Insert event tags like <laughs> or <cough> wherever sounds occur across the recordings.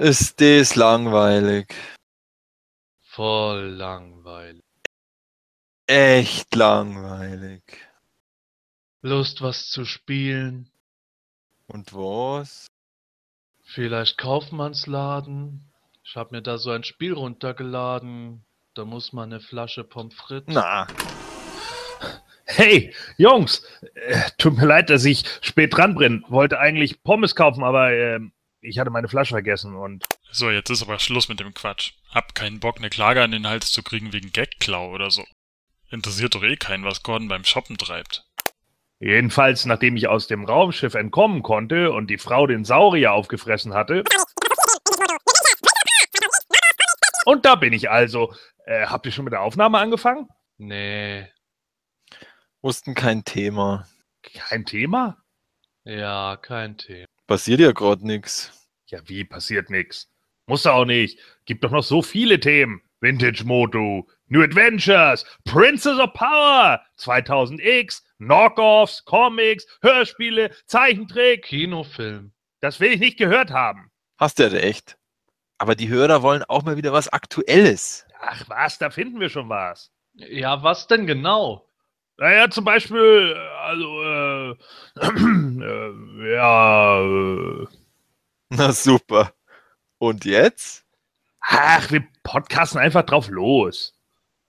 Ist das langweilig. Voll langweilig. Echt langweilig. Lust, was zu spielen? Und was? Vielleicht Kaufmannsladen? Ich hab mir da so ein Spiel runtergeladen. Da muss man eine Flasche Pommes frites. Na, Hey, Jungs, äh, tut mir leid, dass ich spät dran bin. Wollte eigentlich Pommes kaufen, aber ähm, ich hatte meine Flasche vergessen und So, jetzt ist aber Schluss mit dem Quatsch. Hab keinen Bock, eine Klage an den Hals zu kriegen wegen Gagklau oder so. Interessiert doch eh keinen, was Gordon beim Shoppen treibt. jedenfalls, nachdem ich aus dem Raumschiff entkommen konnte und die Frau den Saurier aufgefressen hatte. Und da bin ich also. Äh, habt ihr schon mit der Aufnahme angefangen? Nee. wussten kein Thema. Kein Thema? Ja, kein Thema. Passiert ja grad nix. Ja, wie passiert nix? Muss auch nicht. Gibt doch noch so viele Themen. Vintage Moto, New Adventures, Princess of Power, 2000X, Knockoffs, Comics, Hörspiele, Zeichentrick. Kinofilm. Das will ich nicht gehört haben. Hast du ja echt. Aber die Hörer wollen auch mal wieder was Aktuelles. Ach was, da finden wir schon was. Ja, was denn genau? Naja, zum Beispiel, äh, also, äh, <clears throat> äh ja, äh, Na super. Und jetzt? ach, wir podcasten einfach drauf los.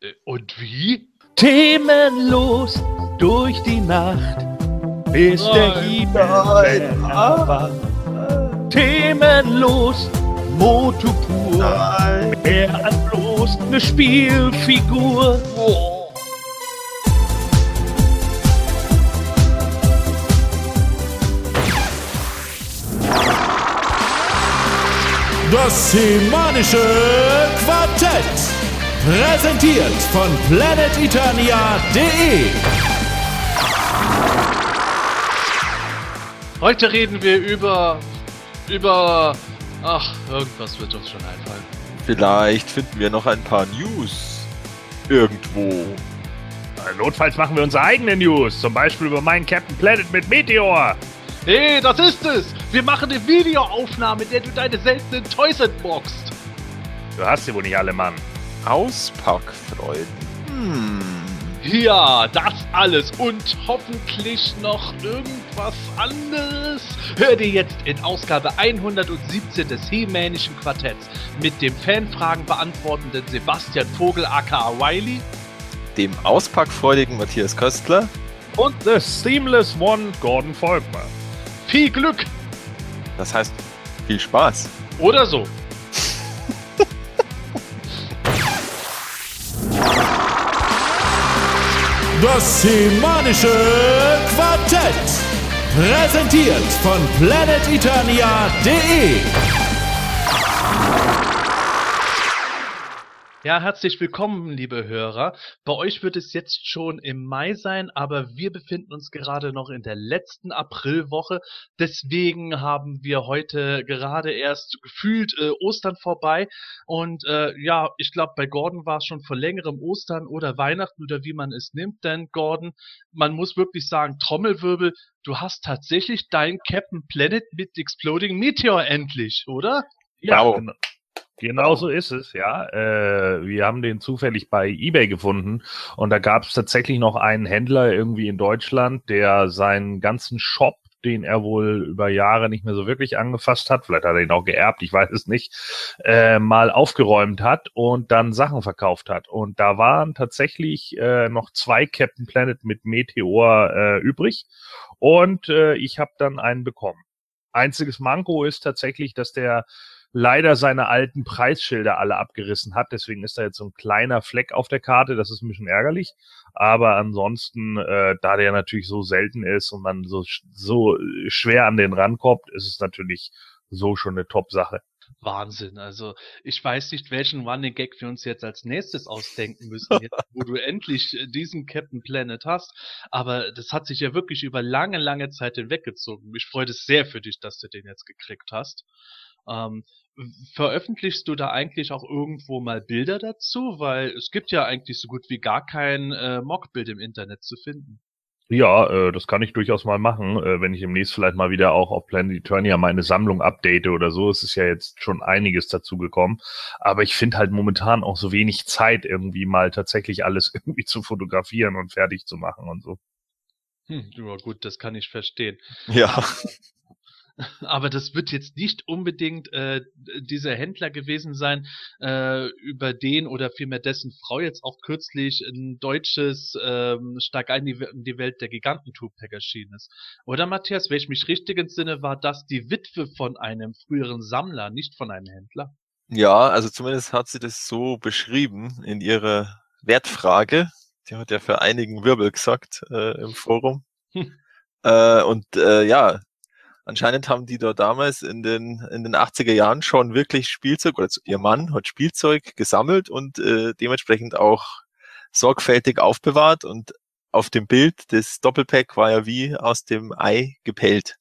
Äh, Und wie? Themenlos durch die Nacht, bis der Nein. Himmel erwacht. Themenlos, Moto pur, mehr als bloß eine Spielfigur. Das semanische Quartett. Präsentiert von planeteternia.de. Heute reden wir über. über. Ach, irgendwas wird uns schon einfallen. Vielleicht finden wir noch ein paar News. Irgendwo. Notfalls machen wir unsere eigenen News, zum Beispiel über meinen Captain Planet mit Meteor. Hey, das ist es! Wir machen eine Videoaufnahme, in der du deine seltenen Toys entboxt. Du hast sie wohl nicht alle, Mann. Auspackfreuden. Hm. Ja, das alles und hoffentlich noch irgendwas anderes. Hör dir jetzt in Ausgabe 117 des He-Manischen Quartetts mit dem Fanfragen beantwortenden Sebastian Vogel aka Wiley Dem auspackfreudigen Matthias Köstler. Und The Seamless One, Gordon Volkmar. Viel Glück Das heißt, viel Spaß. oder so. Das semanische Quartett. Präsentiert von planeteternia.de. Ja, herzlich willkommen, liebe Hörer. Bei euch wird es jetzt schon im Mai sein, aber wir befinden uns gerade noch in der letzten Aprilwoche. Deswegen haben wir heute gerade erst gefühlt äh, Ostern vorbei. Und äh, ja, ich glaube, bei Gordon war es schon vor längerem Ostern oder Weihnachten oder wie man es nimmt. Denn Gordon, man muss wirklich sagen, Trommelwirbel, du hast tatsächlich dein Captain Planet mit Exploding Meteor endlich, oder? Ja, genau. Genau so ist es, ja. Äh, wir haben den zufällig bei eBay gefunden und da gab es tatsächlich noch einen Händler irgendwie in Deutschland, der seinen ganzen Shop, den er wohl über Jahre nicht mehr so wirklich angefasst hat, vielleicht hat er ihn auch geerbt, ich weiß es nicht, äh, mal aufgeräumt hat und dann Sachen verkauft hat. Und da waren tatsächlich äh, noch zwei Captain Planet mit Meteor äh, übrig und äh, ich habe dann einen bekommen. Einziges Manko ist tatsächlich, dass der leider seine alten Preisschilder alle abgerissen hat. Deswegen ist da jetzt so ein kleiner Fleck auf der Karte. Das ist ein bisschen ärgerlich. Aber ansonsten, äh, da der natürlich so selten ist und man so, so schwer an den rankommt, ist es natürlich so schon eine Top-Sache. Wahnsinn. Also ich weiß nicht, welchen Running Gag wir uns jetzt als nächstes ausdenken müssen, jetzt, wo du <laughs> endlich äh, diesen Captain Planet hast. Aber das hat sich ja wirklich über lange, lange Zeit hinweggezogen. Mich freut es sehr für dich, dass du den jetzt gekriegt hast. Ähm, veröffentlichst du da eigentlich auch irgendwo mal Bilder dazu? Weil es gibt ja eigentlich so gut wie gar kein äh, Mockbild im Internet zu finden. Ja, äh, das kann ich durchaus mal machen, äh, wenn ich demnächst vielleicht mal wieder auch auf Planet Eternia meine Sammlung update oder so. Es ist ja jetzt schon einiges dazu gekommen. Aber ich finde halt momentan auch so wenig Zeit, irgendwie mal tatsächlich alles <laughs> irgendwie zu fotografieren und fertig zu machen und so. Hm, ja gut, das kann ich verstehen. Ja. Aber das wird jetzt nicht unbedingt äh, dieser Händler gewesen sein, äh, über den oder vielmehr dessen Frau jetzt auch kürzlich ein deutsches ähm, Stark ein die, die Welt der Giganten Tupac erschienen ist. Oder Matthias, wenn ich mich richtig entsinne, war das die Witwe von einem früheren Sammler, nicht von einem Händler? Ja, also zumindest hat sie das so beschrieben in ihrer Wertfrage. Die hat ja für einigen Wirbel gesagt äh, im Forum. Hm. Äh, und äh, ja, anscheinend haben die da damals in den, in den 80er Jahren schon wirklich Spielzeug, oder ihr Mann hat Spielzeug gesammelt und äh, dementsprechend auch sorgfältig aufbewahrt und auf dem Bild das Doppelpack war ja wie aus dem Ei gepellt.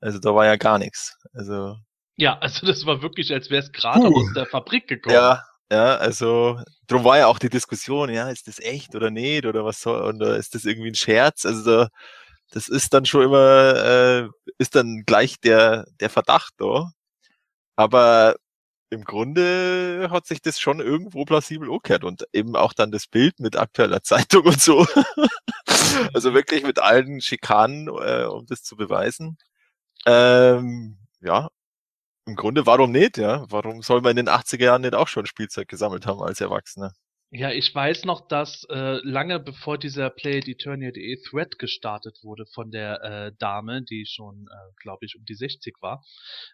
Also da war ja gar nichts. Also Ja, also das war wirklich, als wäre es gerade Puh. aus der Fabrik gekommen. ja, ja, also drum war ja auch die Diskussion, ja, ist das echt oder nicht oder was soll oder ist das irgendwie ein Scherz? Also da, das ist dann schon immer, äh, ist dann gleich der der Verdacht da. Aber im Grunde hat sich das schon irgendwo plausibel umgekehrt und eben auch dann das Bild mit aktueller <laughs> Zeitung und so. <laughs> also wirklich mit allen Schikanen, äh, um das zu beweisen. Ähm, ja, im Grunde, warum nicht, ja? Warum soll man in den 80er Jahren nicht auch schon Spielzeug gesammelt haben als Erwachsener? Ja, ich weiß noch, dass äh, lange bevor dieser PlayAtEternia.de Thread gestartet wurde von der äh, Dame, die schon, äh, glaube ich, um die 60 war,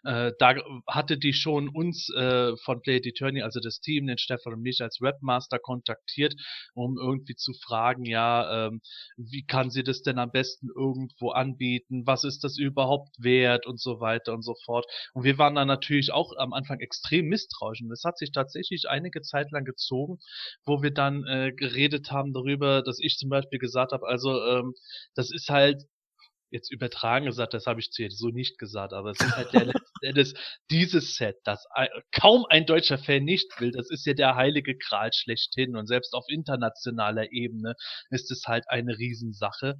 äh, da hatte die schon uns äh, von PlayAtEternia, also das Team, den Stefan und mich als Webmaster kontaktiert, um irgendwie zu fragen, ja, ähm, wie kann sie das denn am besten irgendwo anbieten, was ist das überhaupt wert? Und so weiter und so fort. Und wir waren dann natürlich auch am Anfang extrem misstrauisch. Und das hat sich tatsächlich einige Zeit lang gezogen, wo wir dann äh, geredet haben darüber, dass ich zum Beispiel gesagt habe, also ähm, das ist halt jetzt übertragen gesagt, das habe ich zu ihr so nicht gesagt, aber es ist halt der Endes dieses Set, das kaum ein deutscher Fan nicht will, das ist ja der heilige Gral schlechthin und selbst auf internationaler Ebene ist es halt eine Riesensache.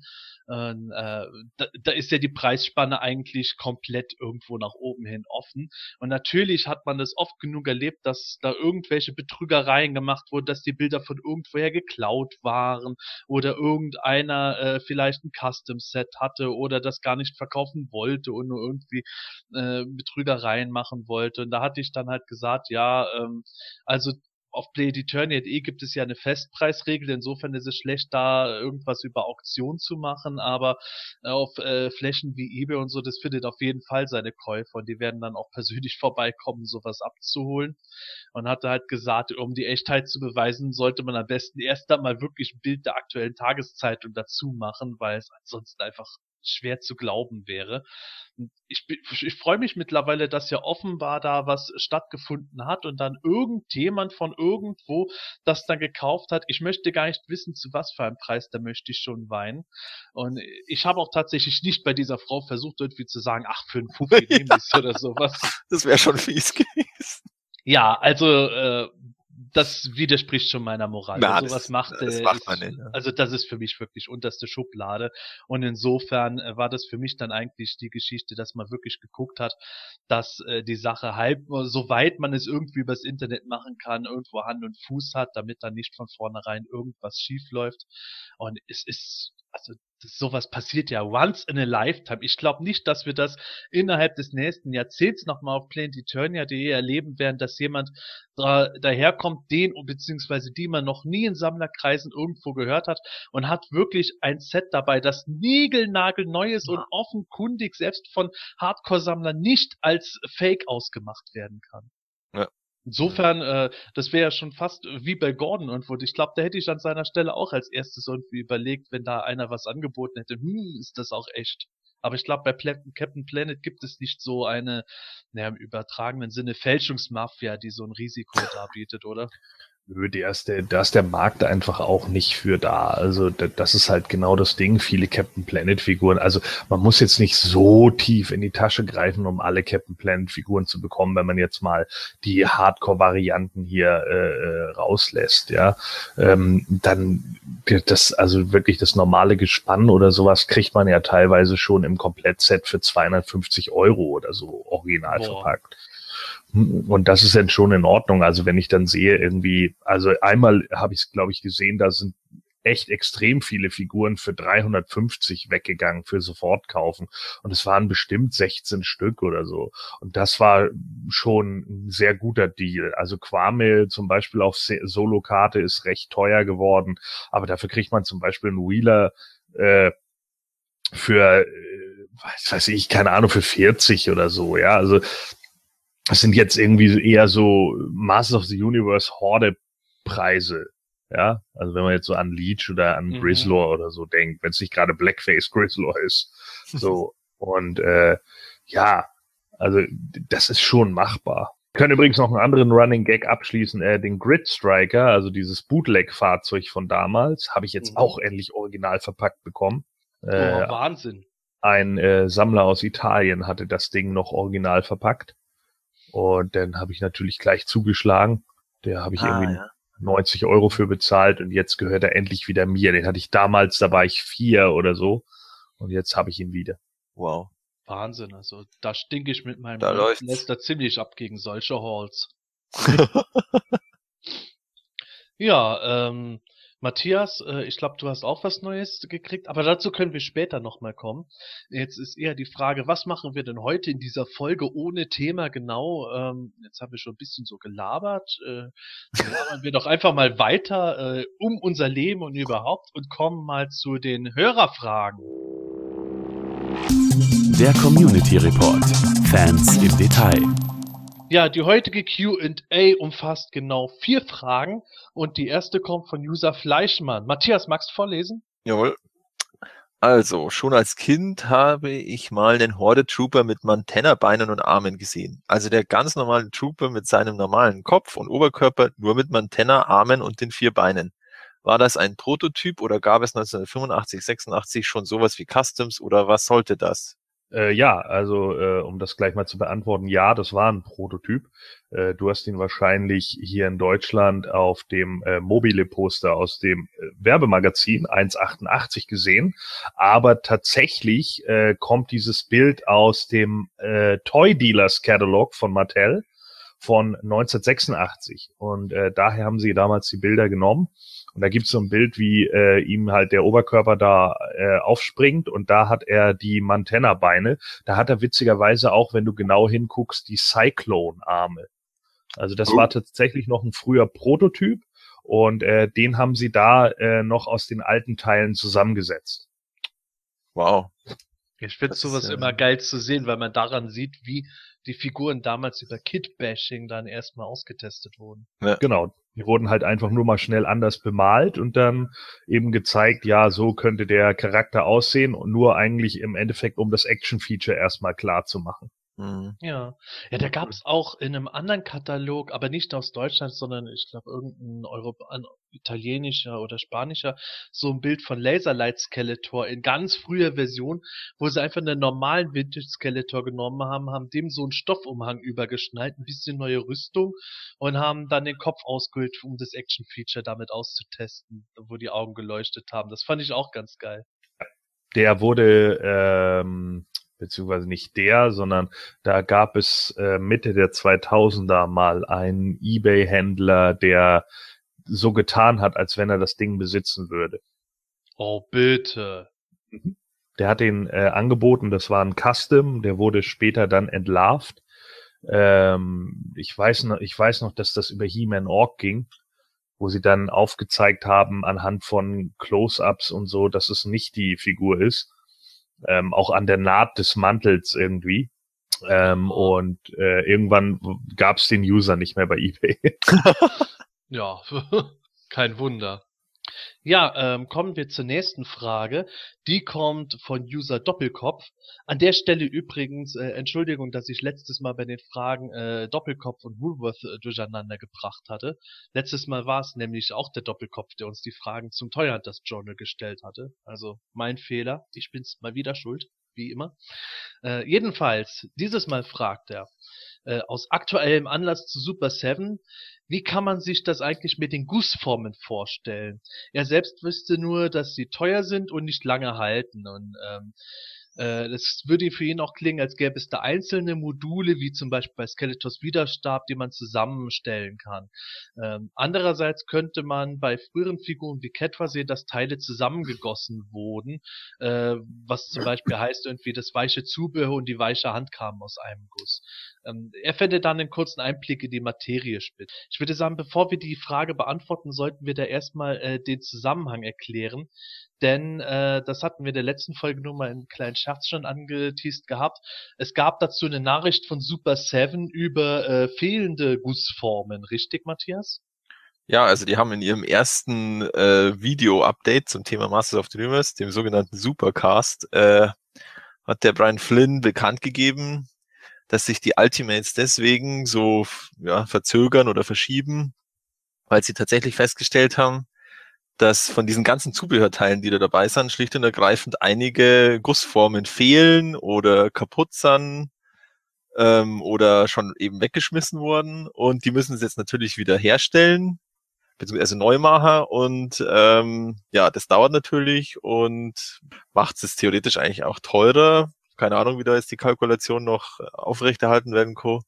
Und, äh, da, da ist ja die Preisspanne eigentlich komplett irgendwo nach oben hin offen. Und natürlich hat man das oft genug erlebt, dass da irgendwelche Betrügereien gemacht wurden, dass die Bilder von irgendwoher geklaut waren oder irgendeiner äh, vielleicht ein Custom-Set hatte oder das gar nicht verkaufen wollte und nur irgendwie äh, Betrügereien machen wollte. Und da hatte ich dann halt gesagt, ja, ähm, also auf PlayEternity gibt es ja eine Festpreisregel, insofern ist es schlecht, da irgendwas über Auktion zu machen, aber auf äh, Flächen wie eBay und so, das findet auf jeden Fall seine Käufer und die werden dann auch persönlich <laughs> vorbeikommen, sowas abzuholen. Und hatte halt gesagt, um die Echtheit zu beweisen, sollte man am besten erst dann mal wirklich ein Bild der aktuellen Tageszeitung dazu machen, weil es ansonsten einfach schwer zu glauben wäre. Ich, ich freue mich mittlerweile, dass ja offenbar da was stattgefunden hat und dann irgendjemand von irgendwo das dann gekauft hat. Ich möchte gar nicht wissen, zu was für einem Preis, da möchte ich schon weinen. Und ich habe auch tatsächlich nicht bei dieser Frau versucht, irgendwie zu sagen, ach, für einen nehme ich's oder sowas. Das wäre schon fies gewesen. Ja, also äh, das widerspricht schon meiner Moral. Na, Wer das- macht, das macht ist, man nicht, ne? also das ist für mich wirklich unterste Schublade. Und insofern äh, war das für mich dann eigentlich die Geschichte, dass man wirklich geguckt hat, dass äh, die Sache halb, soweit man es irgendwie übers Internet machen kann, irgendwo Hand und Fuß hat, damit dann nicht von vornherein irgendwas schief läuft. Und es ist, also das, sowas passiert ja once in a lifetime. Ich glaube nicht, dass wir das innerhalb des nächsten Jahrzehnts nochmal auf planeteturnia.de erleben werden, dass jemand da, daherkommt, den beziehungsweise die man noch nie in Sammlerkreisen irgendwo gehört hat und hat wirklich ein Set dabei, das niegelnagelneu ist und offenkundig selbst von Hardcore-Sammlern nicht als Fake ausgemacht werden kann. Insofern, äh, das wäre ja schon fast wie bei Gordon irgendwo. Ich glaube, da hätte ich an seiner Stelle auch als erstes irgendwie überlegt, wenn da einer was angeboten hätte, hm, ist das auch echt. Aber ich glaube, bei Pla Captain Planet gibt es nicht so eine, naja, im übertragenen Sinne Fälschungsmafia, die so ein Risiko darbietet, oder? Der ist der, da ist der Markt einfach auch nicht für da. Also das ist halt genau das Ding. Viele Captain Planet Figuren. Also man muss jetzt nicht so tief in die Tasche greifen, um alle Captain Planet Figuren zu bekommen, wenn man jetzt mal die Hardcore-Varianten hier äh, äh rauslässt. Ja, ähm, dann das also wirklich das normale Gespann oder sowas kriegt man ja teilweise schon im Komplettset für 250 Euro oder so original Boah. verpackt. Und das ist dann schon in Ordnung. Also wenn ich dann sehe, irgendwie, also einmal habe ich es, glaube ich, gesehen, da sind echt extrem viele Figuren für 350 weggegangen für sofort kaufen. Und es waren bestimmt 16 Stück oder so. Und das war schon ein sehr guter Deal. Also Quame zum Beispiel auf Solo-Karte ist recht teuer geworden. Aber dafür kriegt man zum Beispiel einen Wheeler äh, für, äh, was weiß ich, keine Ahnung, für 40 oder so. Ja, also das sind jetzt irgendwie eher so Masters of the Universe Horde Preise. Ja, also wenn man jetzt so an Leech oder an mhm. Grizzlor oder so denkt, wenn es nicht gerade Blackface <laughs> Grizzlor ist. So. Und äh, ja, also das ist schon machbar. Wir können übrigens noch einen anderen Running Gag abschließen. Äh, den Grid Striker, also dieses Bootleg-Fahrzeug von damals, habe ich jetzt mhm. auch endlich original verpackt bekommen. Äh, oh, Wahnsinn. Ein äh, Sammler aus Italien hatte das Ding noch original verpackt. Und dann habe ich natürlich gleich zugeschlagen. Der habe ich ah, irgendwie ja. 90 Euro für bezahlt und jetzt gehört er endlich wieder mir. Den hatte ich damals, da war ich vier oder so. Und jetzt habe ich ihn wieder. Wow. Wahnsinn, also da stinke ich mit meinem da Lester ziemlich ab gegen solche Halls. <laughs> ja, ähm, Matthias, äh, ich glaube, du hast auch was Neues gekriegt, aber dazu können wir später nochmal kommen. Jetzt ist eher die Frage, was machen wir denn heute in dieser Folge ohne Thema genau? Ähm, jetzt haben wir schon ein bisschen so gelabert. Äh, labern wir doch einfach mal weiter äh, um unser Leben und überhaupt und kommen mal zu den Hörerfragen. Der Community Report. Fans im Detail. Ja, die heutige Q&A umfasst genau vier Fragen und die erste kommt von User Fleischmann. Matthias, magst du vorlesen? Jawohl. Also, schon als Kind habe ich mal einen Horde-Trooper mit Mantenna-Beinen und Armen gesehen. Also der ganz normale Trooper mit seinem normalen Kopf und Oberkörper, nur mit Mantenna, Armen und den vier Beinen. War das ein Prototyp oder gab es 1985, 86 schon sowas wie Customs oder was sollte das? Äh, ja, also äh, um das gleich mal zu beantworten, ja, das war ein Prototyp. Äh, du hast ihn wahrscheinlich hier in Deutschland auf dem äh, mobile Poster aus dem äh, Werbemagazin 1.88 gesehen, aber tatsächlich äh, kommt dieses Bild aus dem äh, Toy Dealers Catalog von Mattel von 1986 und äh, daher haben sie damals die Bilder genommen und da gibt's so ein Bild, wie äh, ihm halt der Oberkörper da äh, aufspringt und da hat er die Mantenna-Beine. Da hat er witzigerweise auch, wenn du genau hinguckst, die Cyclone-Arme. Also das oh. war tatsächlich noch ein früher Prototyp und äh, den haben sie da äh, noch aus den alten Teilen zusammengesetzt. Wow. Ich finde sowas ja immer geil zu sehen, weil man daran sieht, wie die Figuren damals über Kit-Bashing dann erstmal ausgetestet wurden. Ja. Genau. Die wurden halt einfach nur mal schnell anders bemalt und dann eben gezeigt, ja, so könnte der Charakter aussehen und nur eigentlich im Endeffekt, um das Action-Feature erstmal klar zu machen. Mhm. Ja. Ja, da gab es auch in einem anderen Katalog, aber nicht aus Deutschland, sondern ich glaube irgendein Europ ein italienischer oder spanischer, so ein Bild von Laserlight Skeletor in ganz früher Version, wo sie einfach einen normalen Vintage Skeletor genommen haben, haben dem so einen Stoffumhang übergeschnallt, ein bisschen neue Rüstung und haben dann den Kopf ausgehöhlt, um das Action Feature damit auszutesten, wo die Augen geleuchtet haben. Das fand ich auch ganz geil. Der wurde ähm, beziehungsweise nicht der, sondern da gab es äh, Mitte der 2000er mal einen eBay-Händler, der so getan hat, als wenn er das Ding besitzen würde. Oh, bitte. Mhm. Der hat den äh, angeboten, das war ein Custom, der wurde später dann entlarvt. Ähm, ich, weiß noch, ich weiß noch, dass das über He-Man Org ging, wo sie dann aufgezeigt haben anhand von Close-Ups und so, dass es nicht die Figur ist ähm, auch an der Naht des Mantels irgendwie. Ähm, und äh, irgendwann gab es den User nicht mehr bei eBay. <laughs> ja, <laughs> kein Wunder. Ja, ähm, kommen wir zur nächsten Frage. Die kommt von User Doppelkopf. An der Stelle übrigens, äh, Entschuldigung, dass ich letztes Mal bei den Fragen äh, Doppelkopf und Woolworth äh, durcheinander gebracht hatte. Letztes Mal war es nämlich auch der Doppelkopf, der uns die Fragen zum Teuerhunters Journal gestellt hatte. Also mein Fehler. Ich bin's mal wieder schuld, wie immer. Äh, jedenfalls, dieses Mal fragt er, äh, aus aktuellem Anlass zu Super 7, wie kann man sich das eigentlich mit den Gussformen vorstellen? Er selbst wüsste nur, dass sie teuer sind und nicht lange halten. Und ähm, äh, das würde für ihn auch klingen, als gäbe es da einzelne Module, wie zum Beispiel bei Skeletors Widerstab, die man zusammenstellen kann. Ähm, andererseits könnte man bei früheren Figuren wie Ketwa sehen, dass Teile zusammengegossen wurden, äh, was zum Beispiel heißt irgendwie, das weiche Zubehör und die weiche Hand kamen aus einem Guss. Ähm, er fände dann einen kurzen Einblick in die Materie spitz. Ich würde sagen, bevor wir die Frage beantworten, sollten wir da erstmal äh, den Zusammenhang erklären. Denn äh, das hatten wir in der letzten Folge nur mal einen kleinen Scherz schon angeteased gehabt. Es gab dazu eine Nachricht von Super 7 über äh, fehlende Gussformen, richtig, Matthias? Ja, also die haben in ihrem ersten äh, Video-Update zum Thema Masters of the Universe, dem sogenannten Supercast, äh, hat der Brian Flynn bekannt gegeben, dass sich die Ultimates deswegen so ja, verzögern oder verschieben, weil sie tatsächlich festgestellt haben, dass von diesen ganzen Zubehörteilen, die da dabei sind, schlicht und ergreifend einige Gussformen fehlen oder kaputt sind ähm, oder schon eben weggeschmissen wurden. Und die müssen sie jetzt natürlich wieder herstellen beziehungsweise neu machen und ähm, ja, das dauert natürlich und macht es theoretisch eigentlich auch teurer, keine Ahnung, wie da jetzt die Kalkulation noch aufrechterhalten werden kann.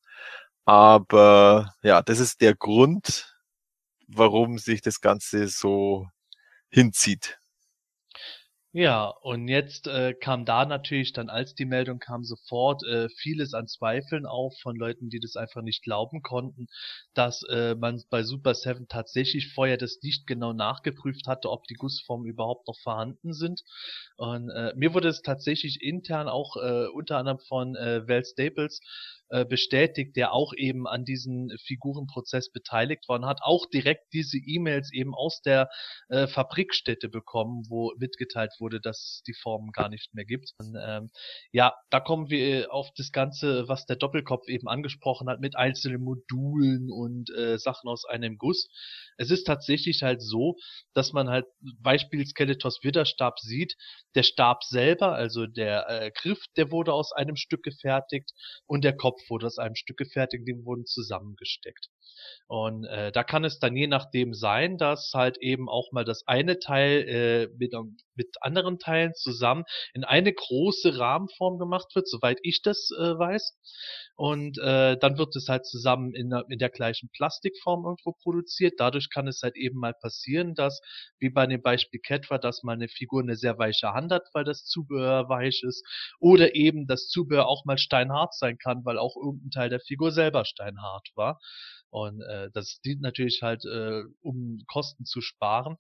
Aber ja, das ist der Grund, warum sich das Ganze so hinzieht. Ja, und jetzt äh, kam da natürlich dann, als die Meldung kam, sofort äh, vieles an Zweifeln auf von Leuten, die das einfach nicht glauben konnten, dass äh, man bei Super 7 tatsächlich vorher das nicht genau nachgeprüft hatte, ob die Gussformen überhaupt noch vorhanden sind. Und äh, mir wurde es tatsächlich intern auch äh, unter anderem von äh, Val Staples äh, bestätigt, der auch eben an diesem Figurenprozess beteiligt und hat auch direkt diese E-Mails eben aus der äh, Fabrikstätte bekommen, wo mitgeteilt wurde, dass es die Formen gar nicht mehr gibt. Und, ähm, ja, da kommen wir auf das Ganze, was der Doppelkopf eben angesprochen hat, mit einzelnen Modulen und äh, Sachen aus einem Guss. Es ist tatsächlich halt so, dass man halt Beispiel Skeletors Widerstab sieht. Der Stab selber, also der äh, Griff, der wurde aus einem Stück gefertigt und der Kopf aus einem Stück gefertigt, die wurden zusammengesteckt. Und äh, da kann es dann je nachdem sein, dass halt eben auch mal das eine Teil äh, mit, mit anderen Teilen zusammen in eine große Rahmenform gemacht wird, soweit ich das äh, weiß. Und äh, dann wird es halt zusammen in, in der gleichen Plastikform irgendwo produziert. Dadurch kann es halt eben mal passieren, dass, wie bei dem Beispiel Ketwa, dass mal eine Figur eine sehr weiche Hand hat, weil das Zubehör weich ist. Oder eben das Zubehör auch mal steinhart sein kann, weil auch irgendein Teil der Figur selber steinhart war. Und äh, das dient natürlich halt, äh, um Kosten zu sparen.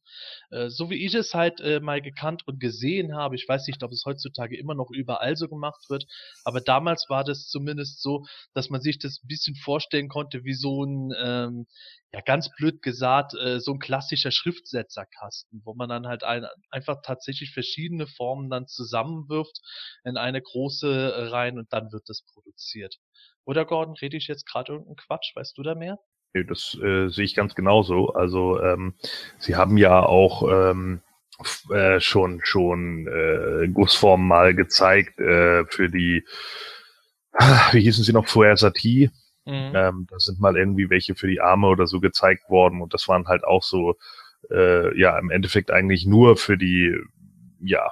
Äh, so wie ich es halt äh, mal gekannt und gesehen habe, ich weiß nicht, ob es heutzutage immer noch überall so gemacht wird, aber damals war das zumindest so, dass man sich das ein bisschen vorstellen konnte wie so ein, ähm, ja ganz blöd gesagt, äh, so ein klassischer Schriftsetzerkasten, wo man dann halt ein, einfach tatsächlich verschiedene Formen dann zusammenwirft in eine große äh, rein und dann wird das produziert. Oder Gordon, rede ich jetzt gerade irgendeinen Quatsch? Weißt du da mehr? Nee, das äh, sehe ich ganz genauso. Also ähm, sie haben ja auch ähm, äh, schon schon äh, Gussformen mal gezeigt äh, für die, wie hießen sie noch vorher, Satie. Mhm. Ähm, da sind mal irgendwie welche für die Arme oder so gezeigt worden und das waren halt auch so, äh, ja, im Endeffekt eigentlich nur für die ja,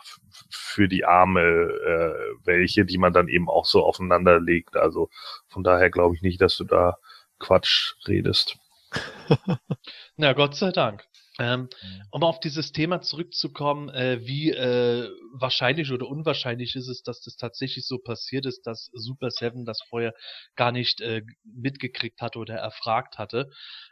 für die Arme äh, welche, die man dann eben auch so aufeinander legt. Also von daher glaube ich nicht, dass du da Quatsch redest. <laughs> Na, Gott sei Dank. Ähm, um auf dieses Thema zurückzukommen, äh, wie äh, wahrscheinlich oder unwahrscheinlich ist es, dass das tatsächlich so passiert ist, dass Super Seven das vorher gar nicht äh, mitgekriegt hatte oder erfragt hatte.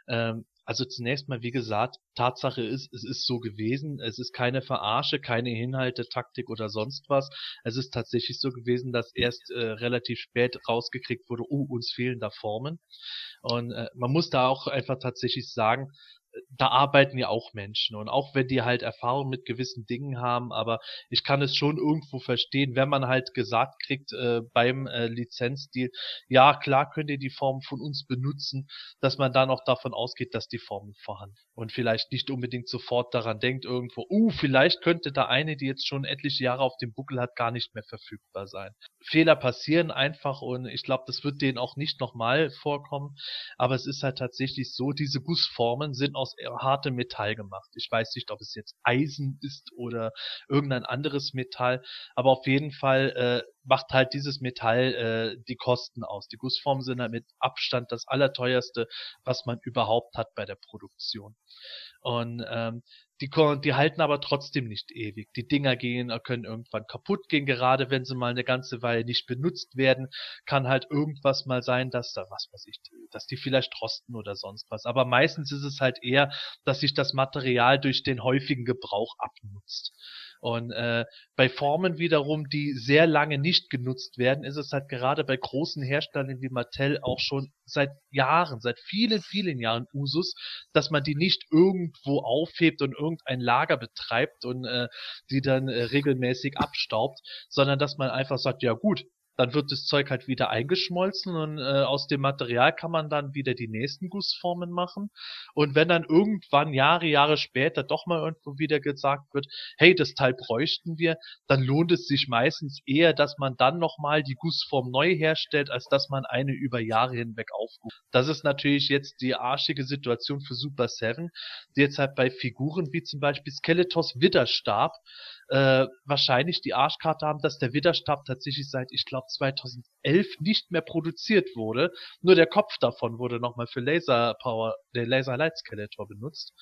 Ähm, also zunächst mal, wie gesagt, Tatsache ist, es ist so gewesen. Es ist keine Verarsche, keine Inhalte, Taktik oder sonst was. Es ist tatsächlich so gewesen, dass erst äh, relativ spät rausgekriegt wurde, oh, uns fehlen da Formen. Und äh, man muss da auch einfach tatsächlich sagen, da arbeiten ja auch Menschen und auch wenn die halt Erfahrung mit gewissen Dingen haben, aber ich kann es schon irgendwo verstehen, wenn man halt gesagt kriegt äh, beim äh, Lizenzdeal, ja klar könnt ihr die Form von uns benutzen, dass man dann auch davon ausgeht, dass die Formen vorhanden und vielleicht nicht unbedingt sofort daran denkt irgendwo, uh, vielleicht könnte da eine, die jetzt schon etliche Jahre auf dem Buckel hat, gar nicht mehr verfügbar sein. Fehler passieren einfach und ich glaube, das wird denen auch nicht nochmal vorkommen, aber es ist halt tatsächlich so, diese Gussformen sind aus hartem Metall gemacht. Ich weiß nicht, ob es jetzt Eisen ist oder irgendein anderes Metall, aber auf jeden Fall äh, macht halt dieses Metall äh, die Kosten aus. Die Gussformen sind halt mit Abstand das allerteuerste, was man überhaupt hat bei der Produktion. Und ähm, die, die halten aber trotzdem nicht ewig. Die Dinger gehen, können irgendwann kaputt gehen, gerade wenn sie mal eine ganze Weile nicht benutzt werden, kann halt irgendwas mal sein, dass da, was weiß ich, dass die vielleicht rosten oder sonst was. Aber meistens ist es halt eher, dass sich das Material durch den häufigen Gebrauch abnutzt. Und äh, bei Formen wiederum, die sehr lange nicht genutzt werden, ist es halt gerade bei großen Herstellern wie Mattel auch schon seit Jahren, seit vielen, vielen Jahren Usus, dass man die nicht irgendwo aufhebt und irgendein Lager betreibt und äh, die dann äh, regelmäßig abstaubt, sondern dass man einfach sagt, ja gut, dann wird das Zeug halt wieder eingeschmolzen und äh, aus dem Material kann man dann wieder die nächsten Gussformen machen. Und wenn dann irgendwann Jahre, Jahre später doch mal irgendwo wieder gesagt wird, hey, das Teil bräuchten wir, dann lohnt es sich meistens eher, dass man dann nochmal die Gussform neu herstellt, als dass man eine über Jahre hinweg aufruft. Das ist natürlich jetzt die arschige Situation für Super 7, die jetzt halt bei Figuren wie zum Beispiel Skeletors Widerstab äh, wahrscheinlich die Arschkarte haben, dass der Widerstab tatsächlich seit, ich glaube, 2011 nicht mehr produziert wurde. Nur der Kopf davon wurde nochmal für Laser Power, der Laser Light Skeletor benutzt.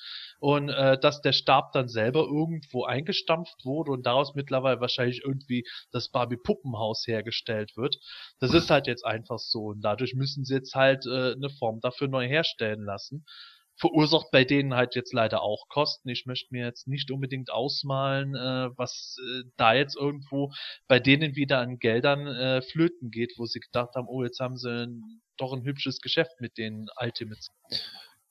Und äh, dass der Stab dann selber irgendwo eingestampft wurde und daraus mittlerweile wahrscheinlich irgendwie das Barbie Puppenhaus hergestellt wird. Das ist halt jetzt einfach so. Und dadurch müssen sie jetzt halt äh, eine Form dafür neu herstellen lassen verursacht bei denen halt jetzt leider auch Kosten. Ich möchte mir jetzt nicht unbedingt ausmalen, äh, was äh, da jetzt irgendwo bei denen wieder an Geldern äh, flöten geht, wo sie gedacht haben, oh, jetzt haben sie ein, doch ein hübsches Geschäft mit den Ultimates.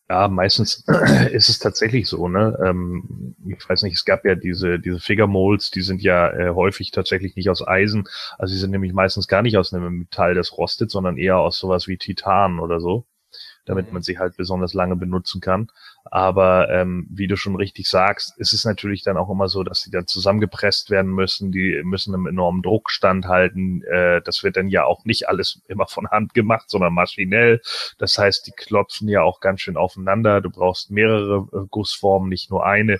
Ja, meistens <clears throat> ist es tatsächlich so, ne? Ähm, ich weiß nicht, es gab ja diese, diese Figure Molds, die sind ja äh, häufig tatsächlich nicht aus Eisen. Also sie sind nämlich meistens gar nicht aus einem Metall, das rostet, sondern eher aus sowas wie Titan oder so damit mhm. man sie halt besonders lange benutzen kann. Aber ähm, wie du schon richtig sagst, ist es natürlich dann auch immer so, dass die dann zusammengepresst werden müssen. Die müssen einem enormen Druck standhalten. Äh, das wird dann ja auch nicht alles immer von Hand gemacht, sondern maschinell. Das heißt, die klopfen ja auch ganz schön aufeinander. Du brauchst mehrere äh, Gussformen, nicht nur eine.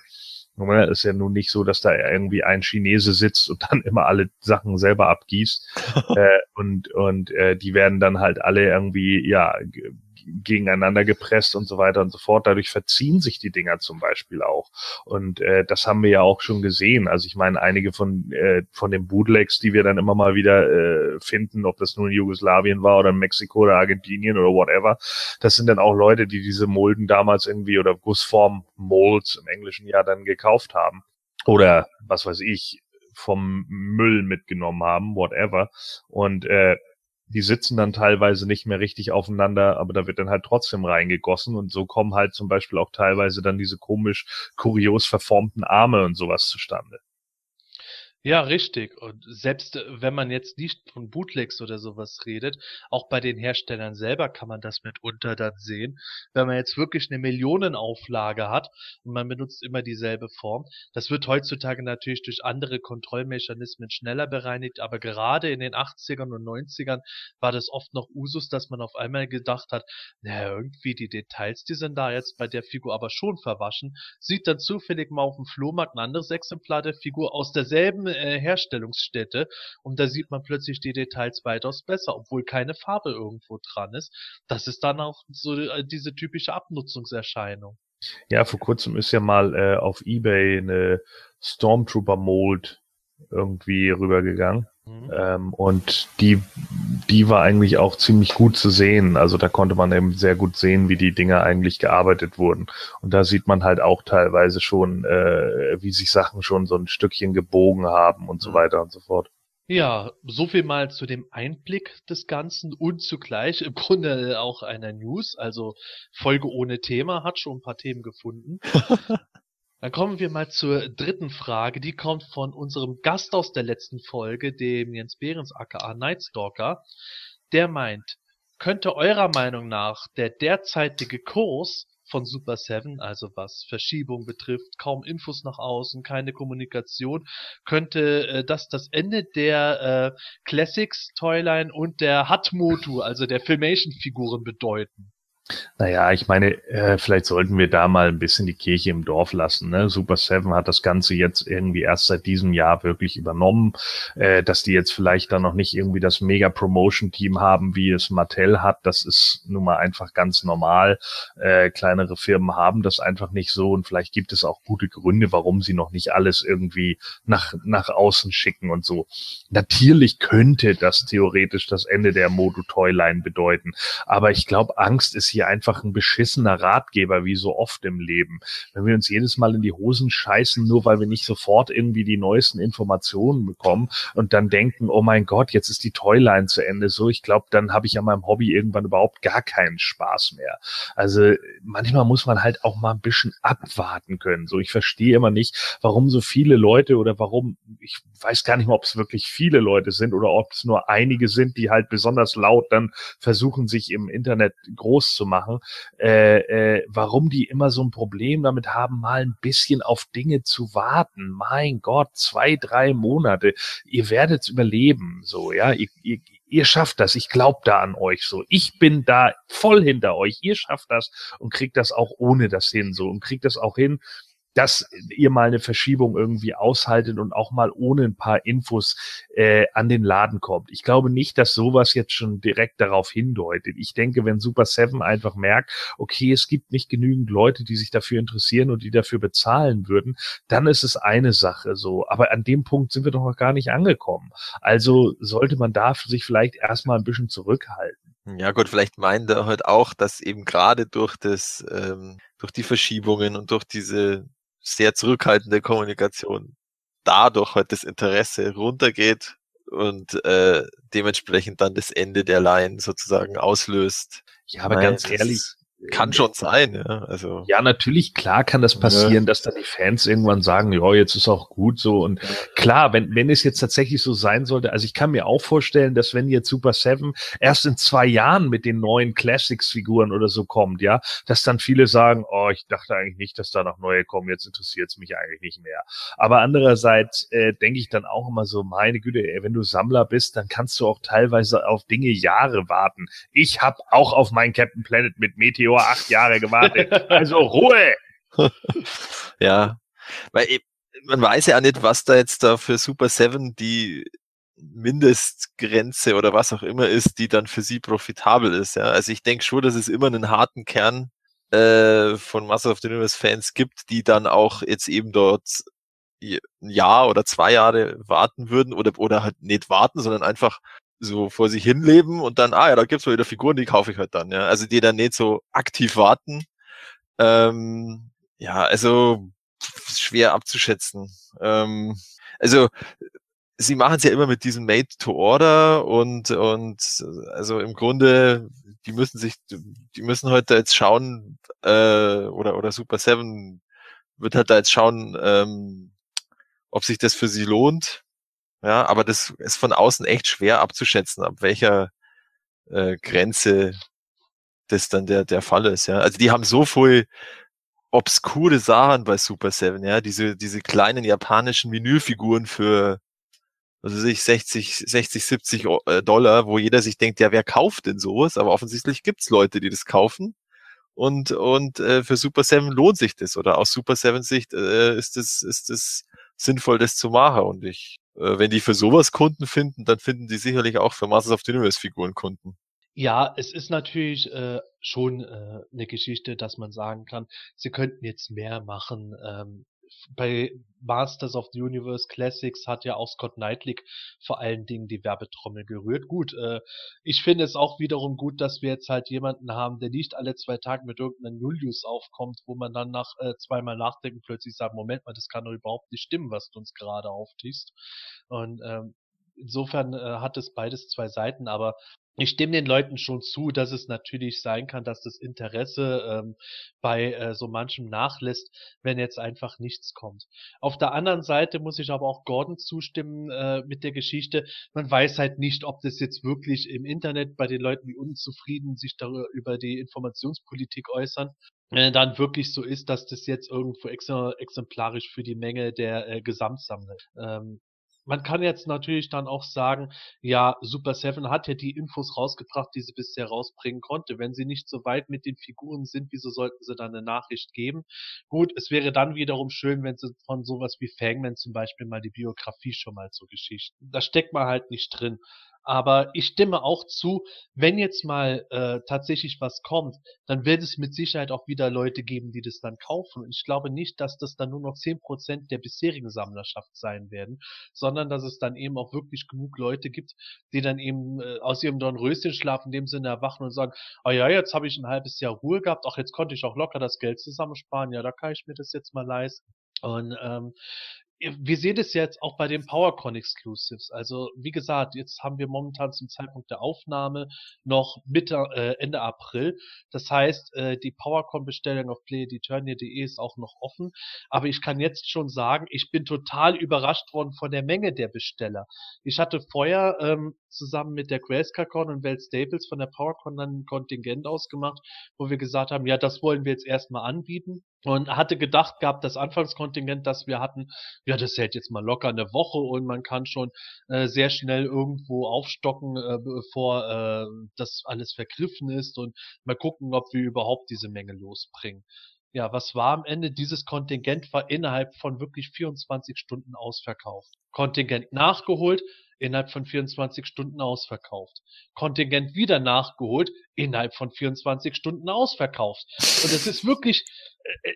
Es ist ja nun nicht so, dass da irgendwie ein Chinese sitzt und <laughs> dann immer alle Sachen selber abgießt. <laughs> äh, und und äh, die werden dann halt alle irgendwie, ja, gegeneinander gepresst und so weiter und so fort. Dadurch verziehen sich die Dinger zum Beispiel auch. Und äh, das haben wir ja auch schon gesehen. Also ich meine, einige von, äh, von den Bootlegs, die wir dann immer mal wieder äh, finden, ob das nun Jugoslawien war oder Mexiko oder Argentinien oder whatever, das sind dann auch Leute, die diese Molden damals irgendwie oder Gussform Molds im Englischen ja dann gekauft haben. Oder was weiß ich, vom Müll mitgenommen haben, whatever. Und äh, die sitzen dann teilweise nicht mehr richtig aufeinander, aber da wird dann halt trotzdem reingegossen und so kommen halt zum Beispiel auch teilweise dann diese komisch kurios verformten Arme und sowas zustande. Ja, richtig. Und selbst äh, wenn man jetzt nicht von Bootlegs oder sowas redet, auch bei den Herstellern selber kann man das mitunter dann sehen. Wenn man jetzt wirklich eine Millionenauflage hat und man benutzt immer dieselbe Form, das wird heutzutage natürlich durch andere Kontrollmechanismen schneller bereinigt, aber gerade in den 80ern und 90ern war das oft noch Usus, dass man auf einmal gedacht hat, naja, irgendwie die Details, die sind da jetzt bei der Figur aber schon verwaschen, sieht dann zufällig mal auf dem Flohmarkt ein anderes Exemplar der Figur aus derselben äh, Herstellungsstätte und da sieht man plötzlich die Details weitaus besser, obwohl keine Farbe irgendwo dran ist. Das ist dann auch so äh, diese typische Abnutzungserscheinung. Ja, vor kurzem ist ja mal äh, auf Ebay eine Stormtrooper Mold irgendwie rübergegangen. Mhm. Ähm, und die, die war eigentlich auch ziemlich gut zu sehen. Also da konnte man eben sehr gut sehen, wie die Dinge eigentlich gearbeitet wurden. Und da sieht man halt auch teilweise schon, äh, wie sich Sachen schon so ein Stückchen gebogen haben und so mhm. weiter und so fort. Ja, so viel mal zu dem Einblick des Ganzen und zugleich im Grunde auch einer News. Also Folge ohne Thema hat schon ein paar Themen gefunden. <laughs> Dann kommen wir mal zur dritten Frage. Die kommt von unserem Gast aus der letzten Folge, dem Jens Behrens aka Nightstalker. Der meint, könnte eurer Meinung nach der derzeitige Kurs von Super 7, also was Verschiebung betrifft, kaum Infos nach außen, keine Kommunikation, könnte äh, das das Ende der äh, Classics Toyline und der Hatmotu, also der Filmation-Figuren bedeuten. Naja, ich meine, äh, vielleicht sollten wir da mal ein bisschen die Kirche im Dorf lassen. Ne? Super Seven hat das Ganze jetzt irgendwie erst seit diesem Jahr wirklich übernommen, äh, dass die jetzt vielleicht dann noch nicht irgendwie das Mega-Promotion-Team haben, wie es Mattel hat. Das ist nun mal einfach ganz normal. Äh, kleinere Firmen haben das einfach nicht so und vielleicht gibt es auch gute Gründe, warum sie noch nicht alles irgendwie nach, nach außen schicken und so. Natürlich könnte das theoretisch das Ende der Modo Toyline bedeuten, aber ich glaube, Angst ist hier hier einfach ein beschissener Ratgeber, wie so oft im Leben. Wenn wir uns jedes Mal in die Hosen scheißen, nur weil wir nicht sofort irgendwie die neuesten Informationen bekommen und dann denken, oh mein Gott, jetzt ist die Toyline zu Ende. So, ich glaube, dann habe ich an meinem Hobby irgendwann überhaupt gar keinen Spaß mehr. Also manchmal muss man halt auch mal ein bisschen abwarten können. So, ich verstehe immer nicht, warum so viele Leute oder warum, ich weiß gar nicht mal, ob es wirklich viele Leute sind oder ob es nur einige sind, die halt besonders laut dann versuchen, sich im Internet groß zu machen, äh, äh, warum die immer so ein Problem damit haben, mal ein bisschen auf Dinge zu warten. Mein Gott, zwei, drei Monate. Ihr werdet überleben, so, ja. Ihr, ihr, ihr schafft das. Ich glaube da an euch so. Ich bin da voll hinter euch. Ihr schafft das und kriegt das auch ohne das hin so und kriegt das auch hin, dass ihr mal eine Verschiebung irgendwie aushaltet und auch mal ohne ein paar Infos äh, an den Laden kommt. Ich glaube nicht, dass sowas jetzt schon direkt darauf hindeutet. Ich denke, wenn Super Seven einfach merkt, okay, es gibt nicht genügend Leute, die sich dafür interessieren und die dafür bezahlen würden, dann ist es eine Sache so. Aber an dem Punkt sind wir doch noch gar nicht angekommen. Also sollte man da sich vielleicht erstmal ein bisschen zurückhalten. Ja gut, vielleicht meint er halt auch, dass eben gerade durch das, ähm, durch die Verschiebungen und durch diese sehr zurückhaltende Kommunikation dadurch halt das Interesse runtergeht und äh, dementsprechend dann das Ende der Line sozusagen auslöst. Ja, aber Weil ganz ehrlich, kann schon sein, ja. Also. Ja, natürlich, klar kann das passieren, ja. dass dann die Fans irgendwann sagen, ja, jetzt ist auch gut so. Und klar, wenn, wenn es jetzt tatsächlich so sein sollte, also ich kann mir auch vorstellen, dass wenn jetzt Super Seven erst in zwei Jahren mit den neuen Classics-Figuren oder so kommt, ja, dass dann viele sagen, oh, ich dachte eigentlich nicht, dass da noch neue kommen, jetzt interessiert es mich eigentlich nicht mehr. Aber andererseits äh, denke ich dann auch immer so, meine Güte, ey, wenn du Sammler bist, dann kannst du auch teilweise auf Dinge Jahre warten. Ich habe auch auf meinen Captain Planet mit Meteor Jahr acht Jahre gewartet. Also Ruhe! <laughs> ja, weil man weiß ja nicht, was da jetzt da für Super Seven die Mindestgrenze oder was auch immer ist, die dann für sie profitabel ist. Ja, also ich denke schon, dass es immer einen harten Kern äh, von Master of the Universe Fans gibt, die dann auch jetzt eben dort ein Jahr oder zwei Jahre warten würden oder, oder halt nicht warten, sondern einfach so vor sich hin leben und dann, ah ja, da gibt's mal wieder Figuren, die kaufe ich halt dann, ja. Also die dann nicht so aktiv warten. Ähm, ja, also schwer abzuschätzen. Ähm, also sie machen es ja immer mit diesem Made to Order und und also im Grunde die müssen sich die müssen heute jetzt schauen äh, oder oder Super Seven wird halt da jetzt schauen, ähm, ob sich das für sie lohnt ja, aber das ist von außen echt schwer abzuschätzen, ab welcher äh, Grenze das dann der, der Fall ist. Ja, also die haben so viel obskure Sachen bei Super Seven, ja, diese, diese kleinen japanischen Menüfiguren für, also sich 60, 60, 70 Dollar, wo jeder sich denkt, ja, wer kauft denn sowas? Aber offensichtlich gibt's Leute, die das kaufen. Und, und äh, für Super Seven lohnt sich das. Oder aus Super Seven Sicht äh, ist es ist das sinnvoll, das zu machen. Und ich äh, wenn die für sowas Kunden finden, dann finden die sicherlich auch für Masters of the Universe Figuren Kunden. Ja, es ist natürlich äh, schon äh, eine Geschichte, dass man sagen kann, sie könnten jetzt mehr machen. Ähm, bei Masters of the Universe Classics hat ja auch Scott Knightley vor allen Dingen die Werbetrommel gerührt. Gut, äh, ich finde es auch wiederum gut, dass wir jetzt halt jemanden haben, der nicht alle zwei Tage mit irgendeinem Julius aufkommt, wo man dann nach äh, zweimal nachdenken plötzlich sagt, Moment mal, das kann doch überhaupt nicht stimmen, was du uns gerade auftiest. Und ähm, insofern äh, hat es beides zwei Seiten, aber ich stimme den Leuten schon zu, dass es natürlich sein kann, dass das Interesse ähm, bei äh, so manchem nachlässt, wenn jetzt einfach nichts kommt. Auf der anderen Seite muss ich aber auch Gordon zustimmen äh, mit der Geschichte. Man weiß halt nicht, ob das jetzt wirklich im Internet bei den Leuten, die unzufrieden sich darüber über die Informationspolitik äußern, äh, dann wirklich so ist, dass das jetzt irgendwo exemplarisch für die Menge der äh, Gesamtsammler ähm, man kann jetzt natürlich dann auch sagen, ja, Super Seven hat ja die Infos rausgebracht, die sie bisher rausbringen konnte. Wenn sie nicht so weit mit den Figuren sind, wieso sollten sie dann eine Nachricht geben? Gut, es wäre dann wiederum schön, wenn sie von sowas wie Fangman zum Beispiel mal die Biografie schon mal zur Geschichte. Da steckt man halt nicht drin. Aber ich stimme auch zu, wenn jetzt mal äh, tatsächlich was kommt, dann wird es mit Sicherheit auch wieder Leute geben, die das dann kaufen. Und ich glaube nicht, dass das dann nur noch zehn Prozent der bisherigen Sammlerschaft sein werden, sondern dass es dann eben auch wirklich genug Leute gibt, die dann eben äh, aus ihrem Dornröschenschlaf in dem Sinne erwachen und sagen, ah ja, jetzt habe ich ein halbes Jahr Ruhe gehabt, ach, jetzt konnte ich auch locker das Geld zusammensparen, ja, da kann ich mir das jetzt mal leisten. Und ähm, wir sehen es jetzt auch bei den PowerCon Exclusives. Also wie gesagt, jetzt haben wir momentan zum Zeitpunkt der Aufnahme noch Mitte, äh, Ende April. Das heißt, äh, die PowerCon-Bestellung auf playediturnier.de ist auch noch offen. Aber ich kann jetzt schon sagen, ich bin total überrascht worden von der Menge der Besteller. Ich hatte vorher ähm, zusammen mit der GrayscaleCon und Welt Staples von der PowerCon dann ein Kontingent ausgemacht, wo wir gesagt haben, ja, das wollen wir jetzt erstmal anbieten und hatte gedacht gehabt, das Anfangskontingent, das wir hatten, ja, das hält jetzt mal locker eine Woche und man kann schon äh, sehr schnell irgendwo aufstocken, äh, bevor äh, das alles vergriffen ist und mal gucken, ob wir überhaupt diese Menge losbringen. Ja, was war am Ende? Dieses Kontingent war innerhalb von wirklich 24 Stunden ausverkauft. Kontingent nachgeholt, innerhalb von 24 Stunden ausverkauft. Kontingent wieder nachgeholt, innerhalb von 24 Stunden ausverkauft. Und es ist wirklich, äh, äh,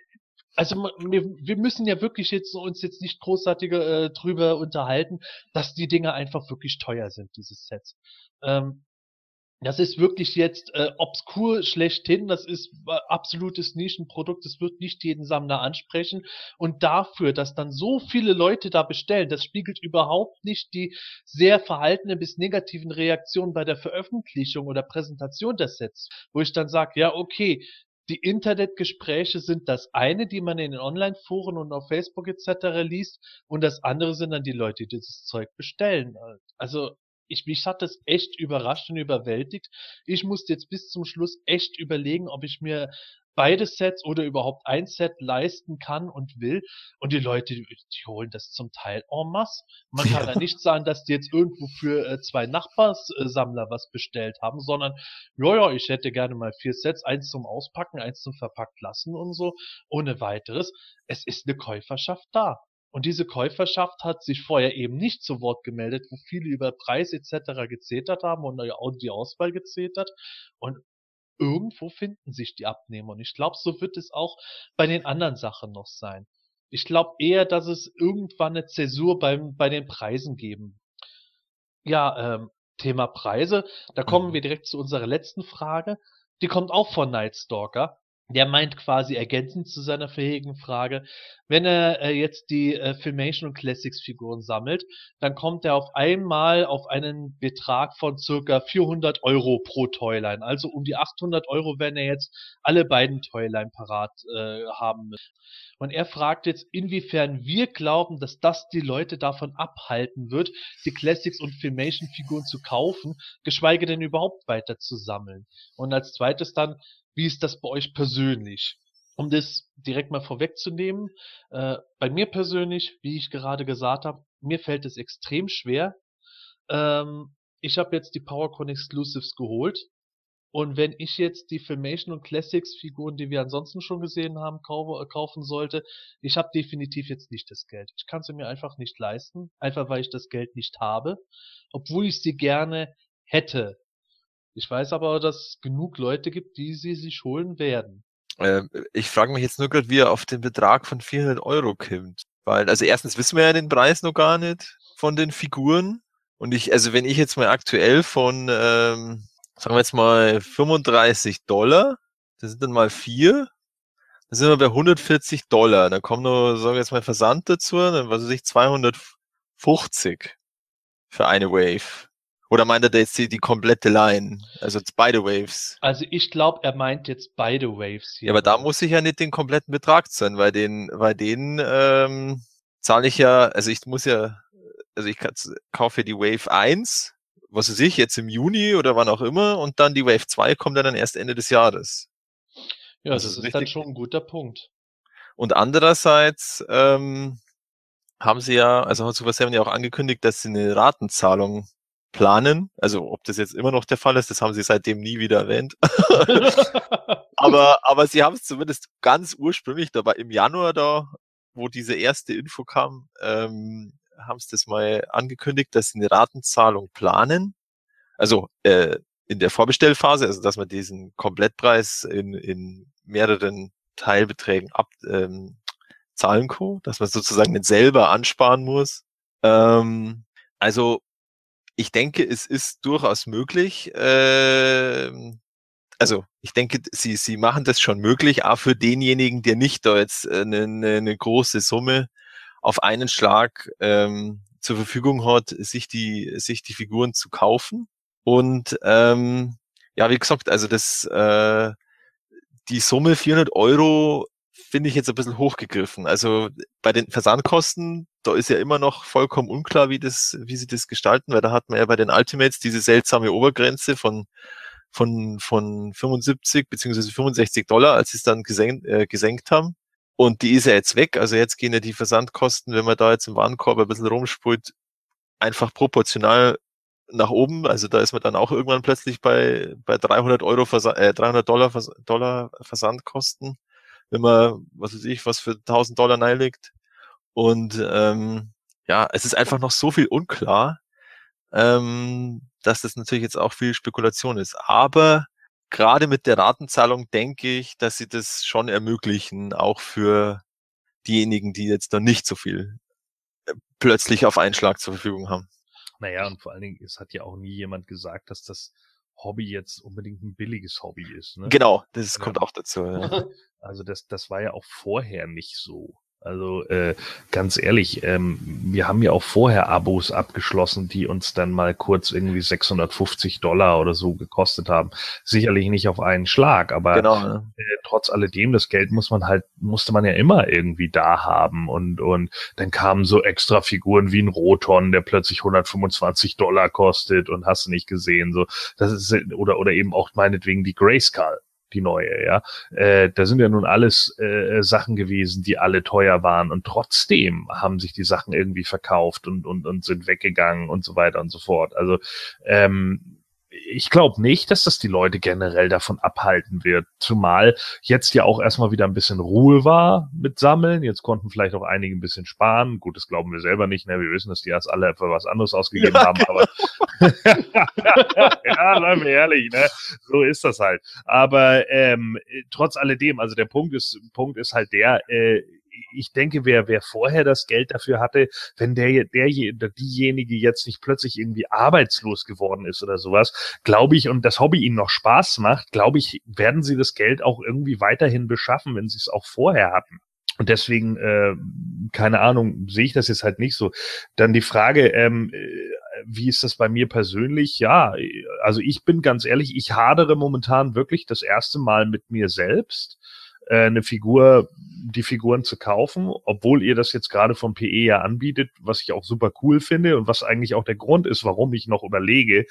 also wir, wir müssen ja wirklich jetzt uns jetzt nicht großartig äh, drüber unterhalten, dass die Dinge einfach wirklich teuer sind, dieses Set. Ähm, das ist wirklich jetzt äh, obskur schlechthin. Das ist äh, absolutes Nischenprodukt. Das wird nicht jeden Sammler ansprechen. Und dafür, dass dann so viele Leute da bestellen, das spiegelt überhaupt nicht die sehr verhaltene bis negativen Reaktionen bei der Veröffentlichung oder Präsentation des Sets. Wo ich dann sage, ja, okay, die Internetgespräche sind das eine, die man in den Online-Foren und auf Facebook etc. liest, und das andere sind dann die Leute, die dieses Zeug bestellen. Also ich, mich hat das echt überrascht und überwältigt. Ich musste jetzt bis zum Schluss echt überlegen, ob ich mir beide Sets oder überhaupt ein Set leisten kann und will. Und die Leute, die, die holen das zum Teil en masse. Man kann ja, ja nicht sagen, dass die jetzt irgendwo für äh, zwei Nachbarssammler was bestellt haben, sondern, ja, ja, ich hätte gerne mal vier Sets, eins zum Auspacken, eins zum verpackt lassen und so, ohne weiteres. Es ist eine Käuferschaft da. Und diese Käuferschaft hat sich vorher eben nicht zu Wort gemeldet, wo viele über Preis etc. gezetert haben und die Auswahl gezetert. Und irgendwo finden sich die Abnehmer. Und ich glaube, so wird es auch bei den anderen Sachen noch sein. Ich glaube eher, dass es irgendwann eine Zäsur beim, bei den Preisen geben. Ja, ähm, Thema Preise. Da kommen mhm. wir direkt zu unserer letzten Frage. Die kommt auch von Nightstalker. Der meint quasi ergänzend zu seiner vorherigen Frage, wenn er äh, jetzt die äh, Filmation und Classics Figuren sammelt, dann kommt er auf einmal auf einen Betrag von circa 400 Euro pro Toyline. Also um die 800 Euro, wenn er jetzt alle beiden Toyline parat äh, haben müssen. Und er fragt jetzt, inwiefern wir glauben, dass das die Leute davon abhalten wird, die Classics und Filmation Figuren zu kaufen, geschweige denn überhaupt weiter zu sammeln. Und als zweites dann, wie ist das bei euch persönlich? Um das direkt mal vorwegzunehmen, äh, bei mir persönlich, wie ich gerade gesagt habe, mir fällt es extrem schwer. Ähm, ich habe jetzt die PowerCon Exclusives geholt. Und wenn ich jetzt die Filmation und Classics Figuren, die wir ansonsten schon gesehen haben, äh, kaufen sollte, ich habe definitiv jetzt nicht das Geld. Ich kann sie mir einfach nicht leisten, einfach weil ich das Geld nicht habe, obwohl ich sie gerne hätte. Ich weiß aber, dass es genug Leute gibt, die sie sich holen werden. Ähm, ich frage mich jetzt nur gerade, wie er auf den Betrag von 400 Euro kommt. Weil, also erstens wissen wir ja den Preis noch gar nicht von den Figuren. Und ich, also wenn ich jetzt mal aktuell von, ähm, sagen wir jetzt mal 35 Dollar, das sind dann mal vier, dann sind wir bei 140 Dollar. Dann kommt noch, sagen wir jetzt mal Versand dazu, dann weiß ich, 250 für eine Wave? Oder meint er jetzt die, die komplette Line? Also jetzt beide Waves? Also ich glaube, er meint jetzt beide Waves hier. Ja, aber da muss ich ja nicht den kompletten Betrag zahlen, weil den, bei denen ähm, zahle ich ja, also ich muss ja, also ich kaufe die Wave 1, was weiß ich, jetzt im Juni oder wann auch immer, und dann die Wave 2 kommt dann erst Ende des Jahres. Ja, das, das ist, ist dann schon ein guter Punkt. Und andererseits ähm, haben sie ja, also hat Super Seven ja auch angekündigt, dass sie eine Ratenzahlung planen. Also ob das jetzt immer noch der Fall ist, das haben sie seitdem nie wieder erwähnt. <laughs> aber, aber sie haben es zumindest ganz ursprünglich dabei im Januar da, wo diese erste Info kam, ähm, haben sie das mal angekündigt, dass sie eine Ratenzahlung planen. Also äh, in der Vorbestellphase, also dass man diesen Komplettpreis in, in mehreren Teilbeträgen ab, ähm, zahlen kann, dass man sozusagen nicht selber ansparen muss. Ähm, also ich denke, es ist durchaus möglich. Äh, also ich denke, sie, sie machen das schon möglich, auch für denjenigen, der nicht da jetzt eine, eine, eine große Summe auf einen Schlag ähm, zur Verfügung hat, sich die, sich die Figuren zu kaufen. Und ähm, ja, wie gesagt, also das äh, die Summe 400 Euro finde ich jetzt ein bisschen hochgegriffen. Also bei den Versandkosten, da ist ja immer noch vollkommen unklar, wie das, wie sie das gestalten, weil da hat man ja bei den Ultimates diese seltsame Obergrenze von von von 75 beziehungsweise 65 Dollar, als sie es dann gesenkt, äh, gesenkt haben. Und die ist ja jetzt weg. Also jetzt gehen ja die Versandkosten, wenn man da jetzt im Warenkorb ein bisschen rumspult, einfach proportional nach oben. Also da ist man dann auch irgendwann plötzlich bei, bei 300 Euro, Versa äh, 300 Dollar, Vers Dollar Versandkosten man, was weiß ich, was für 1000 Dollar neilegt. Und ähm, ja, es ist einfach noch so viel unklar, ähm, dass das natürlich jetzt auch viel Spekulation ist. Aber gerade mit der Ratenzahlung denke ich, dass sie das schon ermöglichen, auch für diejenigen, die jetzt noch nicht so viel äh, plötzlich auf einen Schlag zur Verfügung haben. Naja, und vor allen Dingen, es hat ja auch nie jemand gesagt, dass das Hobby jetzt unbedingt ein billiges Hobby ist. Ne? Genau, das ja. kommt auch dazu. Ja. <laughs> Also das, das war ja auch vorher nicht so. Also äh, ganz ehrlich, ähm, wir haben ja auch vorher Abos abgeschlossen, die uns dann mal kurz irgendwie 650 Dollar oder so gekostet haben. Sicherlich nicht auf einen Schlag, aber genau, ja. äh, trotz alledem, das Geld muss man halt, musste man ja immer irgendwie da haben. Und, und dann kamen so extra Figuren wie ein Roton, der plötzlich 125 Dollar kostet und hast du nicht gesehen. So, das ist, oder, oder eben auch meinetwegen die Grayskull die neue, ja. Äh, da sind ja nun alles äh, Sachen gewesen, die alle teuer waren und trotzdem haben sich die Sachen irgendwie verkauft und, und, und sind weggegangen und so weiter und so fort. Also ähm, ich glaube nicht, dass das die Leute generell davon abhalten wird. Zumal jetzt ja auch erstmal wieder ein bisschen Ruhe war mit Sammeln. Jetzt konnten vielleicht auch einige ein bisschen sparen. Gut, das glauben wir selber nicht. Ne? Wir wissen, dass die erst alle für was anderes ausgegeben ja, haben. Aber <laughs> ja, seien wir ehrlich, ne? so ist das halt. Aber ähm, trotz alledem, also der Punkt ist, Punkt ist halt der, äh, ich denke, wer, wer vorher das Geld dafür hatte, wenn der, der, diejenige jetzt nicht plötzlich irgendwie arbeitslos geworden ist oder sowas, glaube ich, und das Hobby ihnen noch Spaß macht, glaube ich, werden sie das Geld auch irgendwie weiterhin beschaffen, wenn sie es auch vorher hatten. Und deswegen, äh, keine Ahnung, sehe ich das jetzt halt nicht so. Dann die Frage, ähm, äh, wie ist das bei mir persönlich? Ja, also ich bin ganz ehrlich, ich hadere momentan wirklich das erste Mal mit mir selbst äh, eine Figur, die Figuren zu kaufen, obwohl ihr das jetzt gerade vom PE ja anbietet, was ich auch super cool finde und was eigentlich auch der Grund ist, warum ich noch überlege,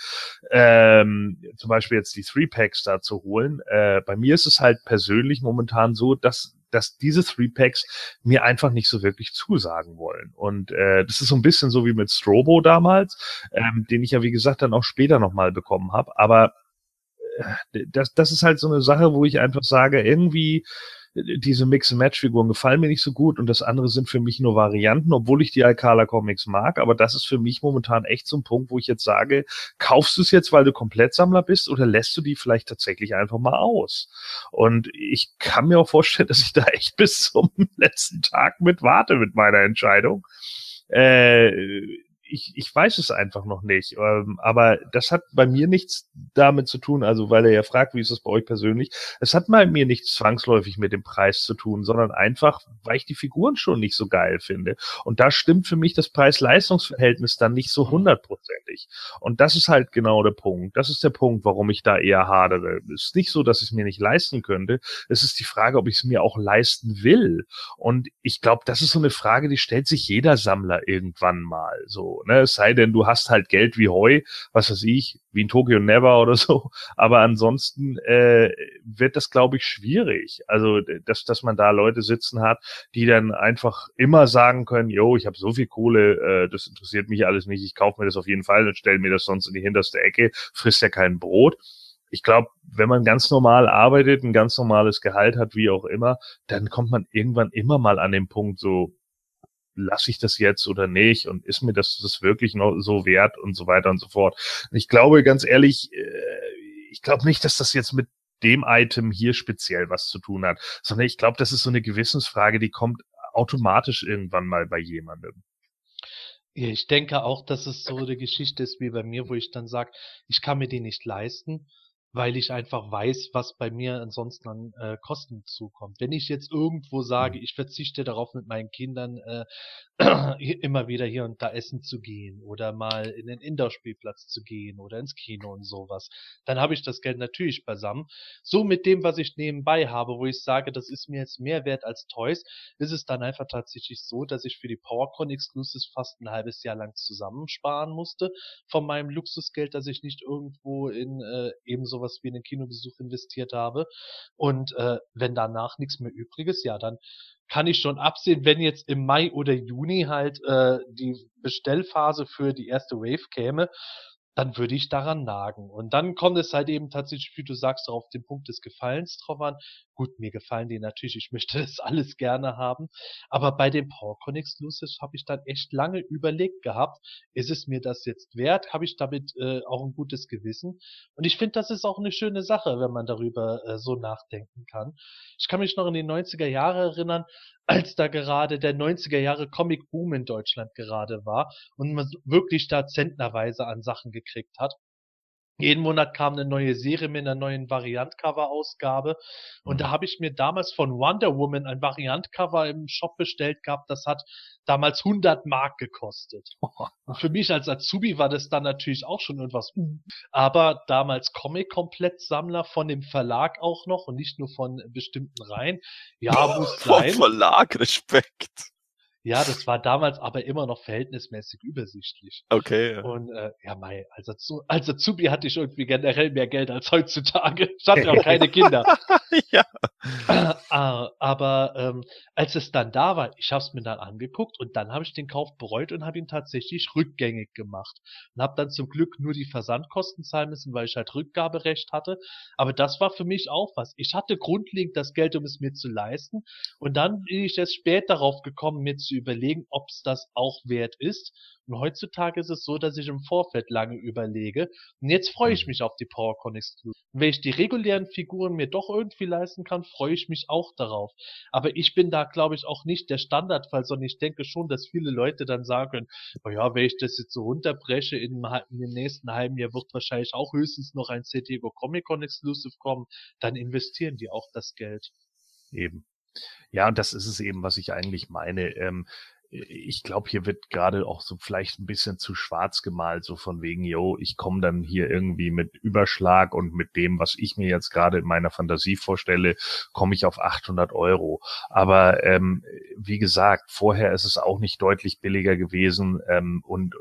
ähm, zum Beispiel jetzt die Three Packs da zu holen. Äh, bei mir ist es halt persönlich momentan so, dass dass diese Three Packs mir einfach nicht so wirklich zusagen wollen. Und äh, das ist so ein bisschen so wie mit Strobo damals, ähm, den ich ja wie gesagt dann auch später nochmal bekommen habe. Aber das, das ist halt so eine Sache, wo ich einfach sage, irgendwie diese Mix-and-Match-Figuren gefallen mir nicht so gut und das andere sind für mich nur Varianten, obwohl ich die Alcala Comics mag, aber das ist für mich momentan echt so ein Punkt, wo ich jetzt sage, kaufst du es jetzt, weil du Komplettsammler bist oder lässt du die vielleicht tatsächlich einfach mal aus? Und ich kann mir auch vorstellen, <laughs> dass ich da echt bis zum <laughs> letzten Tag mit warte mit meiner Entscheidung. Äh, ich, ich weiß es einfach noch nicht. Ähm, aber das hat bei mir nichts damit zu tun, also weil er ja fragt, wie ist das bei euch persönlich? Es hat bei mir nichts zwangsläufig mit dem Preis zu tun, sondern einfach, weil ich die Figuren schon nicht so geil finde. Und da stimmt für mich das Preis-Leistungs-Verhältnis dann nicht so hundertprozentig. Und das ist halt genau der Punkt. Das ist der Punkt, warum ich da eher hadere. Es ist nicht so, dass ich es mir nicht leisten könnte. Es ist die Frage, ob ich es mir auch leisten will. Und ich glaube, das ist so eine Frage, die stellt sich jeder Sammler irgendwann mal so ne? Es sei denn, du hast halt Geld wie Heu, was weiß ich, wie in Tokyo Never <laughs> oder so. Aber ansonsten äh, wird das, glaube ich, schwierig. Also, dass, dass man da Leute sitzen hat, die dann einfach immer sagen können, yo, ich habe so viel Kohle, äh, das interessiert mich alles nicht, ich kaufe mir das auf jeden Fall und stelle mir das sonst in die hinterste Ecke, frisst ja kein Brot ich glaube, wenn man ganz normal arbeitet, ein ganz normales Gehalt hat, wie auch immer, dann kommt man irgendwann immer mal an den Punkt so, lasse ich das jetzt oder nicht und ist mir das, das wirklich noch so wert und so weiter und so fort. Ich glaube ganz ehrlich, äh, ich glaube nicht, dass das jetzt mit dem Item hier speziell was zu tun hat, sondern ich glaube, das ist so eine Gewissensfrage, die kommt automatisch irgendwann mal bei jemandem. Ich denke auch, dass es so eine Geschichte ist wie bei mir, wo ich dann sage, ich kann mir die nicht leisten weil ich einfach weiß, was bei mir ansonsten an äh, Kosten zukommt. Wenn ich jetzt irgendwo sage, mhm. ich verzichte darauf, mit meinen Kindern äh, <clears throat> immer wieder hier und da essen zu gehen oder mal in den Indoor-Spielplatz zu gehen oder ins Kino und sowas, dann habe ich das Geld natürlich beisammen. So mit dem, was ich nebenbei habe, wo ich sage, das ist mir jetzt mehr wert als Toys, ist es dann einfach tatsächlich so, dass ich für die PowerCon Exclusives fast ein halbes Jahr lang zusammensparen musste von meinem Luxusgeld, dass ich nicht irgendwo in äh, eben sowas sowas wie einen Kinobesuch investiert habe. Und äh, wenn danach nichts mehr übrig ist, ja, dann kann ich schon absehen, wenn jetzt im Mai oder Juni halt äh, die Bestellphase für die erste Wave käme, dann würde ich daran nagen. Und dann kommt es halt eben tatsächlich, wie du sagst, auf den Punkt des Gefallens drauf an. Gut, mir gefallen die natürlich, ich möchte <laughs> das alles gerne haben. Aber bei den PowerCon Exclusives habe ich dann echt lange überlegt gehabt, ist es mir das jetzt wert? Habe ich damit äh, auch ein gutes Gewissen? Und ich finde, das ist auch eine schöne Sache, wenn man darüber äh, so nachdenken kann. Ich kann mich noch in die 90er Jahre erinnern, als da gerade der 90er Jahre Comic Boom in Deutschland gerade war und man wirklich da zentnerweise an Sachen gekriegt hat. Jeden Monat kam eine neue Serie mit einer neuen Variant-Cover-Ausgabe. Und da mhm. habe ich mir damals von Wonder Woman ein Variant-Cover im Shop bestellt gehabt. Das hat damals 100 Mark gekostet. <laughs> Für mich als Azubi war das dann natürlich auch schon irgendwas. Aber damals Comic-Komplett-Sammler von dem Verlag auch noch und nicht nur von bestimmten Reihen. Ja, muss sein. Vom Verlag, Respekt. Ja, das war damals aber immer noch verhältnismäßig übersichtlich. Okay. Ja. Und äh, ja, mei, als, Azu als Azubi hatte ich irgendwie generell mehr Geld als heutzutage. Ich hatte auch keine Kinder. <laughs> ja. <clears throat> Äh, aber ähm, als es dann da war, ich habe es mir dann angeguckt und dann habe ich den Kauf bereut und habe ihn tatsächlich rückgängig gemacht. Und habe dann zum Glück nur die Versandkosten zahlen müssen, weil ich halt Rückgaberecht hatte. Aber das war für mich auch was. Ich hatte grundlegend das Geld, um es mir zu leisten. Und dann bin ich erst spät darauf gekommen, mir zu überlegen, ob es das auch wert ist. Und heutzutage ist es so, dass ich im Vorfeld lange überlege. Und jetzt freue ich mhm. mich auf die PowerCon Exclusive. Und wenn ich die regulären Figuren mir doch irgendwie leisten kann, freue ich mich auch darauf. Aber ich bin da, glaube ich, auch nicht der Standardfall, sondern ich denke schon, dass viele Leute dann sagen, oh ja, wenn ich das jetzt so runterbreche, in, in dem nächsten halben Jahr wird wahrscheinlich auch höchstens noch ein CTGO Comic Con Exclusive kommen, dann investieren die auch das Geld. Eben. Ja, und das ist es eben, was ich eigentlich meine. Ähm, ich glaube, hier wird gerade auch so vielleicht ein bisschen zu schwarz gemalt, so von wegen, yo, ich komme dann hier irgendwie mit Überschlag und mit dem, was ich mir jetzt gerade in meiner Fantasie vorstelle, komme ich auf 800 Euro. Aber ähm, wie gesagt, vorher ist es auch nicht deutlich billiger gewesen ähm, und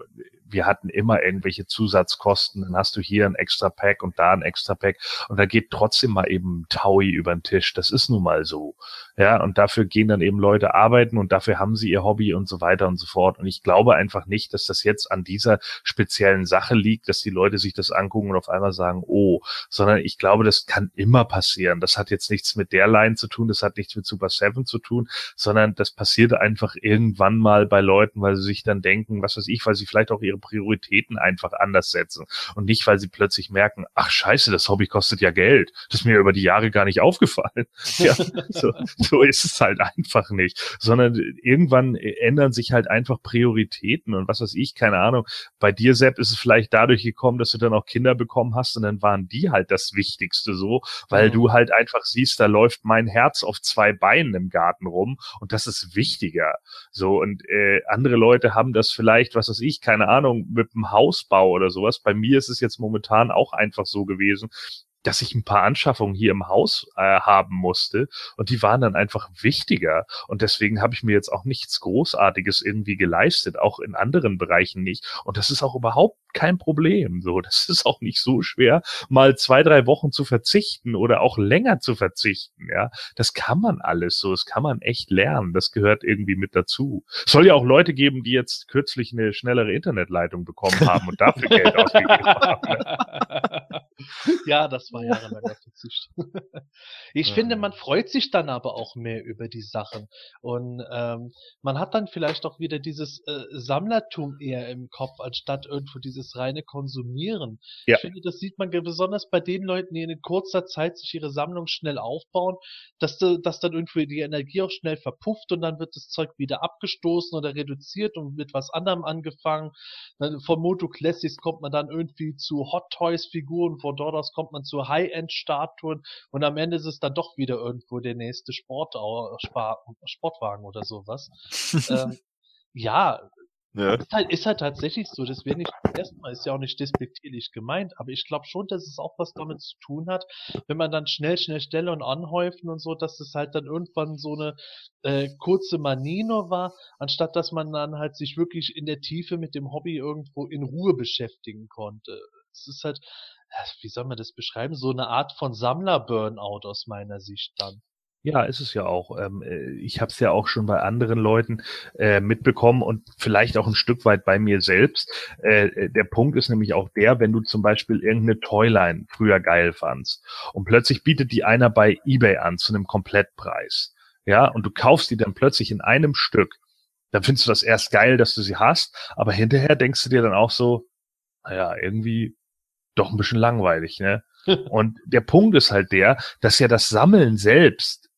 wir hatten immer irgendwelche Zusatzkosten, dann hast du hier ein extra Pack und da ein extra Pack und da geht trotzdem mal eben Taui über den Tisch. Das ist nun mal so. Ja, und dafür gehen dann eben Leute arbeiten und dafür haben sie ihr Hobby und so weiter und so fort. Und ich glaube einfach nicht, dass das jetzt an dieser speziellen Sache liegt, dass die Leute sich das angucken und auf einmal sagen, oh, sondern ich glaube, das kann immer passieren. Das hat jetzt nichts mit der Line zu tun, das hat nichts mit Super Seven zu tun, sondern das passiert einfach irgendwann mal bei Leuten, weil sie sich dann denken, was weiß ich, weil sie vielleicht auch ihre Prioritäten einfach anders setzen. Und nicht, weil sie plötzlich merken, ach scheiße, das Hobby kostet ja Geld. Das ist mir über die Jahre gar nicht aufgefallen. <laughs> ja, so, so ist es halt einfach nicht. Sondern irgendwann ändern sich halt einfach Prioritäten und was weiß ich, keine Ahnung. Bei dir, Sepp, ist es vielleicht dadurch gekommen, dass du dann auch Kinder bekommen hast und dann waren die halt das Wichtigste so, weil mhm. du halt einfach siehst, da läuft mein Herz auf zwei Beinen im Garten rum und das ist wichtiger. So und äh, andere Leute haben das vielleicht, was weiß ich, keine Ahnung, mit dem Hausbau oder sowas. Bei mir ist es jetzt momentan auch einfach so gewesen, dass ich ein paar Anschaffungen hier im Haus äh, haben musste und die waren dann einfach wichtiger und deswegen habe ich mir jetzt auch nichts Großartiges irgendwie geleistet, auch in anderen Bereichen nicht und das ist auch überhaupt kein Problem. So, das <laughs> ist auch nicht so schwer, mal zwei, drei Wochen zu verzichten oder auch länger zu verzichten. Ja, das kann man alles so. Das kann man echt lernen. Das gehört irgendwie mit dazu. soll ja auch Leute geben, die jetzt kürzlich eine schnellere Internetleitung bekommen haben und dafür Geld ausgegeben haben. Ne? <laughs> <laughs> ja, das war jahrelanger Verzicht. <laughs> ich ja. finde, man freut sich dann aber auch mehr über die Sachen. Und ähm, man hat dann vielleicht auch wieder dieses äh, Sammlertum eher im Kopf, anstatt irgendwo dieses reine Konsumieren. Ja. Ich finde, das sieht man besonders bei den Leuten, die in kurzer Zeit sich ihre Sammlung schnell aufbauen, dass, dass dann irgendwie die Energie auch schnell verpufft und dann wird das Zeug wieder abgestoßen oder reduziert und mit was anderem angefangen. Dann von Moto Classics kommt man dann irgendwie zu Hot Toys Figuren, von dort aus kommt man zu High-End-Statuen und am Ende ist es dann doch wieder irgendwo der nächste Sport, Sportwagen oder sowas. <laughs> ähm, ja, ja. Ist, halt, ist halt tatsächlich so, das wäre nicht erstmal ist ja auch nicht despektierlich gemeint, aber ich glaube schon, dass es auch was damit zu tun hat, wenn man dann schnell, schnell Stelle und anhäufen und so, dass es halt dann irgendwann so eine äh, kurze Manie nur war, anstatt dass man dann halt sich wirklich in der Tiefe mit dem Hobby irgendwo in Ruhe beschäftigen konnte. Es ist halt, wie soll man das beschreiben, so eine Art von Sammler-Burnout aus meiner Sicht dann. Ja, ist es ja auch. Ähm, äh, ich habe es ja auch schon bei anderen Leuten äh, mitbekommen und vielleicht auch ein Stück weit bei mir selbst. Äh, der Punkt ist nämlich auch der, wenn du zum Beispiel irgendeine Toyline früher geil fandst und plötzlich bietet die einer bei eBay an zu einem Komplettpreis. Ja, und du kaufst die dann plötzlich in einem Stück. Dann findest du das erst geil, dass du sie hast, aber hinterher denkst du dir dann auch so, naja, irgendwie doch ein bisschen langweilig, ne? <laughs> Und der Punkt ist halt der, dass ja das Sammeln selbst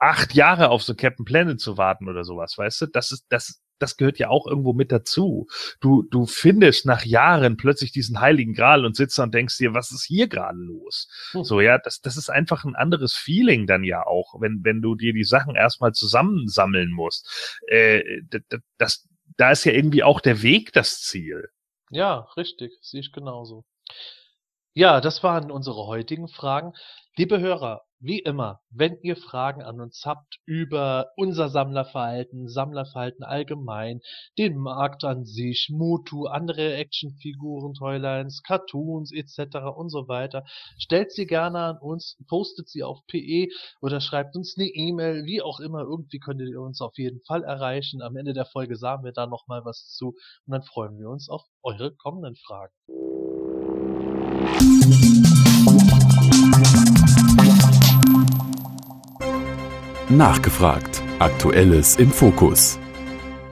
acht Jahre auf so Captain Planet zu warten oder sowas, weißt du? Das ist, das, das gehört ja auch irgendwo mit dazu. Du, du findest nach Jahren plötzlich diesen heiligen Gral und sitzt da und denkst dir, was ist hier gerade los? Hm. So, ja, das, das ist einfach ein anderes Feeling dann ja auch, wenn, wenn du dir die Sachen erstmal zusammensammeln musst. Äh, das, das, da ist ja irgendwie auch der Weg das Ziel. Ja, richtig, sehe ich genauso. Ja, das waren unsere heutigen Fragen. Liebe Hörer, wie immer, wenn ihr Fragen an uns habt über unser Sammlerverhalten, Sammlerverhalten allgemein, den Markt an sich, Mutu, andere Actionfiguren, Toylines, Cartoons etc. und so weiter, stellt sie gerne an uns, postet sie auf PE oder schreibt uns eine E-Mail, wie auch immer, irgendwie könnt ihr uns auf jeden Fall erreichen. Am Ende der Folge sagen wir da nochmal was zu und dann freuen wir uns auf eure kommenden Fragen. Nachgefragt. Aktuelles im Fokus.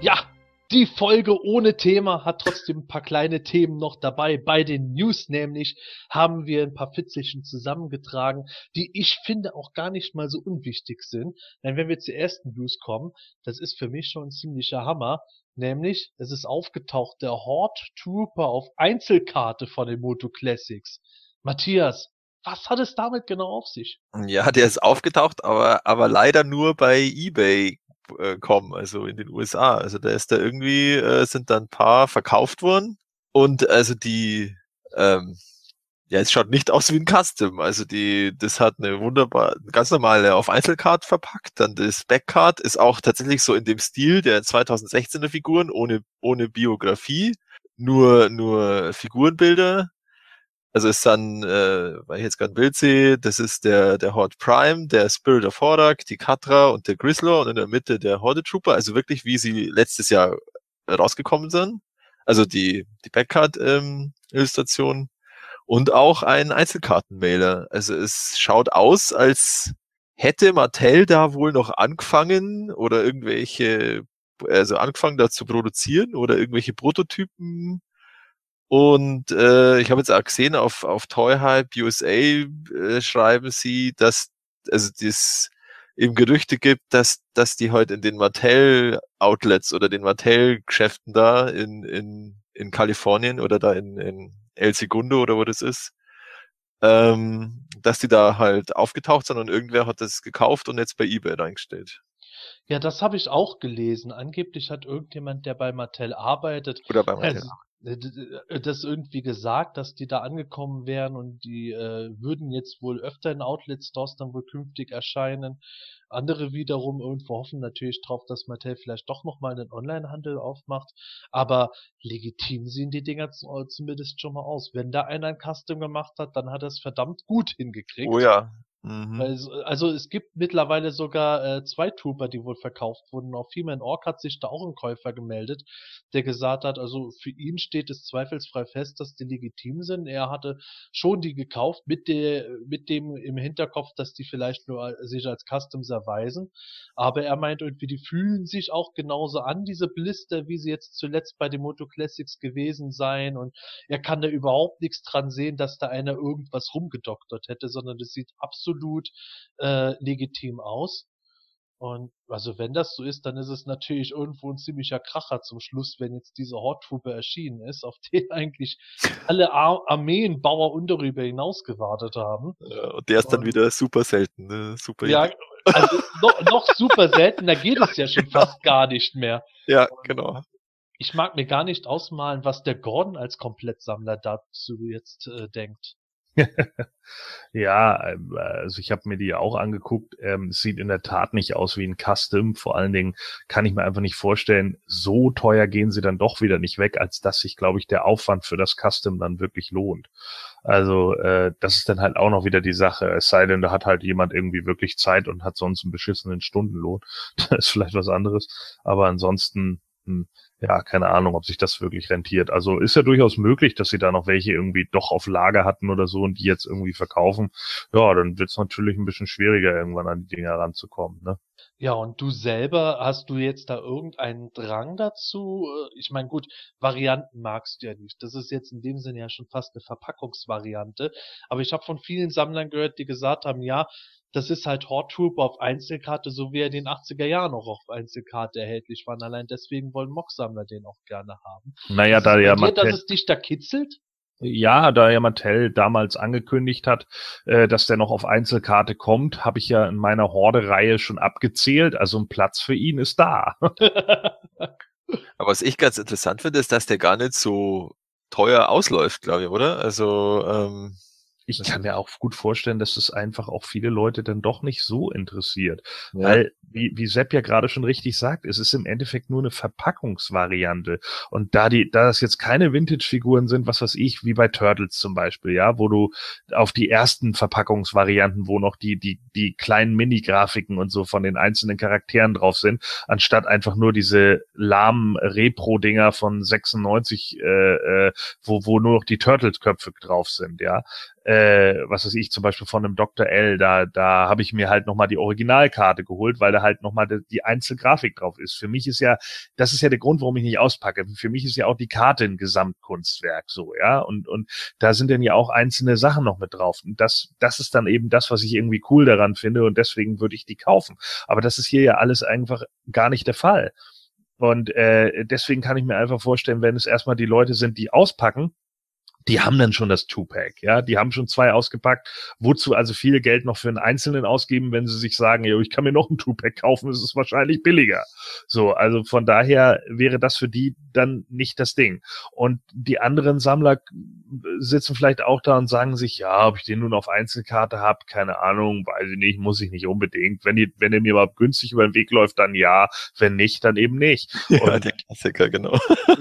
Ja, die Folge ohne Thema hat trotzdem ein paar kleine Themen noch dabei. Bei den News nämlich haben wir ein paar Fitzelchen zusammengetragen, die ich finde auch gar nicht mal so unwichtig sind. Denn wenn wir zur ersten News kommen, das ist für mich schon ein ziemlicher Hammer. Nämlich, es ist aufgetaucht, der Horde Trooper auf Einzelkarte von den Moto Classics. Matthias, was hat es damit genau auf sich? Ja, der ist aufgetaucht, aber, aber leider nur bei eBay äh, kommen, also in den USA. Also da ist da irgendwie, äh, sind da ein paar verkauft worden. Und also die, ähm, ja, es schaut nicht aus wie ein Custom. Also die, das hat eine wunderbar, ganz normale auf Einzelcard verpackt. Dann das Backcard ist auch tatsächlich so in dem Stil der 2016er Figuren, ohne, ohne Biografie. Nur, nur Figurenbilder also ist dann, äh, weil ich jetzt gerade ein Bild sehe, das ist der, der Horde Prime, der Spirit of Hordak, die Katra und der Grizzler und in der Mitte der Horde Trooper, also wirklich wie sie letztes Jahr rausgekommen sind. Also die, die Backcard-Illustration ähm, und auch ein Einzelkartenmailer. Also es schaut aus, als hätte Mattel da wohl noch angefangen oder irgendwelche also angefangen da zu produzieren oder irgendwelche Prototypen. Und äh, ich habe jetzt auch gesehen, auf, auf Toy Hype USA äh, schreiben sie, dass also das eben Gerüchte gibt, dass, dass die heute in den Mattel-Outlets oder den Mattel-Geschäften da in, in, in Kalifornien oder da in, in El Segundo oder wo das ist, ähm, dass die da halt aufgetaucht sind und irgendwer hat das gekauft und jetzt bei eBay reingestellt. Ja, das habe ich auch gelesen. Angeblich hat irgendjemand, der bei Mattel arbeitet, Oder bei Mattel. Äh, äh, das irgendwie gesagt, dass die da angekommen wären und die äh, würden jetzt wohl öfter in Outlet-Stores dann wohl künftig erscheinen. Andere wiederum irgendwo hoffen natürlich drauf, dass Mattel vielleicht doch nochmal einen Online-Handel aufmacht. Aber legitim sehen die Dinger äh, zumindest schon mal aus. Wenn da einer ein Custom gemacht hat, dann hat er es verdammt gut hingekriegt. Oh ja. Mhm. Es- Also es gibt mittlerweile sogar äh, zwei Trooper, die wohl verkauft wurden. Auf He-Man Orc hat sich da auch ein Käufer gemeldet, der gesagt hat, also für ihn steht es zweifelsfrei fest, dass die legitim sind. Er hatte schon die gekauft mit der, mit dem im Hinterkopf, dass die vielleicht nur al- sich als Customs erweisen. Aber er meint irgendwie, die fühlen sich auch genauso an, diese Blister, wie sie jetzt zuletzt bei den Moto Classics gewesen seien. Und er kann da überhaupt nichts dran sehen, dass da einer irgendwas rumgedoktert hätte, sondern das sieht absolut äh, legitim aus. Und also wenn das so ist, dann ist es natürlich irgendwo ein ziemlicher Kracher zum Schluss, wenn jetzt diese Horde Trooper erschienen ist, auf <laughs> den eigentlich alle Ar Armeenbauer und darüber hinaus gewartet haben. Ja, und der ist dann Und- wieder super selten. Ne? Super Ja, also noch, noch <laughs> super selten, da geht es ja schon fast gar nicht mehr. ja, genau. Ich mag mir gar nicht ausmalen, was der Gordon als Komplettsammler dazu jetzt äh, denkt. <laughs> Ja, ähm, also ich habe mir die auch angeguckt. Ähm, sieht in der Tat nicht aus wie ein Custom. Vor allen Dingen kann ich mir einfach nicht vorstellen, so teuer gehen sie dann doch wieder nicht weg, als dass sich, glaube ich, der Aufwand für das Custom dann wirklich lohnt. Also äh, das ist dann halt auch noch wieder die Sache. Es sei denn, da hat halt jemand irgendwie wirklich Zeit und hat sonst einen beschissenen Stundenlohn. <laughs> Das ist vielleicht was anderes. Aber ansonsten, hm, ja, keine Ahnung, ob sich das wirklich rentiert. Also ist ja durchaus möglich, dass sie da noch welche irgendwie doch auf Lager hatten oder so und die jetzt irgendwie verkaufen. Ja, dann wird es natürlich ein bisschen schwieriger, irgendwann an die Dinger ranzukommen. Ne? Ja, und du selber, hast du jetzt da irgendeinen Drang dazu? Äh, Ich meine, gut, Varianten magst du ja nicht. Das ist jetzt in dem Sinne ja schon fast eine Verpackungsvariante. Aber ich habe von vielen Sammlern gehört, die gesagt haben, ja, das ist halt Horde Trooper auf Einzelkarte, so wie er in den 80er Jahren auch auf Einzelkarte erhältlich war. Und Allein deswegen wollen Mock-Sammler den auch gerne haben. Naja, da ja dir, dass es dich da kitzelt? Ja, da ja Mattel damals angekündigt hat, äh, dass der noch auf Einzelkarte kommt, habe ich ja in meiner Horde-Reihe schon abgezählt. Also ein Platz für ihn ist da. <laughs> Aber was ich ganz interessant finde, ist, dass der gar nicht so teuer ausläuft, glaube ich, oder? Also, ähm, Ich kann mir auch gut vorstellen, dass es einfach auch viele Leute dann doch nicht so interessiert. ja. Weil, wie, wie Sepp ja gerade schon richtig sagt, es ist im Endeffekt nur eine Verpackungsvariante. Und da die, da das jetzt keine Vintage-Figuren sind, was weiß ich, wie bei Turtles zum Beispiel, ja, wo du auf die ersten Verpackungsvarianten, wo noch die, die, die kleinen Mini-Grafiken und so von den einzelnen Charakteren drauf sind, anstatt einfach nur diese lahmen Repro-Dinger von 96, äh, äh, wo, wo nur noch die Turtles-Köpfe drauf sind, ja äh, was weiß ich, zum Beispiel von einem Dr. L, da, da habe ich mir halt nochmal die Originalkarte geholt, weil da halt nochmal die, Einzelgrafik drauf ist. Für mich ist ja, das ist ja der Grund, warum ich nicht auspacke. Für mich ist ja auch die Karte ein Gesamtkunstwerk so, ja. Und, und da sind dann ja auch einzelne Sachen noch mit drauf. Und das, das ist dann eben das, was ich irgendwie cool daran finde und deswegen würde ich die kaufen. Aber das ist hier ja alles einfach gar nicht der Fall. Und äh, deswegen kann ich mir einfach vorstellen, wenn es erstmal die Leute sind, die auspacken, die haben dann schon das Two-Pack, ja, die haben schon zwei ausgepackt. Wozu also viel Geld noch für einen Einzelnen ausgeben, wenn sie sich sagen, ja, ich kann mir noch ein Two-Pack kaufen, es ist wahrscheinlich billiger. So, also von daher wäre das für die dann nicht das Ding. Und die anderen Sammler sitzen vielleicht auch da und sagen sich, ja, ob ich den nun auf Einzelkarte habe, keine Ahnung, weiß ich nicht, muss ich nicht unbedingt. Wenn die, wenn der mir mal günstig über den Weg läuft, dann ja, wenn nicht, dann eben nicht. ja, Und der Klassiker, genau.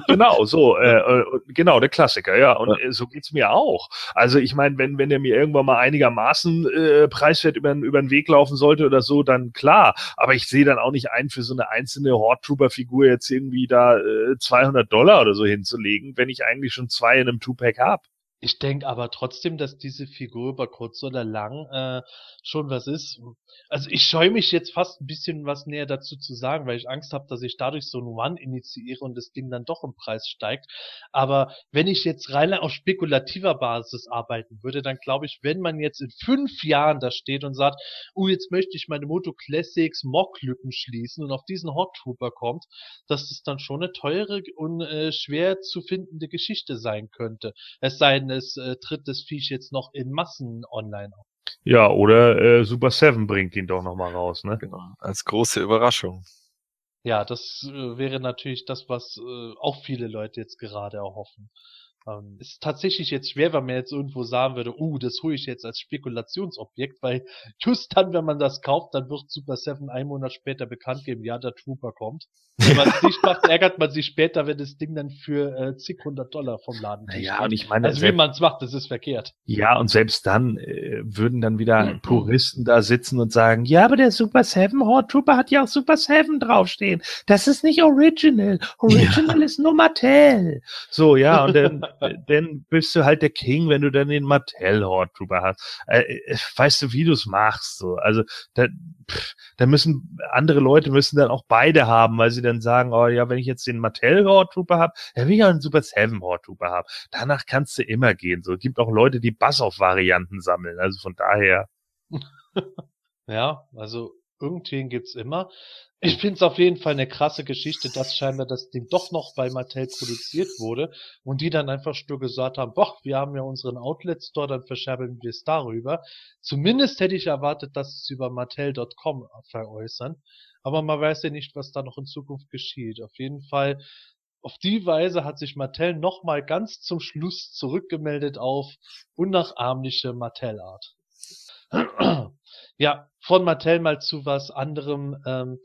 genau, so, äh, äh, genau, der Klassiker, ja. Und äh, so geht's mir auch. Also ich meine, wenn, wenn der mir irgendwann mal einigermaßen äh, preiswert über, über den Weg laufen sollte oder so, dann klar. Aber ich sehe dann auch nicht ein, für so eine einzelne Horde Trooper Figur jetzt irgendwie da äh, 200 Dollar oder so hinzulegen, wenn ich eigentlich schon zwei in einem Two-Pack hab. Ich denke aber trotzdem, dass diese Figur über kurz oder lang äh, schon was ist. Also ich scheue mich jetzt fast ein bisschen was näher dazu zu sagen, weil ich Angst habe, dass ich dadurch so ein One initiiere und das Ding dann doch im Preis steigt. Aber wenn ich jetzt rein auf spekulativer Basis arbeiten würde, dann glaube ich, wenn man jetzt in fünf Jahren da steht und sagt, oh, jetzt möchte ich meine Moto Classics Mock-Lücken schließen und auf diesen Hot Trooper kommt, dass das dann schon eine teure und äh, schwer zu findende Geschichte sein könnte. Es sei denn, es äh, tritt das Viech jetzt noch in Massen online auf. Ja, oder äh, Super Seven bringt ihn doch nochmal raus, ne? Genau. Als große Überraschung. Ja, das äh, wäre natürlich das, was äh, auch viele Leute jetzt gerade erhoffen. Ähm, ist tatsächlich jetzt schwer, wenn man jetzt irgendwo sagen würde, uh, das hole ich jetzt als Spekulationsobjekt, weil <laughs> just dann, wenn man das kauft, dann wird Super Seven einen Monat später bekannt geben, ja, der Trooper kommt. Wenn man es nicht macht, <laughs> ärgert man sich später, wenn das Ding dann für äh, zig hundert Dollar vom Laden Ja, und ich meine, also wie man es macht, das ist verkehrt. Ja, und selbst dann äh, würden dann wieder mhm. Puristen da sitzen und sagen, ja, aber der Super Seven Horde Trooper hat ja auch Super Seven draufstehen. Das ist nicht Original. Original ja. ist nur Mattel. So, ja, und dann <laughs> dann bist du halt der King, wenn du dann den Mattel Horde Trooper hast. Äh, äh, weißt du, wie du es machst, so. Also, da, pff, da müssen, andere Leute müssen dann auch beide haben, weil sie dann sagen, oh ja, wenn ich jetzt den Mattel Horde Trooper habe, dann will ich auch einen Super Seven Horde Trooper haben. Danach kannst du immer gehen, so. Gibt auch Leute, die Bass-Off-Varianten sammeln, also von daher. <laughs> ja, also irgendwen gibt's immer. Ich finde es auf jeden Fall eine krasse Geschichte, dass scheinbar das Ding doch noch bei Mattel produziert wurde und die dann einfach nur gesagt haben, boah, wir haben ja unseren Outlet Store, dann verscherbeln wir es darüber. Zumindest hätte ich erwartet, dass es über Mattel.com veräußern, aber man weiß ja nicht, was da noch in Zukunft geschieht. Auf jeden Fall, auf die Weise hat sich Mattel nochmal ganz zum Schluss zurückgemeldet auf unnachahmliche Mattel-Art. Ja, von Mattel mal zu was anderem ähm,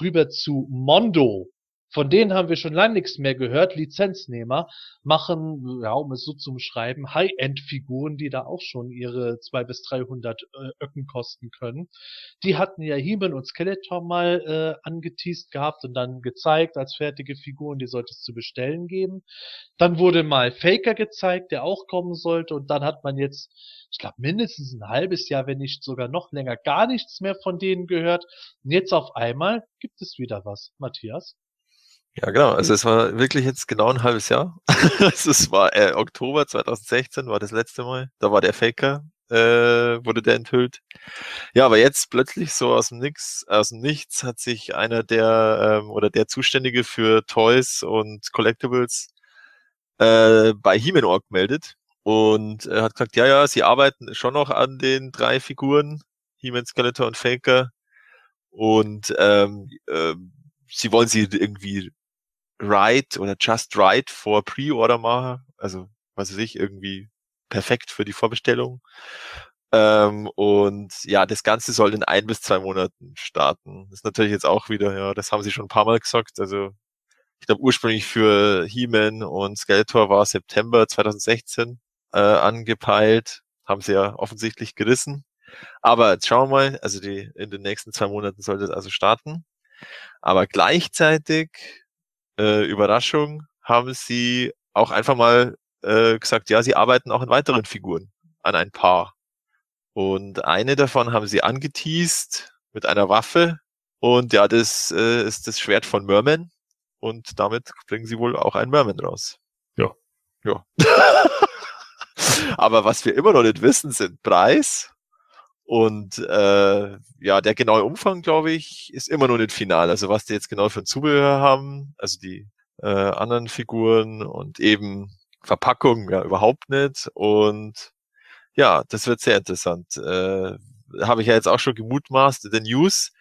rüber zu Mondo. Von denen haben wir schon lange nichts mehr gehört. Lizenznehmer machen, ja, um es so zu beschreiben, High-End-Figuren, die da auch schon ihre 200 bis 300 äh, Öcken kosten können. Die hatten ja He-Man und Skeletor mal äh, angeteased gehabt und dann gezeigt als fertige Figuren, die sollte es zu bestellen geben. Dann wurde mal Faker gezeigt, der auch kommen sollte und dann hat man jetzt ich glaube, mindestens ein halbes Jahr, wenn nicht sogar noch länger, gar nichts mehr von denen gehört. Und jetzt auf einmal gibt es wieder was. Matthias? Ja, genau. Also es war wirklich jetzt genau ein halbes Jahr. <laughs> also es war äh, Oktober 2016 war das letzte Mal. Da war der Faker, äh, wurde der enthüllt. Ja, aber jetzt plötzlich so aus dem Nix, aus dem Nichts hat sich einer der ähm, oder der Zuständige für Toys und Collectibles äh, bei He-Man gemeldet und er hat gesagt, ja, ja, sie arbeiten schon noch an den drei Figuren, He-Man, Skeletor und Faker. Und ähm, äh, sie wollen sie irgendwie right oder just right vor Pre-Order machen. Also, was weiß ich, irgendwie perfekt für die Vorbestellung. Ähm, und ja, das Ganze soll in ein bis zwei Monaten starten. Das ist natürlich jetzt auch wieder, ja, das haben sie schon ein paar Mal gesagt. Also, ich glaube, ursprünglich für He-Man und Skeletor war September 2016 äh, angepeilt. Haben sie ja offensichtlich gerissen. Aber jetzt schauen wir mal, also die, in den nächsten zwei Monaten sollte es also starten. Aber gleichzeitig, äh, Überraschung, haben sie auch einfach mal äh, gesagt, ja, sie arbeiten auch in weiteren Figuren an ein paar. Und eine davon haben sie angeteased mit einer Waffe. Und ja, das äh, ist das Schwert von Merman. Und damit bringen sie wohl auch ein Merman raus. Ja. Ja. <laughs> Aber was wir immer noch nicht wissen, sind Preis. Und äh, ja, der genaue Umfang, glaube ich, ist immer noch nicht final. Also was die jetzt genau für ein Zubehör haben, also die äh, anderen Figuren und eben Verpackung, ja, überhaupt nicht. Und ja, das wird sehr interessant. Äh, Habe ich ja jetzt auch schon gemutmaßt in den News.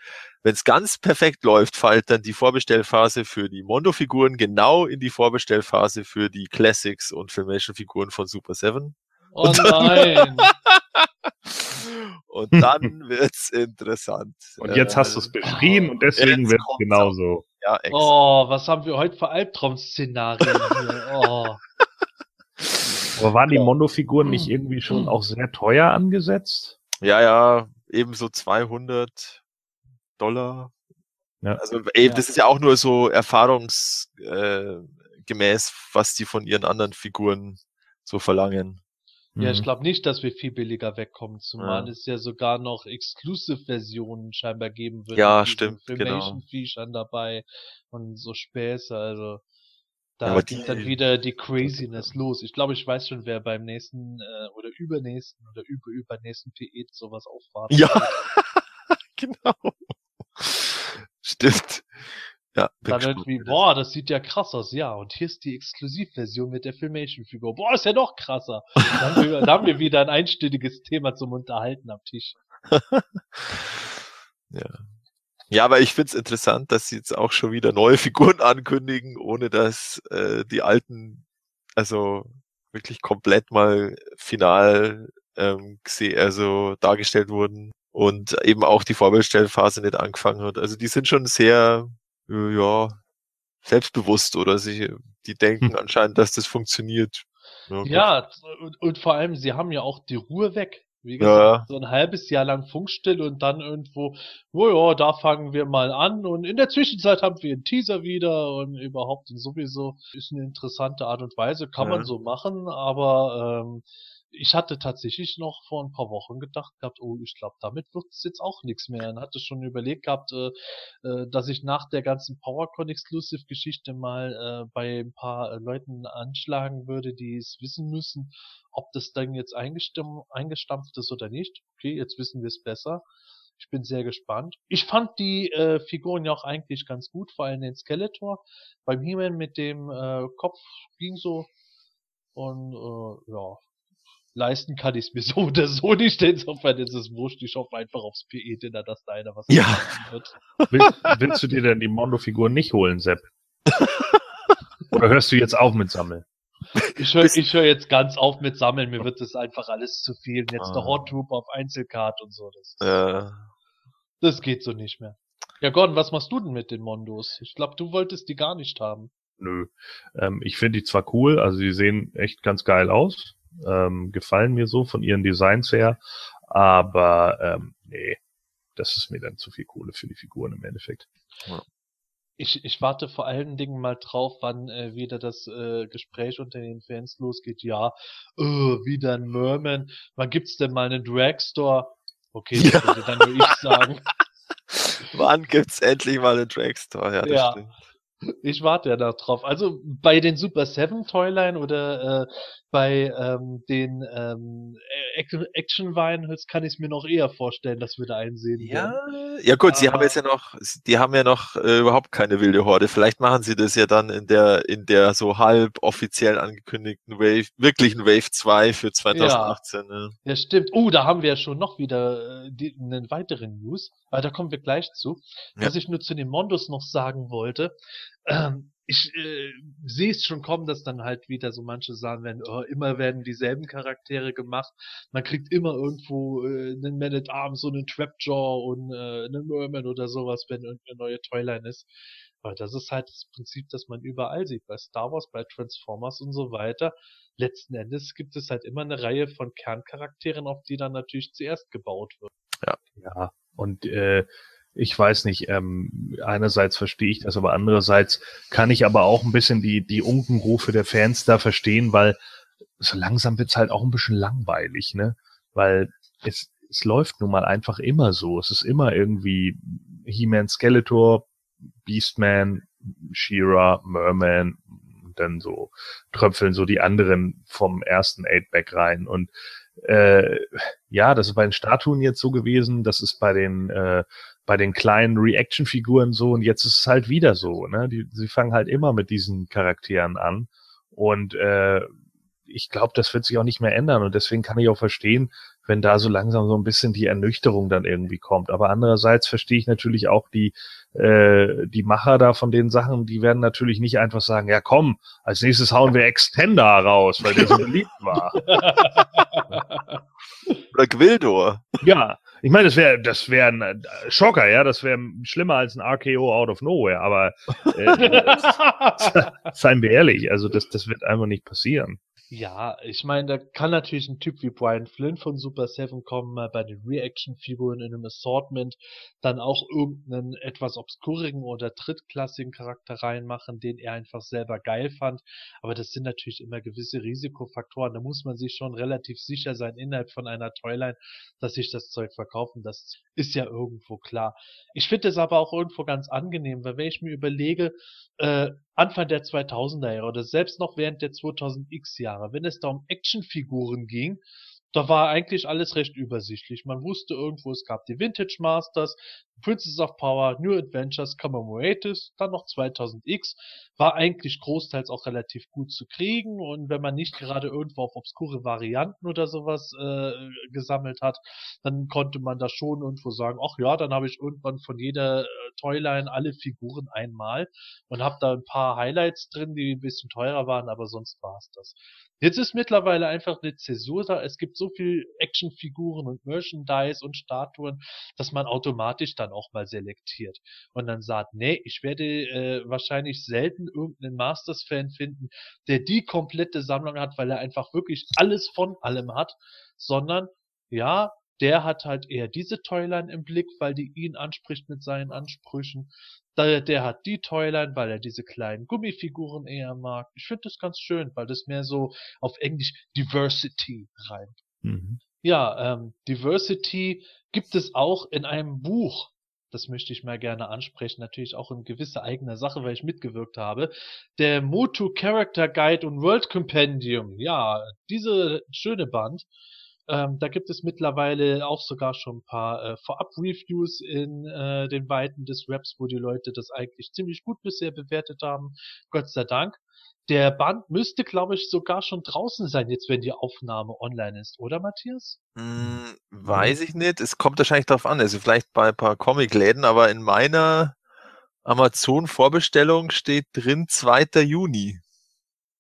Wenn es ganz perfekt läuft, fällt dann die Vorbestellphase für die Mondo-Figuren genau in die Vorbestellphase für die Classics und Filmation-Figuren von Super 7. Oh nein! <laughs> <laughs> und dann wird's interessant. Und jetzt hast du es beschrieben und deswegen wird es genauso. Ja, extra. Oh, was haben wir heute für Albtraum-Szenarien hier? Oh. <laughs> Aber waren die Mondo-Figuren nicht irgendwie schon auch sehr teuer angesetzt? Ja, ja, ebenso 200 Dollar. Ja. Also eben, ja. das ist ja auch nur so erfahrungsgemäß, äh, was die von ihren anderen Figuren so verlangen. Ja, ich Mhm. glaube nicht, dass wir viel billiger wegkommen, zumal Ja. es ja sogar noch Exclusive-Versionen scheinbar geben wird. Ja, stimmt, genau. Filmation-Features dabei und so Späße, also da Ja, geht die- dann wieder die Craziness los. Ich glaube, ich weiß schon, wer beim nächsten äh, oder übernächsten oder über übernächsten PE sowas aufwartet. Ja, <laughs> genau. Stimmt. Ja, Dann irgendwie, boah, das sieht ja krass aus, ja. Und hier ist die Exklusivversion mit der Filmation-Figur. Boah, ist ja noch krasser. Da haben, wir, da haben wir wieder ein einstündiges Thema zum Unterhalten am Tisch. <laughs> Ja. Ja, aber ich find's interessant, dass sie jetzt auch schon wieder neue Figuren ankündigen, ohne dass äh, die alten, also wirklich komplett mal final ähm, also dargestellt wurden und eben auch die Vorbestellphase nicht angefangen hat. Also die sind schon sehr, ja, selbstbewusst oder sie, die denken Hm. anscheinend, dass das funktioniert. gut. Ja, und, und vor allem, sie haben ja auch die Ruhe weg. Wie Ja. gesagt, so ein halbes Jahr lang Funkstille und dann irgendwo, oh ja, da fangen wir mal an und in der Zwischenzeit haben wir einen Teaser wieder und überhaupt und sowieso ist eine interessante Art und Weise, kann Ja. man so machen, aber ähm, ich hatte tatsächlich noch vor ein paar Wochen gedacht gehabt, oh, ich glaube, damit wird es jetzt auch nichts mehr. Und hatte schon überlegt gehabt, äh, äh, dass ich nach der ganzen PowerCon Exclusive Geschichte mal äh, bei ein paar äh, Leuten anschlagen würde, die es wissen müssen, ob das dann jetzt eingestampft, ist oder nicht. Okay, jetzt wissen wir es besser. Ich bin sehr gespannt. Ich fand die äh, Figuren ja auch eigentlich ganz gut, vor allem den Skeletor. Beim He-Man mit dem äh, Kopf ging so. Und äh, ja, leisten kann ich es mir <laughs> so oder so nicht. Insofern ist es wurscht. Ich hoffe einfach aufs PE-Dinner, dass da einer was Ja. machen wird. Willst, willst du dir denn die Mondo-Figur nicht holen, Sepp? <laughs> Oder hörst du jetzt auf mit Sammeln? Ich höre hör jetzt ganz auf mit Sammeln. Mir wird das einfach alles zu viel. Jetzt der Ah. Hot Troop auf Einzelcard und so. Das, Äh, das geht so nicht mehr. Ja, Gordon, was machst du denn mit den Mondos? Ich glaube, du wolltest die gar nicht haben. Nö. Ähm, ich finde die zwar cool, also die sehen echt ganz geil aus, ähm, gefallen mir so von ihren Designs her, aber ähm, nee, das ist mir dann zu viel Kohle für die Figuren im Endeffekt. Ich, ich warte vor allen Dingen mal drauf, wann äh, wieder das äh, Gespräch unter den Fans losgeht. Ja, äh, wieder ein Merman. Wann gibt's denn mal einen Dragstore? Okay, das Ja. würde dann nur ich sagen. <laughs> wann gibt's endlich mal einen Dragstore? Ja, das Ja. stimmt. Ich warte ja noch drauf. Also bei den Super Seven Toyline oder äh, bei ähm, den ähm, Ac- Action Vinyls kann ich es mir noch eher vorstellen, dass wir da einsehen Ja, werden. ja gut, sie haben Aber- jetzt ja noch, die haben ja noch äh, überhaupt keine wilde Horde. Vielleicht machen sie das ja dann in der, in der so halb offiziell angekündigten Wave, wirklichen Wave 2 für 2018. Ne? Ja, stimmt. Oh, da haben wir ja schon noch wieder äh, die, einen weiteren News. Aber da kommen wir gleich zu. Ja. Was ich nur zu den Mondos noch sagen wollte, ähm, ich äh, sehe es schon kommen, dass dann halt wieder so manche sagen werden, oh, immer werden dieselben Charaktere gemacht. Man kriegt immer irgendwo äh, einen Man at Arms, so einen Trapjaw und äh, einen Merman oder sowas, wenn irgendeine neue Toyline ist. Aber das ist halt das Prinzip, das man überall sieht. Bei Star Wars, bei Transformers und so weiter. Letzten Endes gibt es halt immer eine Reihe von Kerncharakteren, auf die dann natürlich zuerst gebaut wird. Ja, und äh, ich weiß nicht, ähm, einerseits verstehe ich das, aber andererseits kann ich aber auch ein bisschen die, die Unkenrufe der Fans da verstehen, weil so langsam wird's halt auch ein bisschen langweilig, ne? Weil es, es läuft nun mal einfach immer so. Es ist immer irgendwie He-Man Skeletor, Beastman, She-Ra, Merman, dann so tröpfeln so die anderen vom ersten Eight-Back rein. Und äh, ja, das ist bei den Statuen jetzt so gewesen, das ist bei den äh, bei den kleinen Reaction-Figuren so und jetzt ist es halt wieder so, ne? Die, sie fangen halt immer mit diesen Charakteren an und äh, ich glaube, das wird sich auch nicht mehr ändern und deswegen kann ich auch verstehen, wenn da so langsam so ein bisschen die Ernüchterung dann irgendwie kommt. Aber andererseits verstehe ich natürlich auch die äh, die Macher da von den Sachen, die werden natürlich nicht einfach sagen, ja komm, als nächstes hauen wir Extender raus, weil der so beliebt war. <laughs> Oder Gwildor. Ja, ich meine, das wäre das wäre ein äh, Schocker, ja, das wäre schlimmer als ein RKO out of nowhere, aber äh, <laughs> seien wir ehrlich, also das das wird einfach nicht passieren. Ja, ich meine, da kann natürlich ein Typ wie Brian Flynn von Super Seven kommen, mal bei den Reaction-Figuren in einem Assortment dann auch irgendeinen etwas obskurigen oder drittklassigen Charakter reinmachen, den er einfach selber geil fand. Aber das sind natürlich immer gewisse Risikofaktoren. Da muss man sich schon relativ sicher sein innerhalb von einer Toyline, dass sich das Zeug verkaufen. Das ist ja irgendwo klar. Ich finde es aber auch irgendwo ganz angenehm, weil wenn ich mir überlege, äh, Anfang der 2000er Jahre oder selbst noch während der 2000X Jahre, wenn es da um Actionfiguren ging, da war eigentlich alles recht übersichtlich. Man wusste irgendwo, es gab die Vintage Masters, Princess of Power, New Adventures, Commemorative, dann noch 2000X, war eigentlich großteils auch relativ gut zu kriegen und wenn man nicht gerade irgendwo auf obskure Varianten oder sowas äh, gesammelt hat, dann konnte man da schon irgendwo sagen, ach ja, dann habe ich irgendwann von jeder äh, Toyline alle Figuren einmal und habe da ein paar Highlights drin, die ein bisschen teurer waren, aber sonst war es das. Jetzt ist mittlerweile einfach eine Zäsur da. Es gibt so viel Actionfiguren und Merchandise und Statuen, dass man automatisch dann auch mal selektiert und dann sagt, nee, ich werde äh, wahrscheinlich selten irgendeinen Masters-Fan finden, der die komplette Sammlung hat, weil er einfach wirklich alles von allem hat, sondern ja, der hat halt eher diese Toyline im Blick, weil die ihn anspricht mit seinen Ansprüchen. Der, der hat die Toyline, weil er diese kleinen Gummifiguren eher mag. Ich finde das ganz schön, weil das mehr so auf Englisch Diversity reimt. Mhm. Ja, ähm, Diversity gibt es auch in einem Buch. Das möchte ich mal gerne ansprechen. Natürlich auch in gewisser eigener Sache, weil ich mitgewirkt habe. Der Motu Character Guide und World Compendium. Ja, diese schöne Band ähm, da gibt es mittlerweile auch sogar schon ein paar äh, Vorab-Reviews in äh, den Weiten des Raps, wo die Leute das eigentlich ziemlich gut bisher bewertet haben. Gott sei Dank. Der Band müsste, glaube ich, sogar schon draußen sein, jetzt wenn die Aufnahme online ist, oder Matthias? Hm, weiß ich nicht. Es kommt wahrscheinlich darauf an. Also vielleicht bei ein paar Comicläden, aber in meiner Amazon-Vorbestellung steht drin 2. Juni.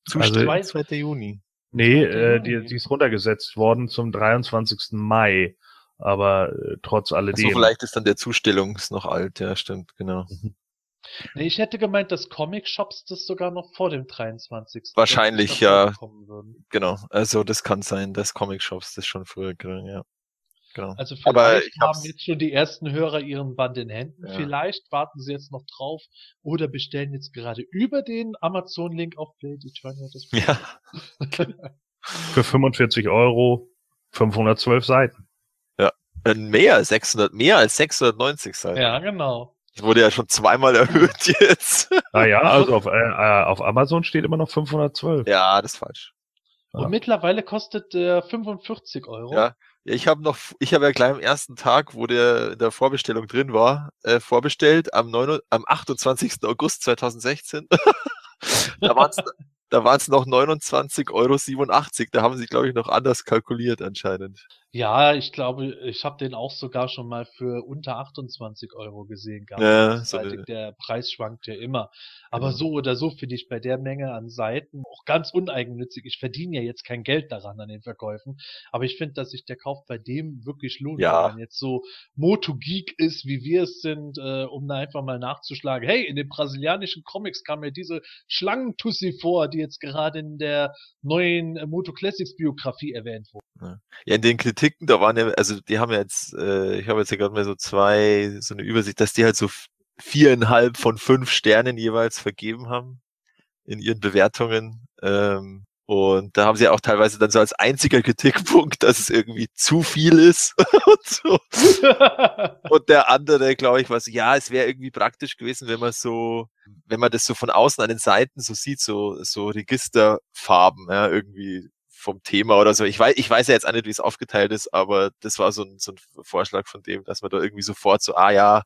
Also- Zustellung 2. Juni. Nee, äh, die, die ist runtergesetzt worden zum 23. Mai. Aber äh, trotz So, alledem. vielleicht ist dann der Zustellung ist noch alt. Ja, stimmt, genau. Nee, ich hätte gemeint, dass Comic-Shops das sogar noch vor dem 23. Wahrscheinlich, ja. bekommen würden. Genau. Also das kann sein, dass Comic-Shops das schon früher, kriegen, ja. Genau. Also vielleicht ich haben jetzt schon die ersten Hörer ihren Band in Händen. Ja. Vielleicht warten sie jetzt noch drauf oder bestellen jetzt gerade über den Amazon-Link auf Blade Eternia das Buch. <laughs> Ja. <laughs> Für 45 Euro 512 Seiten. Äh, Mehr als 600, mehr als 690 Seiten. ja, genau. Das wurde ja schon zweimal erhöht <laughs> jetzt. Naja, also auf, äh, äh, auf Amazon steht immer noch 512. ja, das ist falsch. Ja. Und mittlerweile kostet der 45 Euro. Ja. Ja, ich habe noch, ich habe ja gleich am ersten Tag, wo der in der Vorbestellung drin war, äh, vorbestellt am, 9, am 28. August 2016. <laughs> da waren es da waren's noch 29,87 Euro. Da haben sie, glaube ich, noch anders kalkuliert anscheinend. Ja, ich glaube, ich habe den auch sogar schon mal für unter 28 Euro gesehen gehabt. Ja, so Seitig, eine- der Preis schwankt ja immer. Aber Genau. so oder so finde ich bei der Menge an Seiten auch ganz uneigennützig. Ich verdiene ja jetzt kein Geld daran an den Verkäufen, aber ich finde, dass sich der Kauf bei dem wirklich lohnt, Ja. wenn man jetzt so Moto-Geek ist, wie wir es sind, äh, um da einfach mal nachzuschlagen. Hey, in den brasilianischen Comics kam mir diese Schlangentussi vor, die jetzt gerade in der neuen äh, Moto Classics Biografie erwähnt wurde. Ja, in den Kritiken, da waren ja, also die haben ja jetzt, äh, ich habe jetzt ja gerade mal so zwei, so eine Übersicht, dass die halt so viereinhalb von fünf Sternen jeweils vergeben haben in ihren Bewertungen. Ähm, und da haben sie auch teilweise dann so als einziger Kritikpunkt, dass es irgendwie zu viel ist <laughs> und so. Und der andere, glaube ich, was, ja, es wäre irgendwie praktisch gewesen, wenn man so, wenn man das so von außen an den Seiten so sieht, so, so Registerfarben, ja, irgendwie vom Thema oder so. Ich weiß, ich weiß ja jetzt auch nicht, wie es aufgeteilt ist, aber das war so ein, so ein Vorschlag von dem, dass man da irgendwie sofort so, ah ja,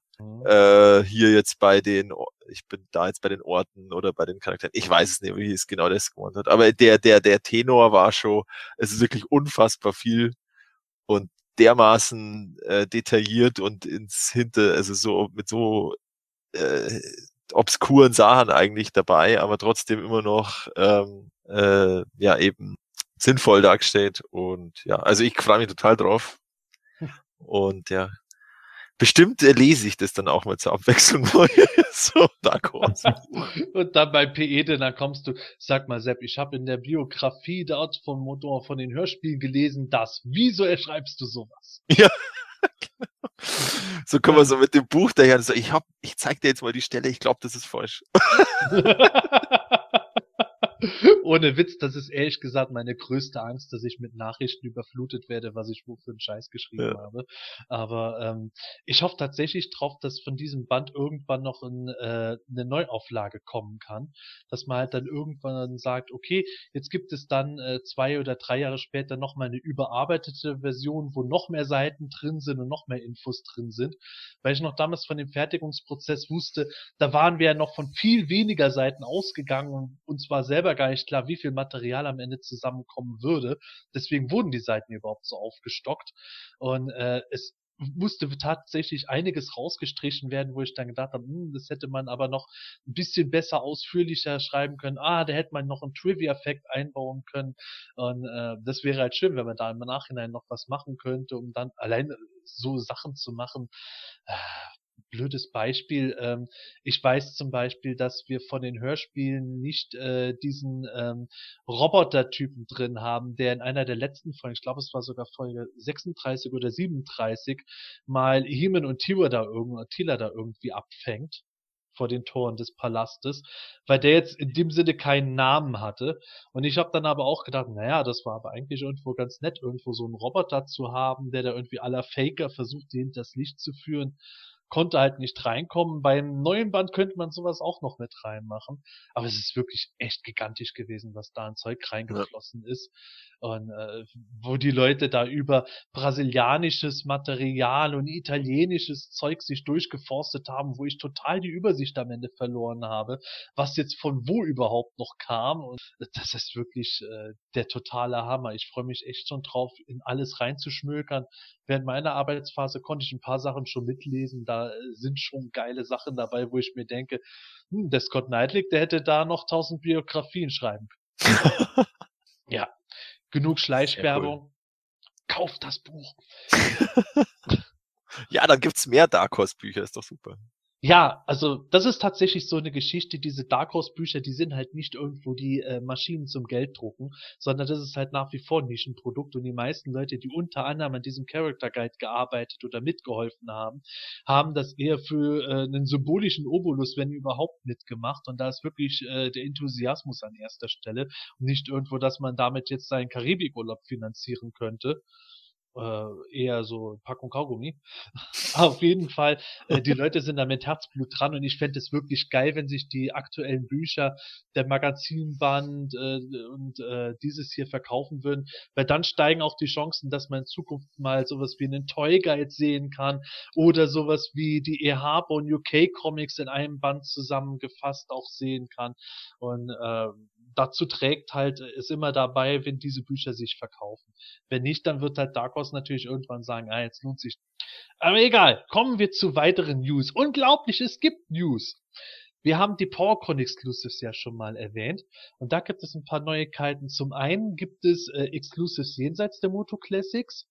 äh, hier jetzt bei den, ich bin da jetzt bei den Orten oder bei den Charakteren. Ich weiß es nicht, wie es genau das gemeint hat. Aber der, der, der Tenor war schon, es ist wirklich unfassbar viel und dermaßen äh, detailliert und ins Hinter, also so mit so äh, obskuren Sachen eigentlich dabei, aber trotzdem immer noch ähm, äh, ja eben sinnvoll dargestellt und ja, also ich freue mich total drauf und ja, Bestimmt lese ich das dann auch mal zur Abwechslung <laughs> so, Dark Horse. Und dann bei PE, dann kommst du, sag mal Sepp, ich habe in der Biografie dort von Motor von den Hörspielen gelesen, das. Wieso erschreibst du sowas? Ja. <laughs> so kommen wir so mit dem Buch daher so, ich hab, ich zeig dir jetzt mal die Stelle, ich glaube, das ist falsch. <laughs> <laughs> Ohne Witz, das ist ehrlich gesagt meine größte Angst, dass ich mit Nachrichten überflutet werde, was ich wo für einen Scheiß geschrieben Ja. habe. Aber ähm, ich hoffe tatsächlich drauf, dass von diesem Band irgendwann noch ein, äh, eine Neuauflage kommen kann. Dass man halt dann irgendwann sagt, okay, jetzt gibt es dann äh, zwei oder drei Jahre später nochmal eine überarbeitete Version, wo noch mehr Seiten drin sind und noch mehr Infos drin sind. Weil ich noch damals von dem Fertigungsprozess wusste, da waren wir ja noch von viel weniger Seiten ausgegangen und uns war selber gar nicht klar, wie viel Material am Ende zusammenkommen würde. Deswegen wurden die Seiten überhaupt so aufgestockt. Und äh, es musste tatsächlich einiges rausgestrichen werden, wo ich dann gedacht habe, hm, das hätte man aber noch ein bisschen besser ausführlicher schreiben können. Ah, da hätte man noch einen Trivia-Effekt einbauen können. Und äh, das wäre halt schön, wenn man da im Nachhinein noch was machen könnte, um dann alleine so Sachen zu machen. Blödes Beispiel. Ähm, ich weiß zum Beispiel, dass wir von den Hörspielen nicht äh, diesen ähm, Roboter-Typen drin haben, der in einer der letzten Folgen, ich glaube es war sogar Folge 36 oder 37, mal Heeman und Tila da, irgend, Tila da irgendwie abfängt vor den Toren des Palastes, weil der jetzt in dem Sinne keinen Namen hatte. Und ich habe dann aber auch gedacht, naja, das war aber eigentlich irgendwo ganz nett, irgendwo so einen Roboter zu haben, der da irgendwie aller Faker versucht, hinter das Licht zu führen konnte halt nicht reinkommen. Beim neuen Band könnte man sowas auch noch mit reinmachen. Aber es ist wirklich echt gigantisch gewesen, was da an Zeug reingeflossen ja. ist. Und äh, wo die Leute da über brasilianisches Material und italienisches Zeug sich durchgeforstet haben, wo ich total die Übersicht am Ende verloren habe, was jetzt von wo überhaupt noch kam. Und das ist wirklich äh, der totale Hammer. Ich freue mich echt schon drauf, in alles reinzuschmökern. Während meiner Arbeitsphase konnte ich ein paar Sachen schon mitlesen. Da sind schon geile Sachen dabei, wo ich mir denke, hm, der Scott Knightley, der hätte da noch tausend Biografien schreiben können. <laughs> ja, genug Schleichwerbung. Cool. Kauft das Buch. <laughs> ja, dann gibt's mehr Dark Horse Bücher, ist doch super. Ja, also das ist tatsächlich so eine Geschichte, diese Dark Horse Bücher, die sind halt nicht irgendwo die äh, Maschinen zum Gelddrucken, sondern das ist halt nach wie vor ein Nischenprodukt. Und die meisten Leute, die unter anderem an diesem Character Guide gearbeitet oder mitgeholfen haben, haben das eher für äh, einen symbolischen Obolus, wenn überhaupt, mitgemacht. Und da ist wirklich äh, der Enthusiasmus an erster Stelle. Und nicht irgendwo, dass man damit jetzt seinen Karibikurlaub finanzieren könnte äh, eher so Packung Kaugummi. <laughs> Auf jeden Fall, äh, die Leute sind da mit Herzblut dran und ich fände es wirklich geil, wenn sich die aktuellen Bücher, der Magazinband äh, und äh, dieses hier verkaufen würden, weil dann steigen auch die Chancen, dass man in Zukunft mal sowas wie einen Toy Guide sehen kann oder sowas wie die E. Harper und UK Comics in einem Band zusammengefasst auch sehen kann und äh, dazu trägt halt, ist immer dabei, wenn diese Bücher sich verkaufen. Wenn nicht, dann wird halt Dark Horse natürlich irgendwann sagen, ah, jetzt lohnt sich. Aber egal, kommen wir zu weiteren News. Unglaublich, es gibt News. Wir haben die PowerCon Exclusives ja schon mal erwähnt und da gibt es ein paar Neuigkeiten. Zum einen gibt es äh, Exclusives jenseits der Moto Classics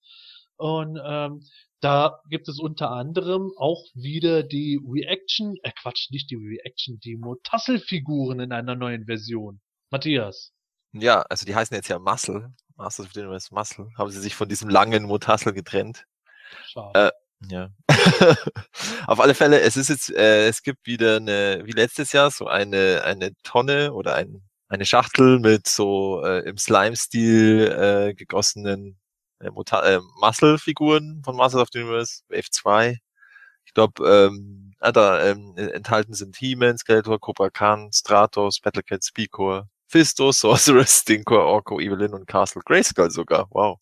und ähm, da gibt es unter anderem auch wieder die Reaction, äh Quatsch, nicht die Reaction, die Motassel-Figuren in einer neuen Version. Matthias. Ja, also die heißen jetzt ja Muscle. Masters of the Universe Muscle. Haben sie sich von diesem langen Motassel getrennt. Schade. Äh, ja. <laughs> Auf alle Fälle, es ist jetzt, äh, es gibt wieder eine, wie letztes Jahr, so eine, eine Tonne oder ein, eine Schachtel mit so äh, im Slime-Stil äh, gegossenen äh, äh, Muscle-Figuren von Masters of the Universe, Wave 2. Ich glaube, ähm, ah, da ähm, enthalten sind He-Man, Skeletor, Cobra Khan, Stratos, Battlecat, Speedcore, Fisto, Sorceress, <laughs> Stinkor, Orko, Evelyn und Castle Grayskull sogar. Wow.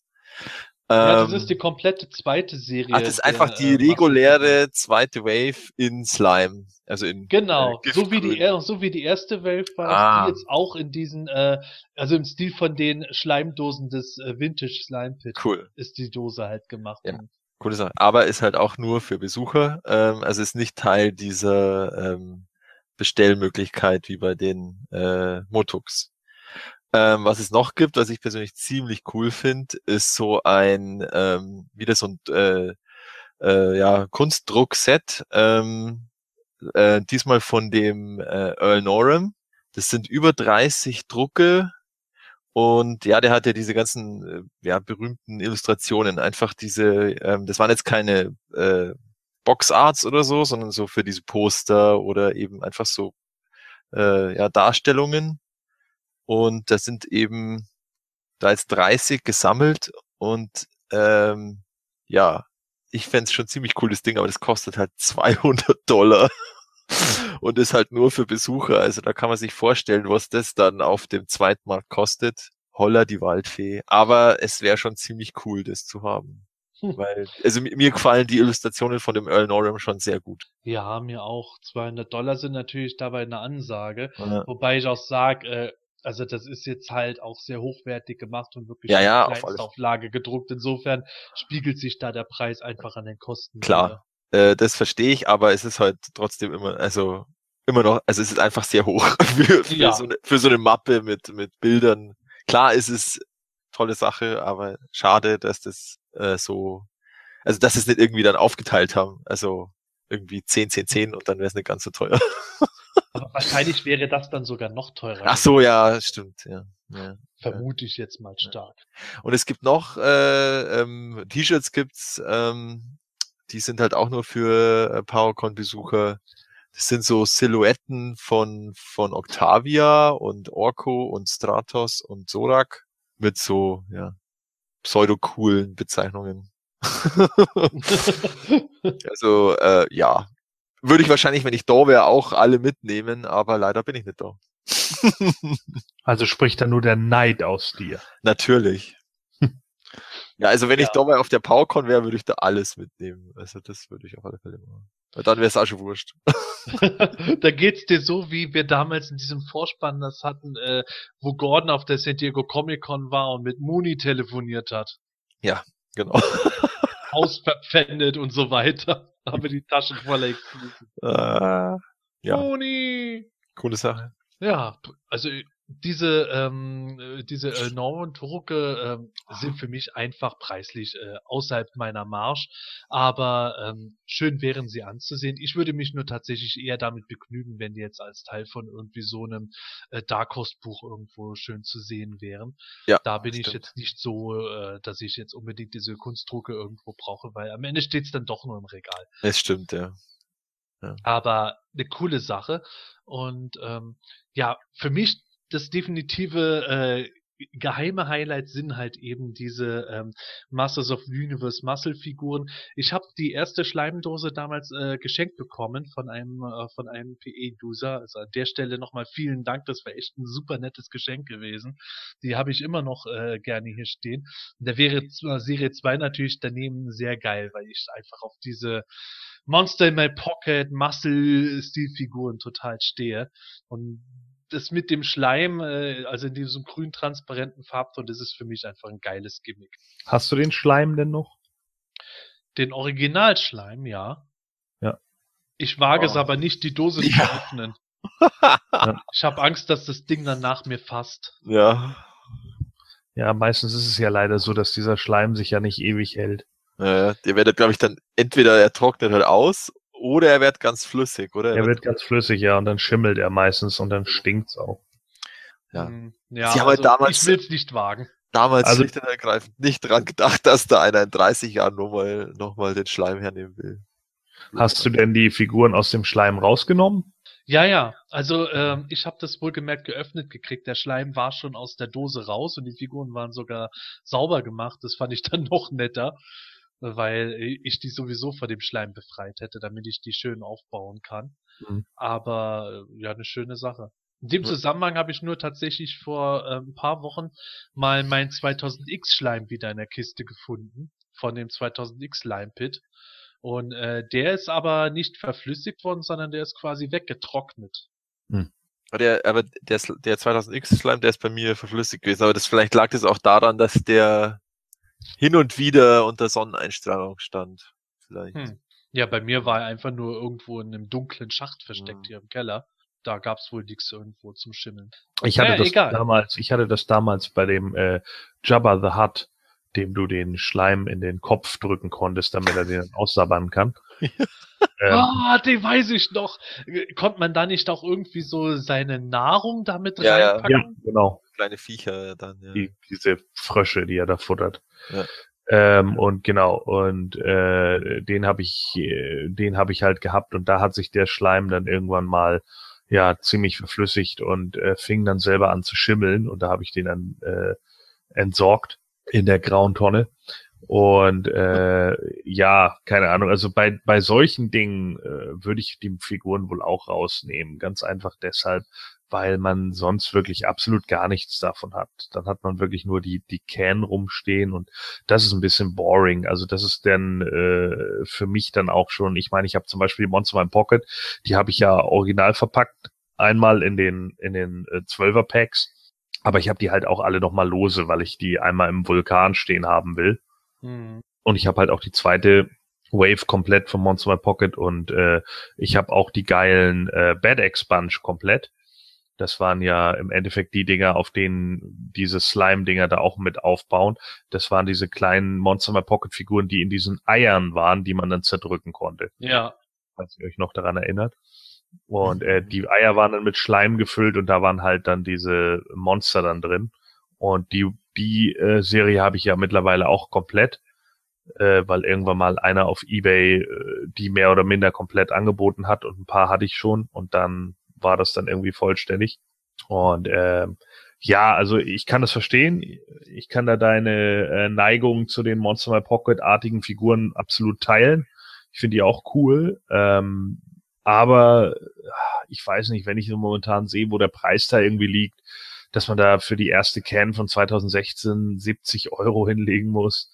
Ja, das ist die komplette zweite Serie. Ach, das ist einfach die reguläre zweite Wave in Slime. Also in Genau, äh, so wie die so wie die erste Wave war, ah. die jetzt auch in diesen, äh, also im Stil von den Schleimdosen des äh, Vintage Slime Pit cool. ist die Dose halt gemacht. Ja. Coole Sache. Aber ist halt auch nur für Besucher, ähm, also ist nicht Teil dieser ähm, Bestellmöglichkeit wie bei den äh, Motux. Ähm, was es noch gibt, was ich persönlich ziemlich cool finde, ist so ein, ähm, wieder so ein äh, äh, ja, Kunstdruckset. Ähm, äh, diesmal von dem äh, Earl Norham. Das sind über 30 Drucke und ja, der hat ja diese ganzen äh, ja, berühmten Illustrationen, einfach diese, ähm, das waren jetzt keine äh, Boxarts oder so, sondern so für diese Poster oder eben einfach so äh, ja, Darstellungen. Und da sind eben da jetzt 30 gesammelt und ähm, ja, ich fände schon ziemlich cooles Ding, aber das kostet halt <laughs> 200 Dollar und ist halt nur für Besucher. Also da kann man sich vorstellen, was das dann auf dem Zweitmarkt kostet. Holla die Waldfee. Aber es wäre schon ziemlich cool, das zu haben. <laughs> Weil, also mi- mir gefallen die Illustrationen von dem Earl Norham schon sehr gut. Ja, mir auch. 200 Dollar sind natürlich dabei eine Ansage. Ja, Wobei ich auch sage, äh, also das ist jetzt halt auch sehr hochwertig gemacht und wirklich Ja, ja, auf Kleinstauflage gedruckt. Insofern spiegelt sich da der Preis einfach an den Kosten. Klar. äh, das verstehe ich, aber es ist halt trotzdem immer, also immer noch, also es ist einfach sehr hoch <laughs> für, für, Ja. so, eine, für so eine Mappe mit, mit Bildern. Klar, es ist tolle Sache, aber schade, dass das äh, so, also dass es nicht irgendwie dann aufgeteilt haben. Also irgendwie 10, 10, 10 und dann wäre es nicht ganz so teuer. <laughs> Aber wahrscheinlich wäre das dann sogar noch teurer. Ach so, ja, stimmt, ja. ja. Vermute ich jetzt mal stark. Und es gibt noch äh, ähm, T-Shirts gibt's, ähm, die sind halt auch nur für äh, PowerCon-Besucher. Das sind so Silhouetten von von Octavia und Orko und Stratos und Sorak mit so ja pseudo coolen Bezeichnungen. <laughs> also äh, ja, würde ich wahrscheinlich, wenn ich da wäre, auch alle mitnehmen, aber leider bin ich nicht da. <laughs> Also spricht da nur der Neid aus dir. Natürlich. <laughs> Ja, also wenn ich Ja. da mal auf der PowerCon wäre, würde ich da alles mitnehmen. Also das würde ich auf alle Fälle machen. Weil dann wäre es auch schon wurscht. <laughs> <laughs> da geht's dir so, wie wir damals in diesem Vorspann das hatten, äh, wo Gordon auf der San Diego Comic Con war und mit Mooney telefoniert hat. Genau. <laughs> Haus verpfändet und so weiter. Haben wir die Taschen voller Exklusiv. Äh, ja, Mooney! coole Sache. Ja, also diese ähm, äh, diese äh, Norman Drucke ähm, sind für mich einfach preislich äh, außerhalb meiner Marsch, aber ähm, schön wären sie anzusehen. Ich würde mich nur tatsächlich eher damit begnügen, wenn die jetzt als Teil von irgendwie so einem äh, Dark Horse Buch irgendwo schön zu sehen wären. Ja, Da bin ich jetzt nicht so, äh, dass ich jetzt unbedingt diese Kunstdrucke irgendwo brauche, weil am Ende steht's dann doch nur im Regal Es stimmt, ja. aber eine coole Sache. Und ähm, ja, für mich das definitive äh, geheime Highlight sind halt eben diese ähm, Masters of Universe Muscle Figuren. Ich habe die erste Schleimdose damals äh, geschenkt bekommen von einem äh, von einem PE-User. Also an der Stelle nochmal vielen Dank. Das war echt ein super nettes Geschenk gewesen. Die habe ich immer noch äh, gerne hier stehen. Und da wäre Serie 2 natürlich daneben sehr geil, weil ich einfach auf diese Monster in my Pocket, Muscle-Stilfiguren total stehe. Und das mit dem Schleim, äh, also in diesem grün transparenten Farbton, das ist für mich einfach ein geiles Gimmick. Hast du den Schleim denn noch? Den Originalschleim, ja. Ja. Ich wage es Oh. aber nicht, die Dose zu Ja. öffnen. <laughs> Ja. Ich habe Angst, dass das Ding dann nach mir fasst. Ja. Ja, meistens ist es ja leider so, dass dieser Schleim sich ja nicht ewig hält. Äh, der wird, glaube ich, dann entweder er trocknet halt aus oder er wird ganz flüssig, oder? Er wird ganz flüssig, ja, und dann schimmelt er meistens und dann stinkt's auch. Ja. Hm, ja Sie haben halt also damals- ich will es nicht wagen. damals Also- schlicht und ergreifend nicht dran gedacht, dass da einer in 30 Jahren nochmal noch mal den Schleim hernehmen will. Hast du denn die Figuren aus dem Schleim rausgenommen? Ja, ja. Also ähm, ich habe das wohlgemerkt geöffnet gekriegt. Der Schleim war schon aus der Dose raus und die Figuren waren sogar sauber gemacht. Das fand ich dann <laughs> noch netter, weil ich die sowieso von dem Schleim befreit hätte, damit ich die schön aufbauen kann. Mhm. Aber äh, ja, eine schöne Sache. In dem. Zusammenhang habe ich nur tatsächlich vor äh, ein paar Wochen mal meinen 2000X Schleim wieder in der Kiste gefunden von dem 2000X Slime Pit. Und äh, der ist aber nicht verflüssigt worden, sondern der ist quasi weggetrocknet. Aber der, aber der, der 2000X Slime, der ist bei mir verflüssigt gewesen. Aber das vielleicht lag das auch daran, dass der hin und wieder unter Sonneneinstrahlung stand. Vielleicht. Hm. Ja, bei mir war er einfach nur irgendwo in einem dunklen Schacht versteckt Mhm. hier im Keller. Da gab's wohl nichts irgendwo zum Schimmeln. Ich hatte Ja, das egal. damals, ich hatte das damals bei dem äh, Jabba the Hutt dem du den Schleim in den Kopf drücken konntest, damit er den aussabbern kann. <laughs> ähm, Ah, den weiß ich noch. Konnte man da nicht auch irgendwie so seine Nahrung damit Ja, ja. reinpacken? ja, genau. Kleine Viecher dann, ja. Die, diese Frösche, die er da futtert. Ja. Ähm, und genau, und äh, den habe ich, äh, den habe ich halt gehabt und da hat sich der Schleim dann irgendwann mal ja ziemlich verflüssigt und äh, fing dann selber an zu schimmeln und da habe ich den dann äh, entsorgt in der grauen Tonne. Und äh, ja, keine Ahnung, also bei, bei solchen Dingen äh, würde ich die Figuren wohl auch rausnehmen. Ganz einfach deshalb, weil man sonst wirklich absolut gar nichts davon hat. Dann hat man wirklich nur die, die Can rumstehen und das ist ein bisschen boring. Also das ist dann äh, für mich dann auch schon, ich meine, ich habe zum Beispiel die Monster in Pocket, die habe ich ja original verpackt, einmal in den, in den äh, 12er Packs, aber ich habe die halt auch alle nochmal lose, weil ich die einmal im Vulkan stehen haben will. Hm. Und ich habe halt auch die zweite Wave komplett von Monster My Pocket und äh, ich habe auch die geilen äh, Bad Expunge komplett. Das waren ja im Endeffekt die Dinger, auf denen diese Slime-Dinger da auch mit aufbauen. Das waren diese kleinen Monster My Pocket-Figuren, die in diesen Eiern waren, die man dann zerdrücken konnte, Ja. falls ihr euch noch daran erinnert. Und äh, die Eier waren dann mit Schleim gefüllt und da waren halt dann diese Monster dann drin. Und die, die äh, Serie habe ich ja mittlerweile auch komplett, äh, weil irgendwann mal einer auf Ebay äh, die mehr oder minder komplett angeboten hat und ein paar hatte ich schon und dann war das dann irgendwie vollständig. Und ähm, ja, also ich kann das verstehen. Ich kann da deine äh, Neigung zu den Monster My Pocket-artigen Figuren absolut teilen. Ich finde die auch cool. Ähm, aber ich weiß nicht, wenn ich momentan sehe, wo der Preis da irgendwie liegt, dass man da für die erste Can von 2016 70 Euro hinlegen muss.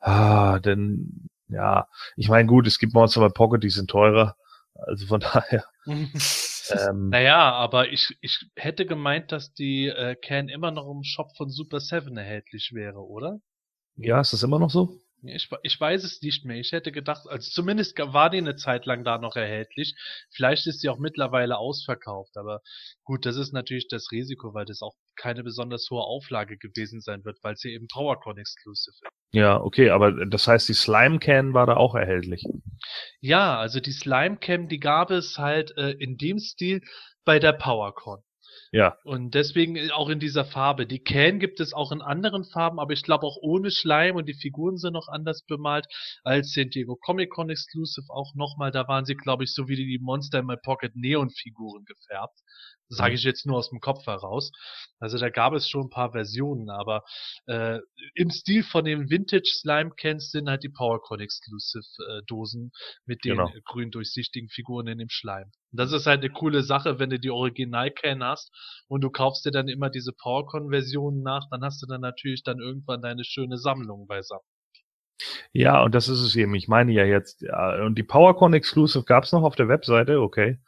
Ah, denn ja, ich meine, gut, es gibt Monster My Pocket, die sind teurer. Also von <laughs> daher. <laughs> Ähm, Naja, aber ich, ich hätte gemeint, dass die äh, Can immer noch im Shop von Super 7 erhältlich wäre, oder? ja, ist das immer noch so? Ich, ich weiß es nicht mehr. Ich hätte gedacht, also zumindest war die eine Zeit lang da noch erhältlich. Vielleicht ist sie auch mittlerweile ausverkauft, aber gut, das ist natürlich das Risiko, weil das auch keine besonders hohe Auflage gewesen sein wird, weil sie eben PowerCon Exclusive ist. Ja, okay, aber das heißt, die Slime Can war da auch erhältlich. Ja, also die Slime Cam, die gab es halt äh, in dem Stil bei der PowerCon. Ja, Und deswegen auch in dieser Farbe. Die Can gibt es auch in anderen Farben, aber ich glaube auch ohne Schleim und die Figuren sind noch anders bemalt als San Diego Comic Con Exclusive auch nochmal. Da waren sie, glaube ich, so wie die Monster in My Pocket Neon Figuren gefärbt. Sage Mhm. ich jetzt nur aus dem Kopf heraus. Also da gab es schon ein paar Versionen, aber äh, im Stil von den Vintage Slime Cans sind halt die PowerCon Exclusive äh, Dosen mit den Genau. äh, grün durchsichtigen Figuren in dem Schleim. Und das ist halt eine coole Sache, wenn du die Original Can hast und du kaufst dir dann immer diese PowerCon Versionen nach, dann hast du dann natürlich dann irgendwann deine schöne Sammlung beisammen. ja, und das ist es eben. Ich meine ja jetzt, ja, und die PowerCon Exclusive gab's noch auf der Webseite, okay.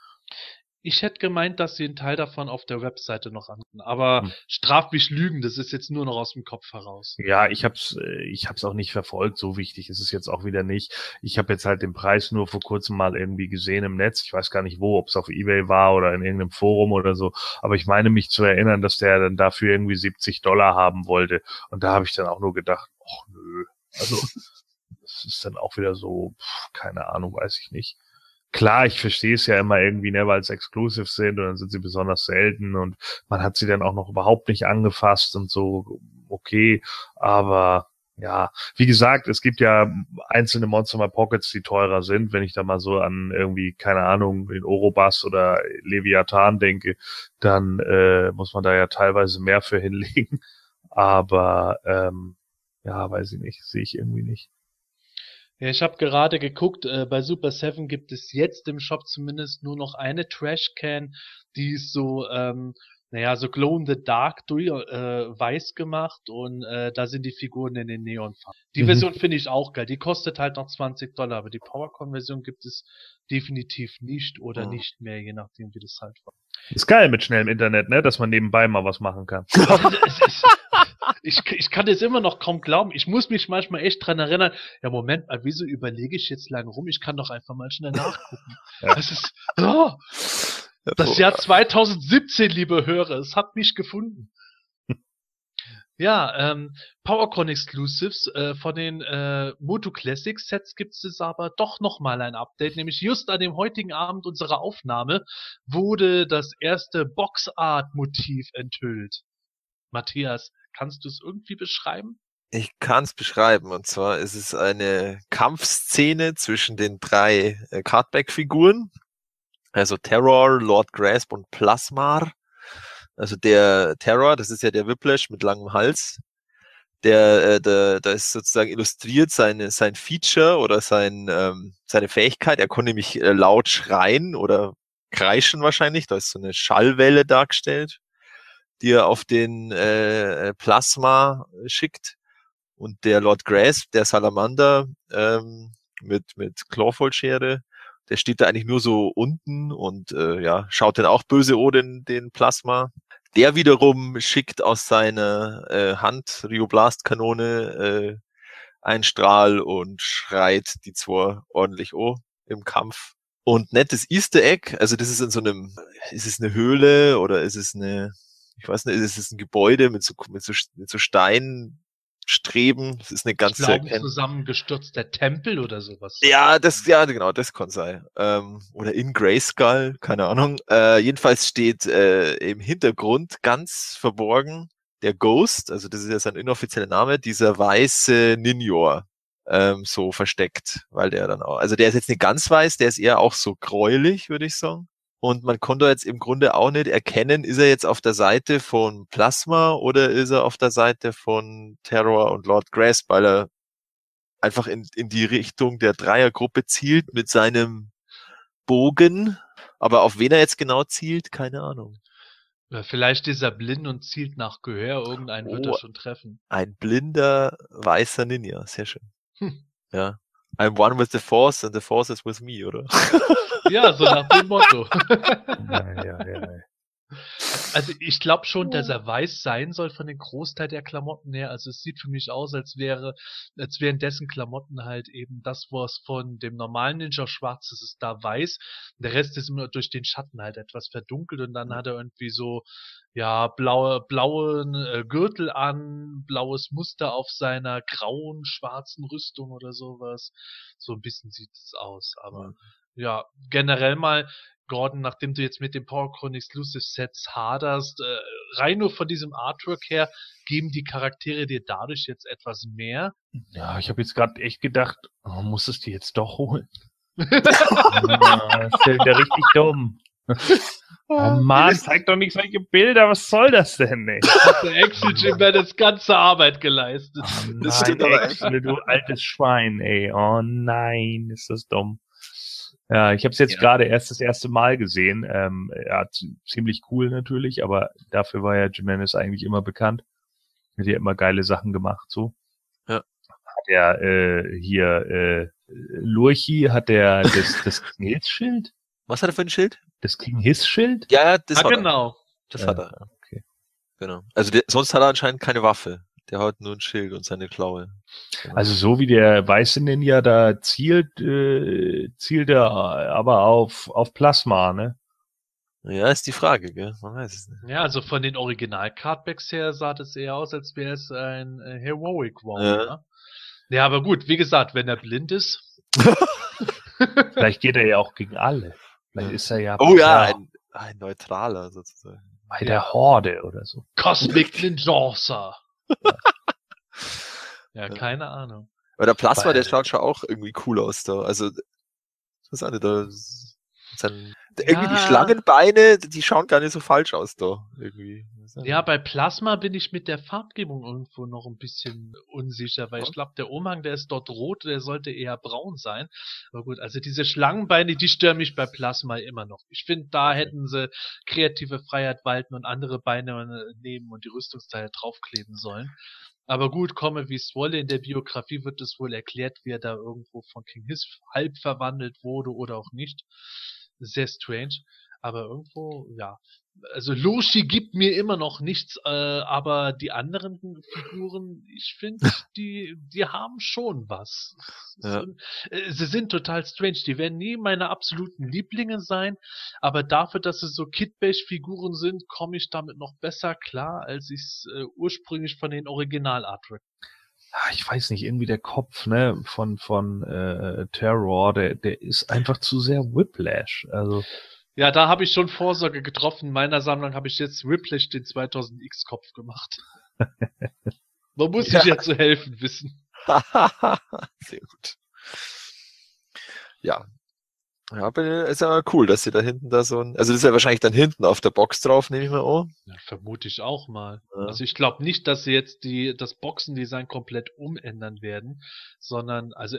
Ich hätte gemeint, dass sie einen Teil davon auf der Webseite noch anbieten, aber Hm. straf mich lügen, das ist jetzt nur noch aus dem Kopf heraus. Ja, ich hab's, äh, ich hab's auch nicht verfolgt. So wichtig ist es jetzt auch wieder nicht. Ich habe jetzt halt den Preis nur vor kurzem mal irgendwie gesehen im Netz. Ich weiß gar nicht wo, ob es auf eBay war oder in irgendeinem Forum oder so. Aber ich meine mich zu erinnern, dass der dann dafür irgendwie 70 Dollar haben wollte. Und da habe ich dann auch nur gedacht, ach nö. Also <laughs> das ist dann auch wieder so, pff, keine Ahnung, weiß ich nicht. Klar, ich verstehe es ja immer irgendwie, ne, weil es Exclusive sind und dann sind sie besonders selten und man hat sie dann auch noch überhaupt nicht angefasst und so, okay, aber ja, wie gesagt, es gibt ja einzelne Monster My Pockets, die teurer sind. Wenn ich da mal so an irgendwie, keine Ahnung, den Orobas oder Leviathan denke, dann äh, muss man da ja teilweise mehr für <laughs> hinlegen. Aber ähm, ja, weiß ich nicht, sehe ich irgendwie nicht. Ja, ich habe gerade geguckt, äh, bei Super 7 gibt es jetzt im Shop zumindest nur noch eine Trashcan, die ist so, ähm, naja, so Glow in the Dark durch, äh, weiß gemacht und äh, da sind die Figuren in den Neonfarben. Die Mhm. Version finde ich auch geil, die kostet halt noch 20 Dollar, aber die PowerCon-Version gibt es definitiv nicht oder Mhm. nicht mehr, je nachdem wie das halt war. Ist geil mit schnellem Internet, ne, dass man nebenbei mal was machen kann. <laughs> <laughs> Ich, ich kann das immer noch kaum glauben. Ich muss mich manchmal echt dran erinnern. Ja, Moment mal, wieso überlege ich jetzt lange rum? Ich kann doch einfach mal schnell nachgucken. <laughs> Ja. Das ist, oh, das Jahr 2017, liebe Hörer, es hat mich gefunden. <laughs> Ja, ähm, PowerCon Exclusives äh, von den äh, Moto Classic Sets gibt es aber doch nochmal ein Update, nämlich just an dem heutigen Abend unserer Aufnahme wurde das erste Boxart Motiv enthüllt. Matthias, kannst du es irgendwie beschreiben? Ich kann es beschreiben. Und zwar ist es eine Kampfszene zwischen den drei äh, Cardback-Figuren. Also Terror, Lord Grasp und Plasmar. Also der Terror, das ist ja der Whiplash mit langem Hals. Der, äh, der, da ist sozusagen illustriert seine, sein Feature oder sein, ähm, seine Fähigkeit. Er konnte nämlich äh, laut schreien oder kreischen wahrscheinlich. Da ist so eine Schallwelle dargestellt, die er auf den äh, Plasma schickt. Und der Lord Grasp, der Salamander ähm, mit, mit Clawfall-Schere, der steht da eigentlich nur so unten und äh, ja, schaut dann auch böse O den, den Plasma. Der wiederum schickt aus seiner äh, Hand Rioblast-Kanone äh, einen Strahl und schreit die zwei ordentlich O im Kampf. Und nettes Easter Egg, also das ist in so einem, ist es eine Höhle oder ist es eine, ich weiß nicht, ist es ein Gebäude mit so, mit so, mit so Steinen streben. Das ist eine ganz ich glaube, zusammengestürzter Tempel oder sowas. Ja, das, ja, genau, das kann sein. Ähm, oder in Grayskull, keine Ahnung. Äh, jedenfalls steht äh, im Hintergrund ganz verborgen der Ghost, also das ist ja sein inoffizieller Name, dieser weiße Ninjor. Ähm, so versteckt, weil der dann auch, also der ist jetzt nicht ganz weiß, der ist eher auch so gräulich, würde ich sagen. Und man konnte jetzt im Grunde auch nicht erkennen, ist er jetzt auf der Seite von Plasma oder ist er auf der Seite von Terror und Lord Grass, weil er einfach in, in die Richtung der Dreiergruppe zielt mit seinem Bogen. Aber auf wen er jetzt genau zielt, keine Ahnung. Vielleicht ist er blind und zielt nach Gehör. Irgendeinen oh, wird er oh, schon treffen. Ein blinder weißer Ninja. Sehr schön. Hm. Ja. I'm one with the Force and the Force is with me, oder? Ja, so nach dem Motto. ja, ja, ja. Also ich glaube schon, dass er weiß sein soll von den Großteil der Klamotten her. Also es sieht für mich aus, als wäre, als wären dessen Klamotten halt eben das, was von dem normalen Ninja schwarz ist, ist da weiß. Der Rest ist immer durch den Schatten halt etwas verdunkelt und dann hat er irgendwie so, ja, blaue, blauen äh, Gürtel an, blaues Muster auf seiner grauen, schwarzen Rüstung oder sowas. So ein bisschen sieht es aus, aber ja, generell mal, Gordon, nachdem du jetzt mit dem PowerCon Exclusive Sets haderst, äh, rein nur von diesem Artwork her, geben die Charaktere dir dadurch jetzt etwas mehr? Ja, ich habe jetzt gerade echt gedacht, oh, muss es dir jetzt doch holen? ja, <laughs> ist ja richtig dumm. Oh Mann, zeig doch nicht solche Bilder, was soll das denn, ey? Hat der Excel Jim das ganze Arbeit geleistet. Oh nein, das stimmt aber du altes Schwein, ey. Oh nein, ist das dumm. Ja, ich habe es jetzt ja. gerade erst das erste Mal gesehen. Ähm, ja, ziemlich cool natürlich, aber dafür war ja Jimenez eigentlich immer bekannt. Hat ja immer geile Sachen gemacht, so. Ja. Hat er äh, hier äh, Lurchi, hat der das, <laughs> das King Hiss Schild? Was hat er für ein Schild? Das King Hiss Schild? Ja, das ah, genau. Er. Das ja, hat er. Okay. Genau. Also der, sonst hat er anscheinend keine Waffe. Der hat nur ein Schild und seine Klaue. Genau. Also so wie der weiße Ninja da zielt, äh, zielt er aber auf, auf Plasma, ne? Ja, ist die Frage, gell? Man weiß es nicht. Ja, also von den Original-Cardbacks her sah das eher aus, als wäre es ein äh, Heroic One. Ja. Ne? ja, aber gut, wie gesagt, wenn er blind ist. <laughs> Vielleicht geht er ja auch gegen alle. Vielleicht ist er ja. Oh ja, ein, ein neutraler sozusagen. Bei der Horde oder so. Cosmic Ninjasa. Ja, keine Ahnung. Aber der Plasma, Weil, der schaut schon auch irgendwie cool aus da. Also, was ist eine da? Sein, ja. Irgendwie die Schlangenbeine, die schauen gar nicht so falsch aus da. Irgendwie. Ja, bei Plasma bin ich mit der Farbgebung irgendwo noch ein bisschen unsicher, weil ich glaube, der Umhang, der ist dort rot, der sollte eher braun sein. Aber gut, also diese Schlangenbeine, die stören mich bei Plasma immer noch. Ich finde, da hätten sie kreative Freiheit walten und andere Beine nehmen und die Rüstungsteile draufkleben sollen. Aber gut, komme wie es wolle, in der Biografie wird es wohl erklärt, wie er da irgendwo von King Hiss halb verwandelt wurde oder auch nicht. Sehr strange. Aber irgendwo, ja, also Loshi gibt mir immer noch nichts, äh, aber die anderen Figuren, ich finde, <laughs> die, die haben schon was. Ja. Äh, sie sind total strange. Die werden nie meine absoluten Lieblinge sein, aber dafür, dass sie so Kid-Bash-Figuren sind, komme ich damit noch besser klar, als ich es äh, ursprünglich von den Original-Artwork. Ich weiß nicht, irgendwie der Kopf, ne, von, von äh, Terror, der, der ist einfach zu sehr Whiplash. Also. Ja, da habe ich schon Vorsorge getroffen. In meiner Sammlung habe ich jetzt Whiplash den 2000X-Kopf gemacht. <laughs> Man muss Ja. sich ja zu helfen wissen. <laughs> Sehr gut. Ja. Ja, aber ist ja cool, dass sie da hinten da so ein, also das ist ja wahrscheinlich dann hinten auf der Box drauf, nehme ich mal an. Ja, vermute ich auch mal. Ja. Also ich glaube nicht, dass sie jetzt die, das Boxendesign komplett umändern werden, sondern also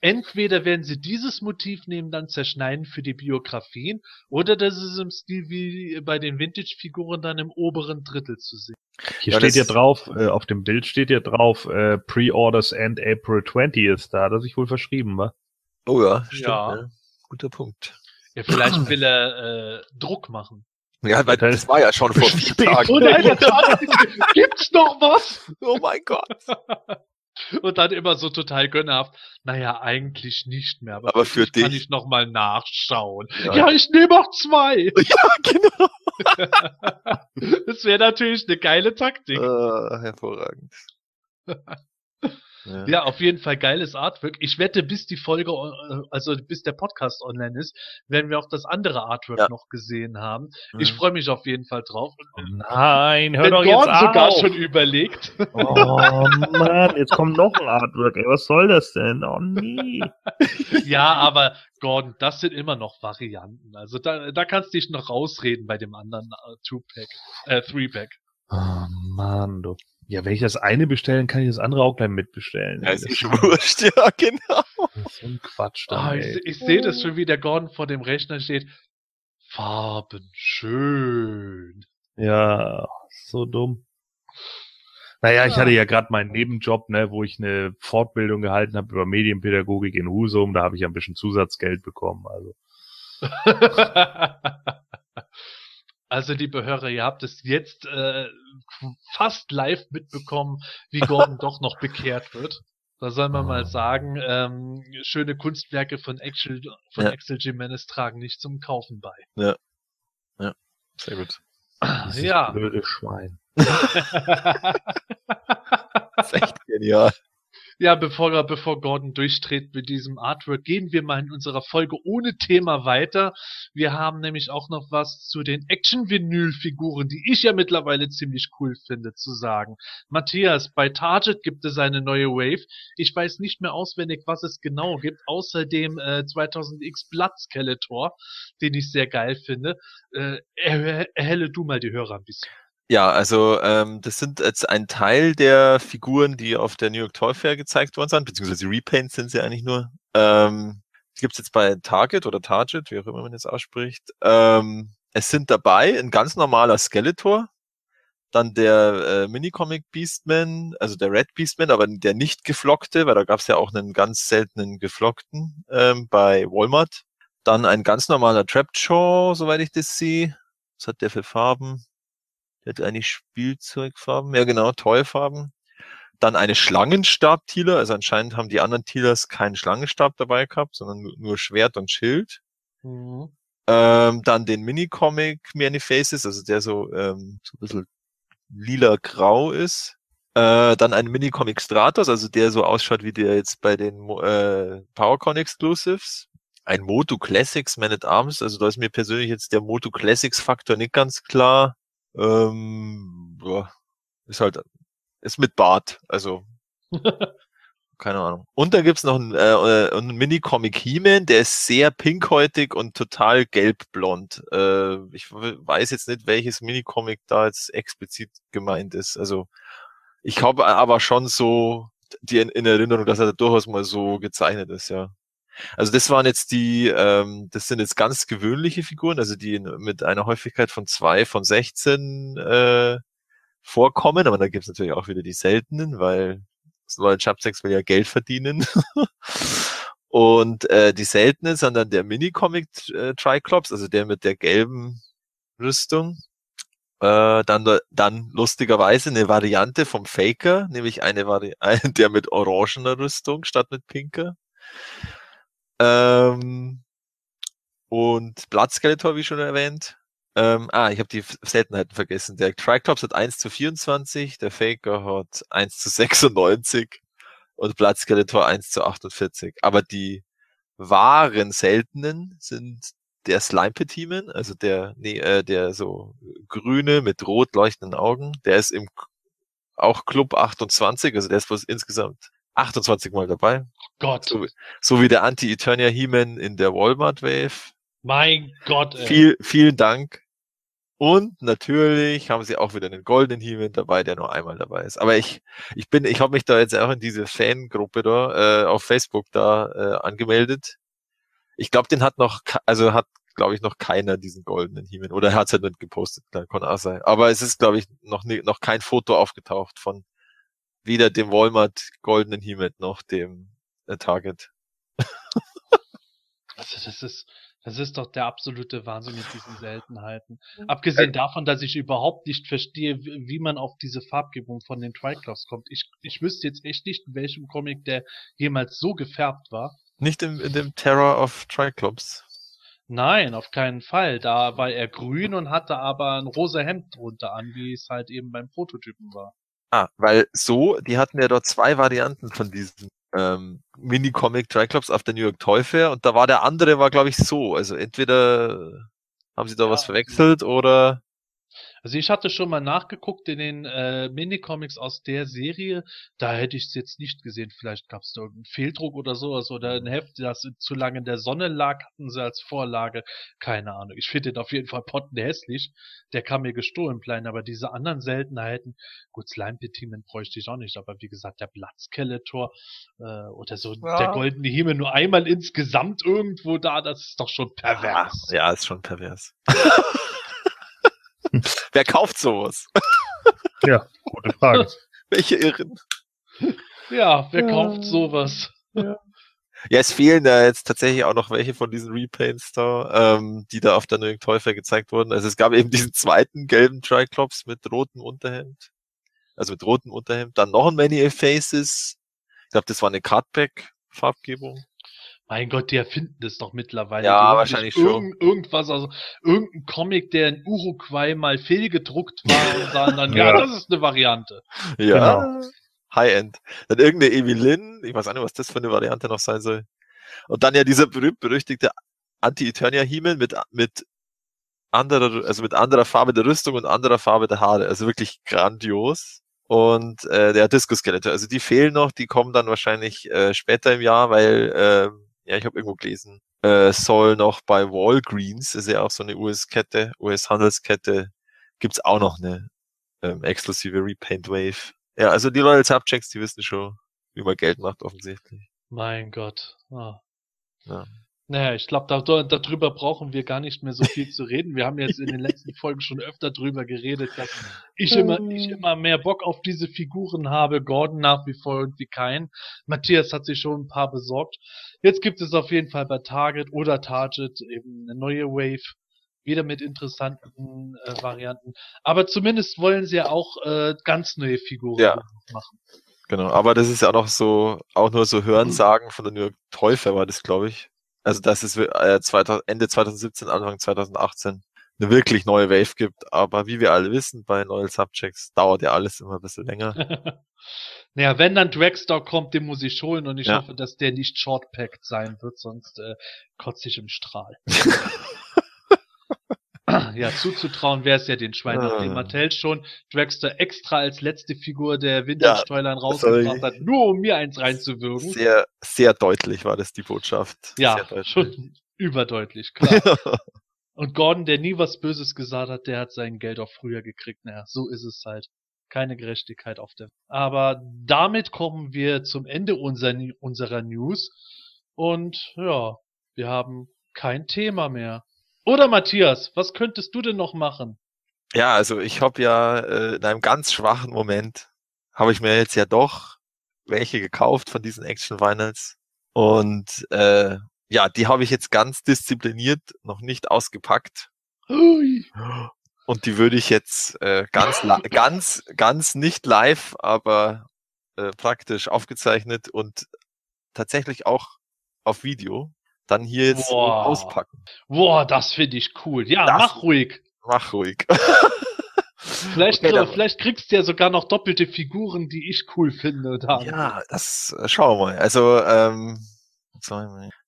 entweder werden sie dieses Motiv nehmen, dann zerschneiden für die Biografien, oder das ist im Stil wie bei den Vintage-Figuren dann im oberen Drittel zu sehen. Hier Ja, steht ja drauf, äh, auf dem Bild steht ja drauf, äh, Pre-Orders end April 20th. Da hat er sich wohl verschrieben, wa? Oh ja, stimmt. Ja. Ja. Guter Punkt. Ja, vielleicht <clears throat> will er äh, Druck machen. Ja, weil Das- war ja schon vor <laughs> vier Tagen. Oh <laughs> nein, gibt's noch was? Oh mein Gott. Und dann immer so total gönnerhaft. Naja, eigentlich nicht mehr. Aber, Aber für dich kann ich noch mal nachschauen. Ja. Ja, ich nehme auch zwei. <laughs> Ja, genau. Das wäre natürlich eine geile Taktik. Äh, hervorragend. Ja. Ja, auf jeden Fall geiles Artwork. Ich wette, bis die Folge, äh, also bis der Podcast online ist, werden wir auch das andere Artwork Ja. noch gesehen haben. Mhm. Ich freue mich auf jeden Fall drauf. Nein, hör Wenn doch jetzt Gordon sogar auf. schon überlegt. Oh <laughs> Mann, jetzt kommt noch ein Artwork. Ey, was soll das denn? Oh nee. ja, aber Gordon, das sind immer noch Varianten. Also da, da kannst du dich noch rausreden bei dem anderen äh, Two-Pack, äh, Three-Pack. Oh Mann, du. Ja, wenn ich das eine bestellen, kann ich das andere auch gleich mitbestellen. Ja, ist das, eh schon <laughs> wurscht, ja, genau. das ist so ein Quatsch dann, Ah, ich ich sehe das schon, wie der Gordon vor dem Rechner steht. Farben schön. Ja, so dumm. Naja, ich Ja. hatte ja gerade meinen Nebenjob, ne, wo ich eine Fortbildung gehalten habe über Medienpädagogik in Husum. Da habe ich ein bisschen Zusatzgeld bekommen. Also <laughs> Also, liebe Hörer, ihr habt es jetzt äh, fast live mitbekommen, wie Gordon <laughs> doch noch bekehrt wird. Da soll man mal sagen, ähm, schöne Kunstwerke von Axel, von Ja. Axel Jimenez tragen nicht zum Kaufen bei. Sehr gut. dieses ja. blöde Schwein. <laughs> <laughs> Das ist echt genial. Ja, bevor, bevor Gordon durchdreht mit diesem Artwork, gehen wir mal in unserer Folge ohne Thema weiter. Wir haben nämlich auch noch was zu den Action-Vinyl-Figuren, die ich ja mittlerweile ziemlich cool finde, zu sagen. Matthias, bei Target gibt es eine neue Wave. Ich weiß nicht mehr auswendig, was es genau gibt, außer dem äh, 2000X Blood Skeletor, den ich sehr geil finde. Äh, erhelle du mal die Hörer ein bisschen. Ja, also ähm, das sind jetzt ein Teil der Figuren, die auf der New York Toy Fair gezeigt worden sind, beziehungsweise Repaints sind sie eigentlich nur. Ähm, die gibt's jetzt bei Target oder Target, wie auch immer man jetzt ausspricht. Ähm, es sind dabei ein ganz normaler Skeletor, dann der äh, Mini-Comic Beastman, also der Red Beastman, aber der nicht geflockte, weil da gab's ja auch einen ganz seltenen geflockten ähm, bei Walmart. Dann ein ganz normaler Trapjaw, soweit ich das sehe. Was hat der für Farben? Der hat eigentlich Spielzeugfarben. Ja, genau, Toyfarben. Dann eine Schlangenstab-Thieler. Also anscheinend haben die anderen Thielers keinen Schlangenstab dabei gehabt, sondern nur- Schwert und Schild. Ähm, dann den Mini-Comic Many Faces, also der so, ähm, so ein bisschen lila-grau ist. Äh, dann ein Mini-Comic Stratos, also der so ausschaut wie der jetzt bei den äh, PowerCon Exclusives. Ein Moto Classics Man at Arms, also da ist mir persönlich jetzt der Moto Classics Faktor nicht ganz klar. Ähm, ja, ist halt, ist mit Bart, also <laughs> keine Ahnung. Und da gibt's noch einen, äh, äh, einen Mini-Comic He-Man, der ist sehr pinkhäutig und total gelb-blond. Äh, ich weiß jetzt nicht, welches Mini-Comic da jetzt explizit gemeint ist. Also ich habe aber schon so die in, in Erinnerung, dass er durchaus mal so gezeichnet ist, ja. Also das waren jetzt die, ähm, das sind jetzt ganz gewöhnliche Figuren, also die in, mit einer Häufigkeit von zwei von 16 äh, vorkommen, aber da gibt's natürlich auch wieder die seltenen, weil neue Chapsex will ja Geld verdienen. <laughs> Und äh, die seltenen sind dann der Mini-Comic äh, Triclops, also der mit der gelben Rüstung. Äh, dann, dann lustigerweise eine Variante vom Faker, nämlich eine Vari <laughs> der mit orangener Rüstung statt mit pinker. Ähm, und Blood Skeletor, wie schon erwähnt. Ähm, ah, ich habe die Seltenheiten vergessen. Der Triclops hat 1 zu 24, der Faker hat 1 zu 96 und Blood Skeletor 1 zu 48. Aber die wahren seltenen sind der Slime Petimen, also der, nee, äh, der so grüne mit rot leuchtenden Augen, der ist im auch Club 28, also der ist bloß insgesamt 28 Mal dabei. Gott. So, so wie der Anti-Eternia He-Man in der Walmart Wave. Mein Gott, ey. Viel, vielen Dank. Und natürlich haben sie auch wieder einen goldenen He-Man dabei, der nur einmal dabei ist. Aber ich, ich bin, ich habe mich da jetzt auch in diese Fangruppe da äh, auf Facebook da äh, angemeldet. Ich glaube, den hat noch, also hat, glaube ich, noch keiner diesen goldenen He-Man. Oder er hat es halt nicht gepostet, klar, kann auch sein. Aber es ist, glaube ich, noch, nie, noch kein Foto aufgetaucht von weder dem Walmart goldenen He-Man noch dem Target. Also das ist, das ist doch der absolute Wahnsinn mit diesen Seltenheiten. Abgesehen davon, dass ich überhaupt nicht verstehe, wie man auf diese Farbgebung von den Triclops kommt. Ich, ich wüsste jetzt echt nicht, in welchem Comic der jemals so gefärbt war. Nicht im, in dem Terror of Triclops. Nein, auf keinen Fall. Da war er grün und hatte aber ein rosa Hemd drunter an, wie es halt eben beim Prototypen war. Ah, weil so, die hatten ja dort zwei Varianten von diesem ähm, Mini-Comic Triclops auf der New York Toy Fair und da war der andere, war glaube ich so. Also entweder haben sie da Ja. was verwechselt oder Also ich hatte schon mal nachgeguckt in den äh, Minicomics aus der Serie, da hätte ich es jetzt nicht gesehen. Vielleicht gab es da irgendeinen Fehldruck oder sowas oder ein Heft, das zu lange in der Sonne lag, hatten sie als Vorlage. Keine Ahnung. Ich finde den auf jeden Fall pottenhässlich. Der kam mir gestohlen klein, aber diese anderen Seltenheiten, gut, Slime Petimen bräuchte ich auch nicht, aber wie gesagt, der Blattskeletor äh, oder so Ja. der goldene Himmel nur einmal insgesamt irgendwo da, das ist doch schon pervers. Ja, ist schon pervers. <laughs> <laughs> Wer kauft sowas? <laughs> Ja, gute Frage. <laughs> Welche Irren? Ja, wer kauft sowas? Ja, es fehlen da jetzt tatsächlich auch noch welche von diesen Repaints da, ähm, die da auf der New York Toy Fair gezeigt wurden. Also es gab eben diesen zweiten gelben Triclops mit rotem Unterhemd. Also mit rotem Unterhemd. Dann noch ein Many Faces. Ich glaube, das war eine Cardback-Farbgebung. Mein Gott, die erfinden das doch mittlerweile. Ja, wahrscheinlich schon. Irgend, irgendwas, also irgendein Comic, der in Uruguay mal fehlgedruckt war und <laughs> sagen dann, ja, Ja. das ist eine Variante. Ja. High-End. Dann irgendeine Evelyn. Ich weiß auch nicht, was das für eine Variante noch sein soll. Und dann ja dieser berühmt-berüchtigte Anti-Eternia Himmel mit, mit anderer, also mit anderer Farbe der Rüstung und anderer Farbe der Haare. Also wirklich grandios. Und äh, der Disco-Skeletor. Also die fehlen noch, die kommen dann wahrscheinlich äh, später im Jahr, weil, äh, ja, ich habe irgendwo gelesen, äh, soll noch bei Walgreens, ist ja auch so eine US-Kette, US-Handelskette, gibt's auch noch eine ähm, exklusive Repaint Wave. Ja, also die Loyal Subjects, die wissen schon, wie man Geld macht, offensichtlich. Mein Gott. Ah. Ja. Naja, ich glaube, da, da, darüber brauchen wir gar nicht mehr so viel zu reden. Wir haben jetzt in den letzten <laughs> Folgen schon öfter drüber geredet, dass ich immer, ich immer mehr Bock auf diese Figuren habe. Gordon nach wie vor irgendwie keinen. Matthias hat sich schon ein paar besorgt. Jetzt gibt es auf jeden Fall bei Target oder Target eben eine neue Wave. Wieder mit interessanten äh, Varianten. Aber zumindest wollen sie ja auch äh, ganz neue Figuren Ja. machen. Genau, aber das ist ja auch noch so, auch nur so Hörensagen von der New York Toy Fair war das, glaube ich. Also, dass es äh, 2000, Ende 2017, Anfang 2018 eine wirklich neue Wave gibt. Aber wie wir alle wissen, bei Loyal Subjects dauert ja alles immer ein bisschen länger. <laughs> naja, wenn dann Dragster kommt, den muss ich holen und ich Ja. hoffe, dass der nicht shortpacked sein wird, sonst äh, kotze ich im Strahl. <laughs> <clears throat> ja, zuzutrauen wäre es ja den Schweinen, nachdem Ah. Mattel schon Dragster extra als letzte Figur der Wintersteuern war rausgebracht hat, nur um mir eins reinzuwirken. Sehr, sehr deutlich war das die Botschaft. ja, schon überdeutlich, klar. <laughs> Und Gordon, der nie was Böses gesagt hat, der hat sein Geld auch früher gekriegt. Naja, so ist es halt. Keine Gerechtigkeit auf der. Aber damit kommen wir zum Ende unserer, unserer News. Und ja, wir haben kein Thema mehr. Oder Matthias, was könntest du denn noch machen? Ja, also ich habe ja äh, in einem ganz schwachen Moment habe ich mir jetzt ja doch welche gekauft von diesen Action Vinyls und äh, ja, die habe ich jetzt ganz diszipliniert noch nicht ausgepackt. Ui. Und die würde ich jetzt äh, ganz, <laughs> ganz, ganz nicht live, aber äh, praktisch aufgezeichnet und tatsächlich auch auf Video dann hier jetzt Boah. auspacken. Boah, das finde ich cool. Ja, Das- mach ruhig. Mach ruhig. <laughs> Vielleicht, Okay, dann- vielleicht kriegst du ja sogar noch doppelte Figuren, die ich cool finde. Dann. ja, das äh, schauen wir mal. Also, ähm,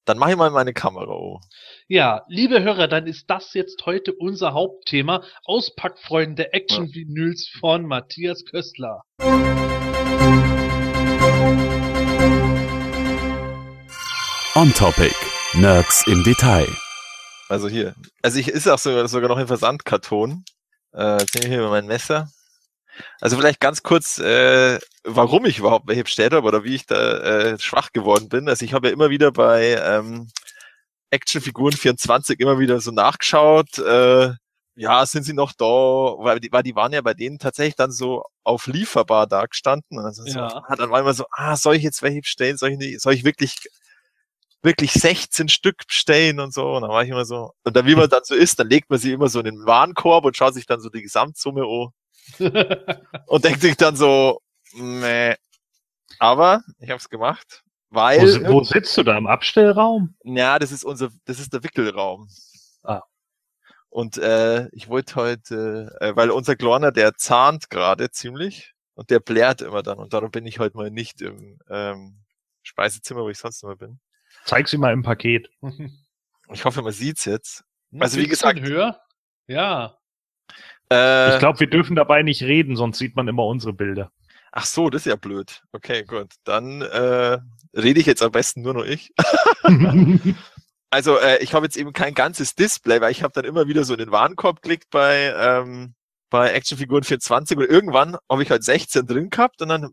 dann mache ich mal meine Kamera. Oh. Ja, liebe Hörer, dann ist das jetzt heute unser Hauptthema. Auspackfreunde Action Vinyls von Matthias Köstler. On Topic. Nerds im Detail. Also hier. Also ich ist auch sogar, sogar noch im Versandkarton. Äh, jetzt nehme ich hier mein Messer. Also vielleicht ganz kurz, äh, warum ich überhaupt welche bestellt habe oder wie ich da äh, schwach geworden bin. Also ich habe ja immer wieder bei ähm, Actionfiguren 24 immer wieder so nachgeschaut. Äh, ja, sind sie noch da? Weil die, weil die waren ja bei denen tatsächlich dann so auf lieferbar da gestanden. Und dann, so, Ja. ah, dann war immer so, ah, soll ich jetzt welche bestellen? Soll ich nicht, soll ich wirklich wirklich 16 Stück bestellen und so. Und dann war ich immer so, und dann, wie man dann so ist, dann legt man sie immer so in den Warenkorb und schaut sich dann so die Gesamtsumme an <laughs> und denkt sich dann so, nee. Aber ich habe es gemacht, weil, Wo, wo sitzt du da? Im Abstellraum? ja, das ist unser, das ist der Wickelraum. Ah. Und äh, ich wollte heute, äh, weil unser Kleiner, der zahnt gerade ziemlich und der blärt immer dann und darum bin ich heute mal nicht im ähm, Speisezimmer, wo ich sonst immer bin. Zeig sie mal im Paket. <laughs> Ich hoffe, man sieht's jetzt. Also wie gesagt- höher? Ja. Äh, Ich glaube, wir dürfen dabei nicht reden, sonst sieht man immer unsere Bilder. Ach so, das ist ja blöd. Okay, gut. Dann äh, rede ich jetzt am besten nur noch ich. <laughs> Also äh, ich habe jetzt eben kein ganzes Display, weil ich habe dann immer wieder so in den Warenkorb geklickt bei ähm, bei Actionfiguren 24 und irgendwann habe ich halt 16 drin gehabt und dann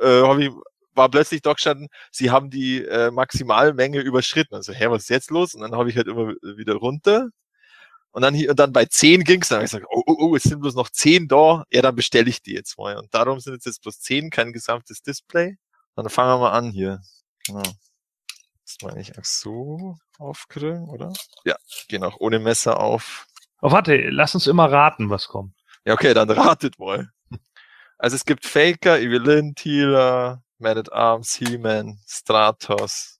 äh, hab ich, war plötzlich doch gestanden, sie haben die äh, Maximalmenge überschritten. Also, hä, was ist jetzt los? Und dann habe ich halt immer wieder runter. Und dann hier, und dann bei 10 ging's dann habe ich gesagt, oh, oh, oh, es sind bloß noch 10 da. Ja, dann bestelle ich die jetzt mal. Und darum sind jetzt, jetzt bloß 10, kein gesamtes Display. Dann fangen wir mal an hier. Ja. Das meine ich auch so aufkriegen, oder? Ja, gehen auch ohne Messer auf. oh, warte, lass uns immer raten, was kommt. Ja, okay, dann ratet mal. Also es gibt Faker, Evelyn, Teela, Man at Arms, He-Man, Stratos.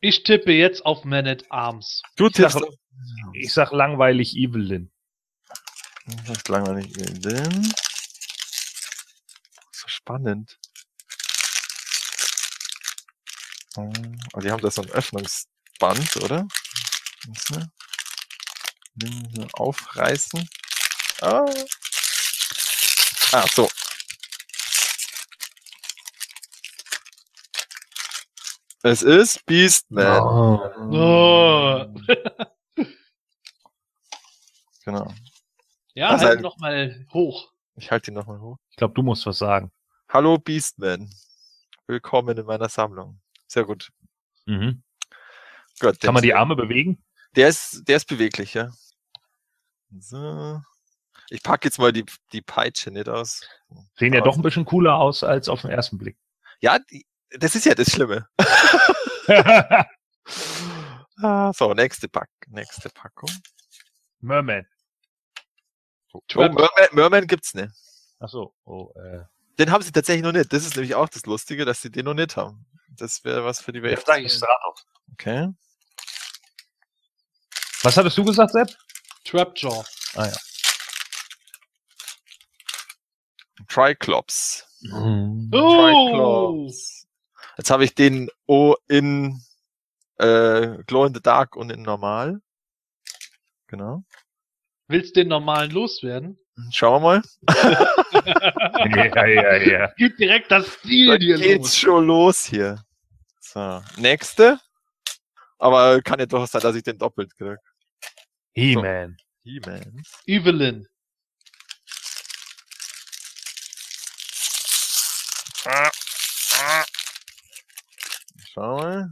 Ich tippe jetzt auf Man at Arms. Du Ich sag- tippst auf- Ich sag langweilig Evelyn. Das ist langweilig Evelyn. So spannend. Oh, Aber die haben da so ein Öffnungsband, oder? Aufreißen. Ah. ah, so. Es ist Beastman. Oh. Genau. Ja, Also halt ein- noch mal hoch. Ich halte ihn nochmal hoch. Ich glaube, du musst was sagen. Hallo Beastman. Willkommen in meiner Sammlung. Sehr gut. Mhm. Gut, Kann man die Arme bewegen? der ist, der ist beweglich, ja. So. Ich packe jetzt mal die, die Peitsche nicht aus. Sehen ja doch ein bisschen cooler aus als auf den ersten Blick. Ja, die, das ist ja das Schlimme. <laughs> Ah, so, nächste Pack, nächste Packung. Merman. Oh. Merman, Merman gibt's nicht. Ach so. Oh, äh. Den haben sie tatsächlich noch nicht. Das ist nämlich auch das Lustige, dass sie den noch nicht haben. Das wäre was für die Welt. Okay. Was hattest du gesagt, Sepp? Trapjaw. Ah ja. Triclops. Mhm. Oh! Triclops. Jetzt habe ich den O in äh, Glow in the Dark und in Normal. Genau. Willst den normalen loswerden? Schauen wir mal. <laughs> ja, ja, ja. <laughs> Gib direkt das Ziel Da dir geht's los. schon los hier. So, nächste. Aber kann ja doch sein, dass ich den doppelt krieg. He-Man. He-Man. Evelyn. Ah, ah. Schau mal.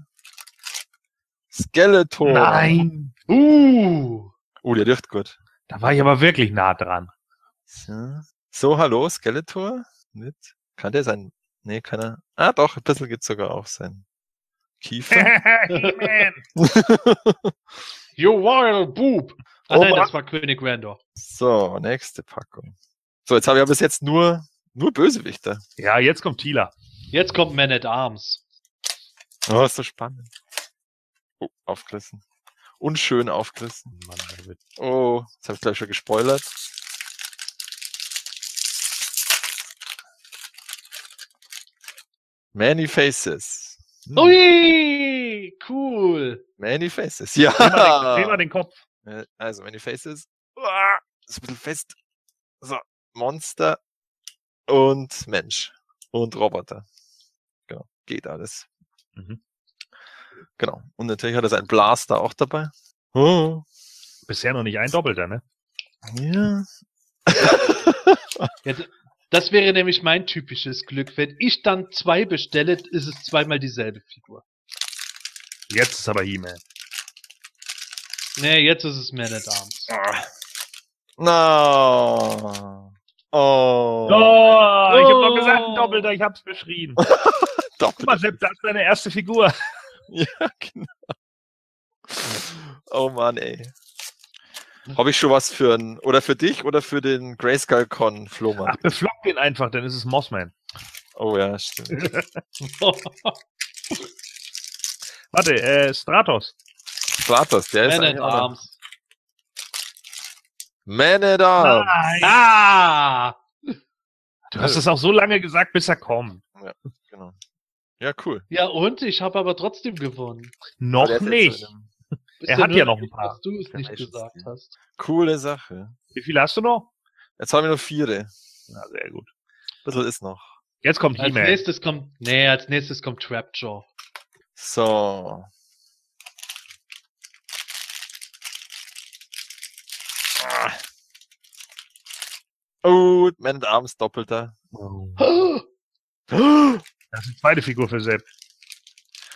Skeletor. Nein. Uh! Oh, der riecht gut. Da war ich aber wirklich nah dran. So, so hallo, Skeletor. Nicht? Kann der sein? Nee, kann er. Ah, doch, ein bisschen gibt's sogar auch sein. Kiefer. <laughs> You wild boob! Ah Oh nein, das war König Randor. So, nächste Packung. So, jetzt habe ich aber bis jetzt nur, nur Bösewichter. Ja, jetzt kommt Tila. Jetzt kommt Man at Arms. Oh, ist so spannend. Oh, aufgerissen. Unschön aufgerissen. Mann, Oh, das habe ich gleich schon gespoilert. Many Faces. Hm. Ui, cool. Many Faces. Dreh mal, den, dreh Ja. mal den Kopf. Also, Many Faces. Uah, Ist ein bisschen fest. So, Monster und Mensch. Und Roboter. Genau, geht alles. Mhm. Genau. Und natürlich hat er seinen Blaster auch dabei. Oh. Bisher noch nicht ein Doppelter, ne? Ja. <laughs> Jetzt, das wäre nämlich mein typisches Glück. Wenn ich dann zwei bestelle, ist es zweimal dieselbe Figur. Jetzt ist aber He-Man. Nee, jetzt ist es Man at Arms. No. Oh. Oh, ich hab doch gesagt, ein Doppelter, ich hab's beschrieben. Doppelt. <laughs> Guck mal, Sepp, das ist deine erste Figur. Ja, <laughs> genau. Oh Mann, ey. Habe ich schon was für ein, oder für dich oder für den Grayskull Con Ach, Flohmarkt? beflock den einfach, dann ist es Mossman. Oh ja, stimmt. <laughs> Warte, äh, Stratos. Stratos, der ist Man at eigentlich auch noch- Arms. Man at Arms. Nein. Ah! Du hast es auch so lange gesagt, bis er kommt. Genau. Ja, cool. Ja, und? Ich habe aber trotzdem gewonnen. Noch nicht. Er hat nur ja noch ein paar. Dass du es nicht gesagt hast. Coole Sache. Wie viele hast du noch? Jetzt haben wir noch vier. Na, sehr gut. Ein bisschen ist noch. Jetzt kommt Als He-Man. nächstes kommt, nee, als nächstes kommt Trapjaw. So. Ah. Oh, Man at Arms doppelter. <gasps> <gasps> Das ist die zweite Figur für Sepp.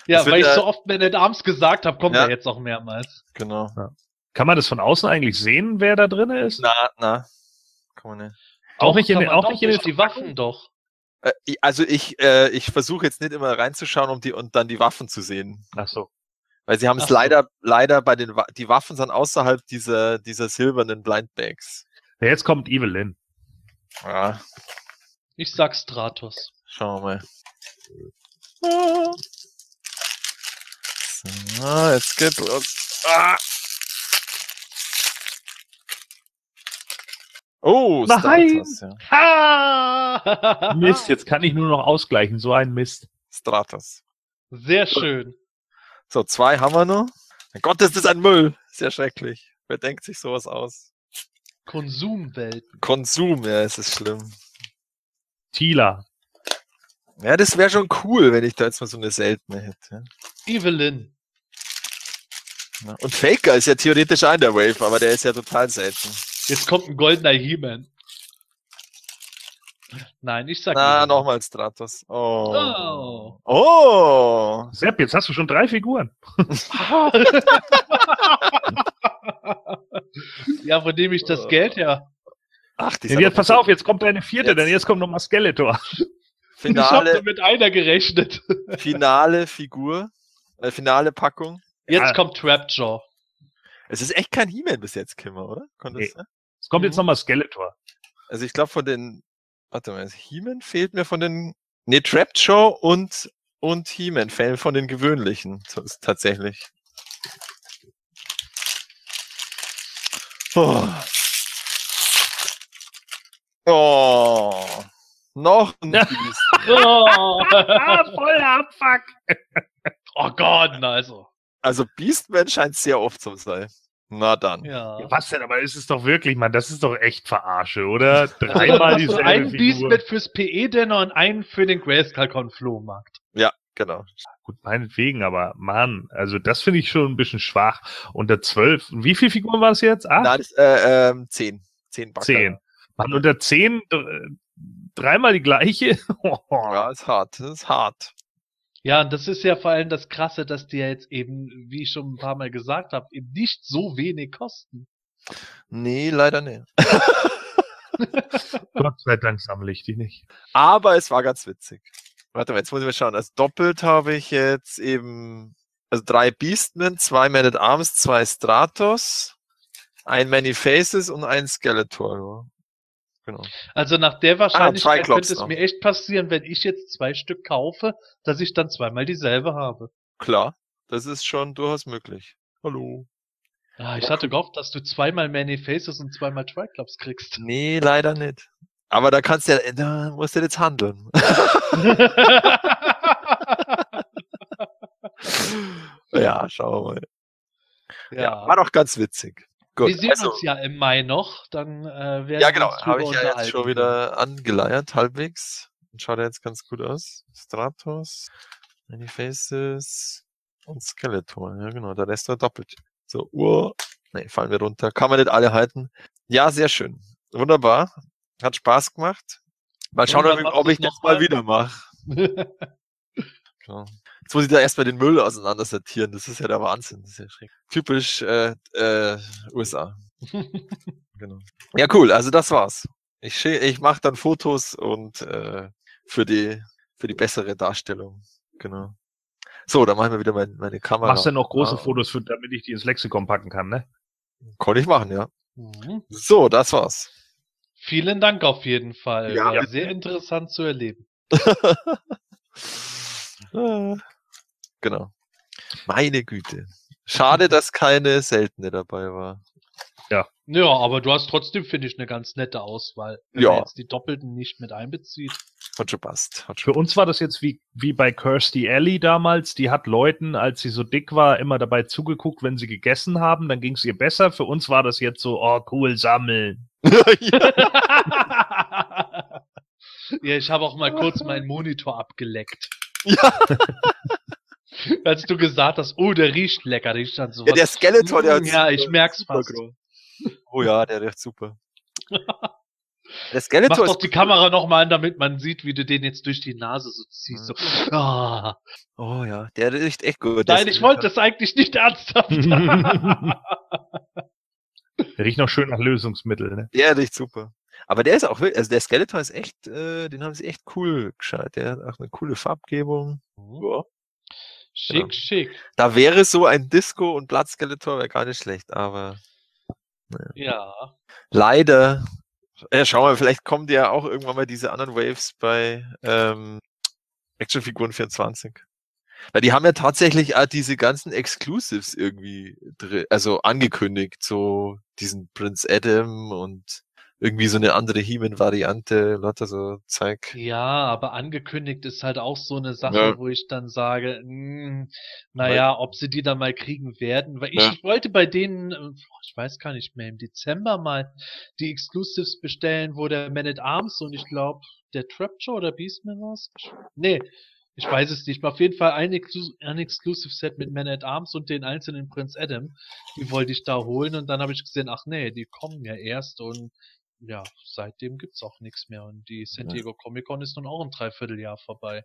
Ja, weil ich ja- so oft Man at Arms gesagt habe, kommt Ja. er jetzt auch mehrmals. Genau. Kann man das von außen eigentlich sehen, wer da drin ist? Na, na. Kann man nicht. auch Doch, nicht in, den- auch nicht in den die Waffen doch. Äh, also ich, äh, ich versuche jetzt nicht immer reinzuschauen, um die und dann die Waffen zu sehen. Ach so. Weil sie haben es so. leider, leider bei den, Wa- die Waffen sind außerhalb dieser, dieser silbernen Blindbags. Ja, Jetzt kommt Evelyn. Ja, Ich sag Stratos. Schauen wir mal. Ah. So, jetzt geht's los. Ah. Oh, Nein! Stratos, ja. Ha! Mist, jetzt kann ich nur noch ausgleichen. So ein Mist. Stratos. Sehr schön. So, zwei haben wir noch. Mein Gott, ist das ein Müll. Sehr schrecklich. Wer denkt sich sowas aus? Konsumwelten. Konsum, ja, es ist schlimm. Tila. Ja, das wäre schon cool, wenn ich da jetzt mal so eine seltene hätte. Evelyn. Ja. Und Faker ist ja theoretisch auch in der Wave, aber der ist ja total selten. Jetzt kommt ein goldener He-Man. Nein, ich sag Na, nochmal Stratos. Oh. Oh. Oh. Sepp, jetzt hast du schon drei Figuren. <laughs> ja, von dem ich das Geld her. Ach, die Ja, jetzt, pass auf, jetzt kommt deine vierte, Jetzt. denn jetzt kommt nochmal Skeletor. Ich habe Finale, mit einer gerechnet. <laughs> finale Figur. Äh, finale Packung. Jetzt Ja. kommt Trapjaw. Es ist echt kein He-Man bis jetzt, Kimmer, oder? Konnte Nee. es, sein? Es kommt jetzt Mhm. nochmal Skeletor. Also ich glaube von den, warte mal, He-Man fehlt mir von den, nee, Trapjaw und, und He-Man fehlen von den gewöhnlichen, so ist tatsächlich. Oh. oh. Noch ein. Biest. <laughs> Oh, Ah, voller Abfuck. oh Gott, na also. Also Beastman scheint sehr oft zu sein. Na dann. Ja. Ja, was denn? Aber ist es doch wirklich, Mann, das ist doch echt Verarsche, oder? <laughs> Dreimal Hast du dieselbe einen Beast Figur. mit fürs PE-Dinner und einen für den Grayskull Flohmarkt. Ja, genau. Gut, meinetwegen, aber Mann, also das finde ich schon ein bisschen schwach. Unter zwölf, wie viele Figuren war es jetzt? Acht? Nein, das, äh, ähm, zehn. Zehn Backer. Zehn. Mann, unter zehn, dr- dreimal die gleiche? <laughs> Ja, ist hart. Das ist hart. Ja, und das ist ja vor allem das Krasse, dass die ja jetzt eben, wie ich schon ein paar Mal gesagt habe, eben nicht so wenig kosten. Nee, leider nicht. <laughs> Gott sei Dank sammle ich die nicht. Aber es war ganz witzig. Warte mal, jetzt muss ich mal schauen. Also doppelt habe ich jetzt eben, also drei Beastmen, zwei Man at Arms, zwei Stratos. Ein Many Faces und ein Skeletor. Genau. Also nach der Wahrscheinlichkeit Triclops könnte es mir echt passieren, wenn ich jetzt zwei Stück kaufe, dass ich dann zweimal dieselbe habe. Klar, das ist schon durchaus möglich. Hallo. Ah, ich hatte gehofft, dass du zweimal Many Faces und zweimal Triclops kriegst. Nee, leider nicht. Aber da kannst du ja, da musst du jetzt handeln. <laughs> <laughs> ja, schauen wir mal. Ja. ja. war doch ganz witzig. Gut, wir sehen also, uns ja im Mai noch, dann äh, werden ja wir genau, uns habe ich ja jetzt schon wieder angeleiert, halbwegs. Und schaut ja jetzt ganz gut aus. Stratos, Many Faces und Skeletor. Ja genau, der Rest war doppelt. So, Uhr. Nee, fallen wir runter. Kann man nicht alle halten. Ja, sehr schön. Wunderbar. Hat Spaß gemacht. Mal schauen, ob, machst ob ich noch mal. mal wieder mache. Genau. <laughs> Jetzt muss ich da erstmal den Müll auseinandersortieren. Das ist ja der Wahnsinn. Das ist ja schräg. Typisch äh, äh, USA. <laughs> Genau. Ja, cool. Also das war's. Ich, ich mache dann Fotos und äh, für die für die bessere Darstellung. Genau. So, dann machen wir wieder mein, meine Kamera. Machst du noch große Ah, Fotos, für, damit ich die ins Lexikon packen kann, ne? Konnte ich machen, ja. Mhm. So, das war's. Vielen Dank auf jeden Fall. Ja. War sehr interessant zu erleben. Ah, <laughs> <laughs> genau. Meine Güte. Schade, <laughs> dass keine seltene dabei war. Ja, aber du hast trotzdem, finde ich, eine ganz nette Auswahl. Wenn Ja. man jetzt die Doppelten nicht mit einbezieht. Hat schon passt. Hat Für schon uns war das jetzt wie, wie bei Kirstie Alley damals. Die hat Leuten, als sie so dick war, immer dabei zugeguckt, wenn sie gegessen haben. Dann ging es ihr besser. Für uns war das jetzt so, oh cool, sammeln. <laughs> ja, ich habe auch mal kurz meinen Monitor abgeleckt. ja, <laughs> <laughs> Als du gesagt hast, oh, der riecht lecker, der riecht dann so ja, der Skeletor, der hat Ja, ich super- merk's super fast. groß. Oh ja, der riecht super. <laughs> Der Mach Skeletor doch ist die Kamera nochmal an, damit man sieht, wie du den jetzt durch die Nase so ziehst. So. Ah. Oh ja, der riecht echt gut. Der Nein, ich Skeletor. wollte das eigentlich nicht ernsthaft. <laughs> Riecht noch schön nach Lösungsmittel, ne? Der riecht super. Aber der ist auch wirklich, also der Skeletor ist echt, äh, den haben sie echt cool gescheit. Der hat auch eine coole Farbgebung. Ja. Schick, Genau. schick. Da wäre so ein Disco und Blood Skeletor wäre gar nicht schlecht, aber Ja. leider, ja, schauen wir, vielleicht kommen ja auch irgendwann mal diese anderen Waves bei ähm, Actionfiguren 24. Weil die haben ja tatsächlich auch diese ganzen Exclusives irgendwie drin, also angekündigt, so diesen Prince Adam und irgendwie so eine andere He-Man-Variante, lauter so Zeug. Ja, aber angekündigt ist halt auch so eine Sache, Ja. wo ich dann sage, mh, naja, ob sie die dann mal kriegen werden. Weil ich Ja. wollte bei denen, äh, ich weiß gar nicht mehr, im Dezember mal die Exclusives bestellen, wo der Man at Arms und ich glaube, der Trapjaw oder Beastman war's? Nee, ich weiß es nicht. Auf jeden Fall ein, Exclu ein Exclusive Set mit Man at Arms und den einzelnen Prince Adam. Die wollte ich da holen und dann habe ich gesehen, ach nee, die kommen ja erst und ja, seitdem gibt's auch nichts mehr. Und die San. Diego Comic Con ist nun auch ein Dreivierteljahr vorbei.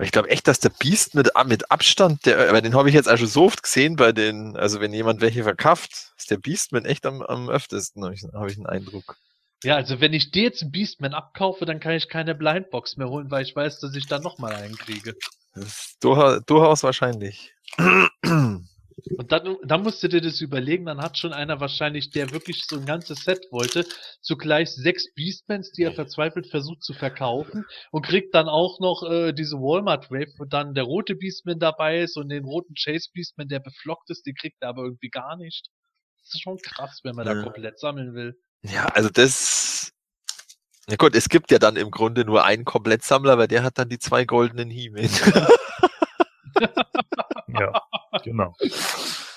Ich glaube echt, dass der Beast mit, mit Abstand, der, aber den habe ich jetzt schon so oft gesehen bei den, also wenn jemand welche verkauft, ist der Beastman echt am, am öftesten, habe ich, hab ich einen Eindruck. Ja, also wenn ich dir jetzt einen Beastman abkaufe, dann kann ich keine Blindbox mehr holen, weil ich weiß, dass ich dann nochmal einen kriege. Das ist durchaus wahrscheinlich. Und dann, dann musst du dir das überlegen, dann hat schon einer wahrscheinlich, der wirklich so ein ganzes Set wollte, zugleich sechs Beastmans, die er verzweifelt versucht zu verkaufen und kriegt dann auch noch äh, diese Walmart Wave, wo dann der rote Beastman dabei ist und den roten Chase Beastman, der beflockt ist, den kriegt er aber irgendwie gar nicht. Das ist schon krass, wenn man da Ja. komplett sammeln will. Ja, also das. Ja gut, es gibt ja dann im Grunde nur einen Komplettsammler, weil der hat dann die zwei goldenen He-Man. Ja, <laughs> genau. <laughs>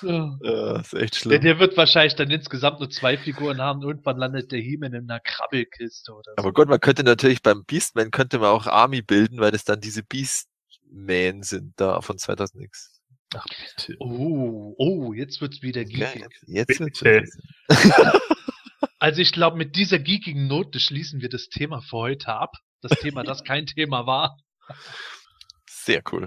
Ja. ja, ist echt Der, schlimm. der wird wahrscheinlich dann insgesamt nur zwei Figuren haben. Irgendwann landet der He-Man in einer Krabbelkiste oder so. Aber gut, man könnte natürlich beim Beastman könnte man auch Army bilden, weil das dann diese Beastman sind da von 2000X. Ach, bitte. Oh, oh, jetzt wird's wieder Ja, geekig. jetzt jetzt wird's <laughs> <laughs> Also ich glaube, mit dieser geekigen Note schließen wir das Thema für heute ab. Das Thema, das kein Thema war. Sehr cool.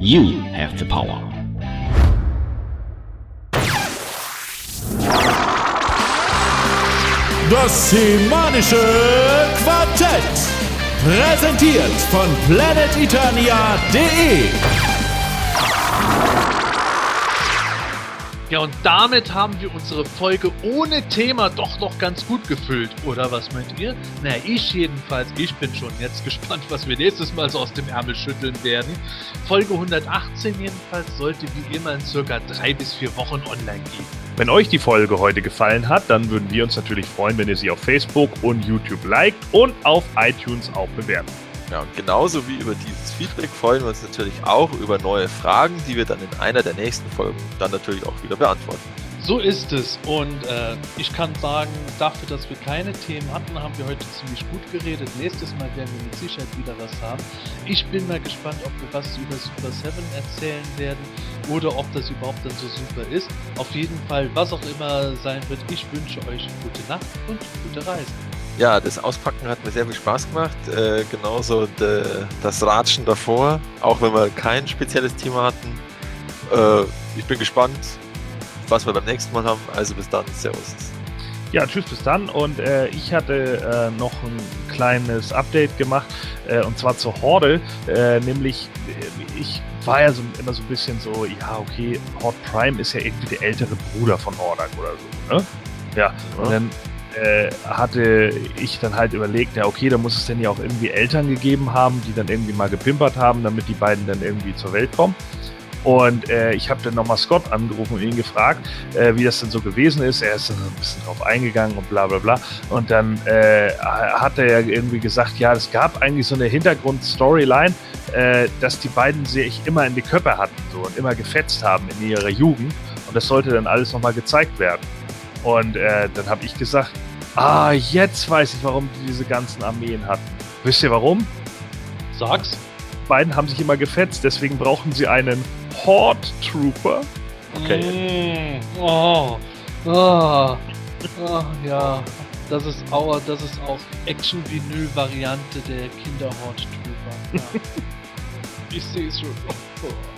You have the power. Das Semanische Quartett. Präsentiert von planeteternia.de. Ja, und damit haben wir unsere Folge ohne Thema doch noch ganz gut gefüllt. Oder was meint ihr? Na, ich jedenfalls. Ich bin schon jetzt <laughs> gespannt, was wir nächstes Mal so aus dem Ärmel schütteln werden. Folge 118 jedenfalls sollte wie immer in circa drei bis vier Wochen online gehen. Wenn euch die Folge heute gefallen hat, dann würden wir uns natürlich freuen, wenn ihr sie auf Facebook und YouTube liked und auf iTunes auch bewertet. Ja, und genauso wie über dieses Feedback freuen wir uns natürlich auch über neue Fragen, die wir dann in einer der nächsten Folgen dann natürlich auch wieder beantworten. So ist es. Und äh, ich kann sagen, dafür, dass wir keine Themen hatten, haben wir heute ziemlich gut geredet. Nächstes Mal werden wir mit Sicherheit wieder was haben. Ich bin mal gespannt, ob wir was über Super 7 erzählen werden oder ob das überhaupt dann so super ist. Auf jeden Fall, was auch immer sein wird, ich wünsche euch gute Nacht und gute Reise. Ja, das Auspacken hat mir sehr viel Spaß gemacht. Äh, genauso de, das Ratschen davor, auch wenn wir kein spezielles Thema hatten. Äh, ich bin gespannt, was wir beim nächsten Mal haben. Also bis dann, Servus. Ja, tschüss, bis dann. Und äh, ich hatte äh, noch ein kleines Update gemacht, äh, und zwar zur Horde. Äh, nämlich, ich war ja so, immer so ein bisschen so, ja, okay, Horde Prime ist ja irgendwie der ältere Bruder von Hordak oder so, ne? Ja, und dann äh, hatte ich dann halt überlegt, ja, okay, da muss es denn ja auch irgendwie Eltern gegeben haben, die dann irgendwie mal gepimpert haben, damit die beiden dann irgendwie zur Welt kommen. Und äh, ich habe dann nochmal Scott angerufen und ihn gefragt, äh, wie das denn so gewesen ist. Er ist dann so ein bisschen drauf eingegangen und bla bla bla. Und dann äh, hat er ja irgendwie gesagt, ja, es gab eigentlich so eine Hintergrundstoryline, äh, dass die beiden sich immer in die Köpfe hatten so und immer gefetzt haben in ihrer Jugend. Und das sollte dann alles nochmal gezeigt werden. Und äh, dann habe ich gesagt, ah, jetzt weiß ich, warum die diese ganzen Armeen hatten. Wisst ihr warum? Sag's. Beiden haben sich immer gefetzt, deswegen brauchen sie einen Horde Trooper. Okay. Mm, oh. Oh. oh. Ja. Das ist auch, das ist auch Action-Vinyl-Variante der Kinder-Horde Trooper. Ja. <laughs> ich sehe es schon. Oh.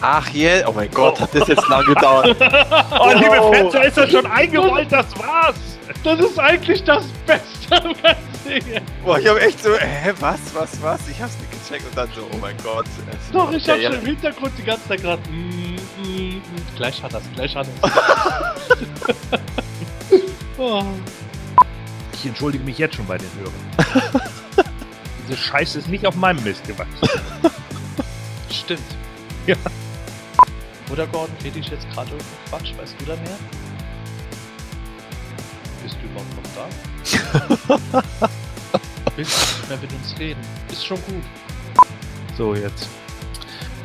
Ach je, yeah. oh mein Gott, hat das jetzt lang gedauert. <laughs> oh, liebe Fans, da ist er schon eingerollt, das war's. Das ist eigentlich das Beste <laughs> am ganzen Boah, ich hab echt so, hä, was, was, was? Ich hab's nicht gecheckt und dann so, oh mein Gott. Doch, ich hab schon im Hintergrund die ganze Zeit gerade. Mm, mm, mm. Gleich hat das, gleich hat das. <laughs> oh. Ich entschuldige mich jetzt schon bei den Hörern. Diese Scheiße ist nicht auf meinem Mist gewachsen. Stimmt. Ja. Oder Gordon, rede ich jetzt gerade irgendeinen Quatsch? Weißt du da mehr? Bist du überhaupt noch da? <laughs> Willst du nicht mehr mit uns reden? Ist schon gut. So, jetzt.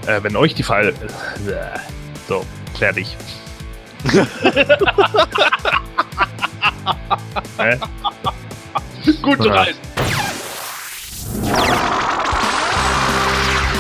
Äh, wenn euch die Fall. Äh, so, klär dich. Gute Reise.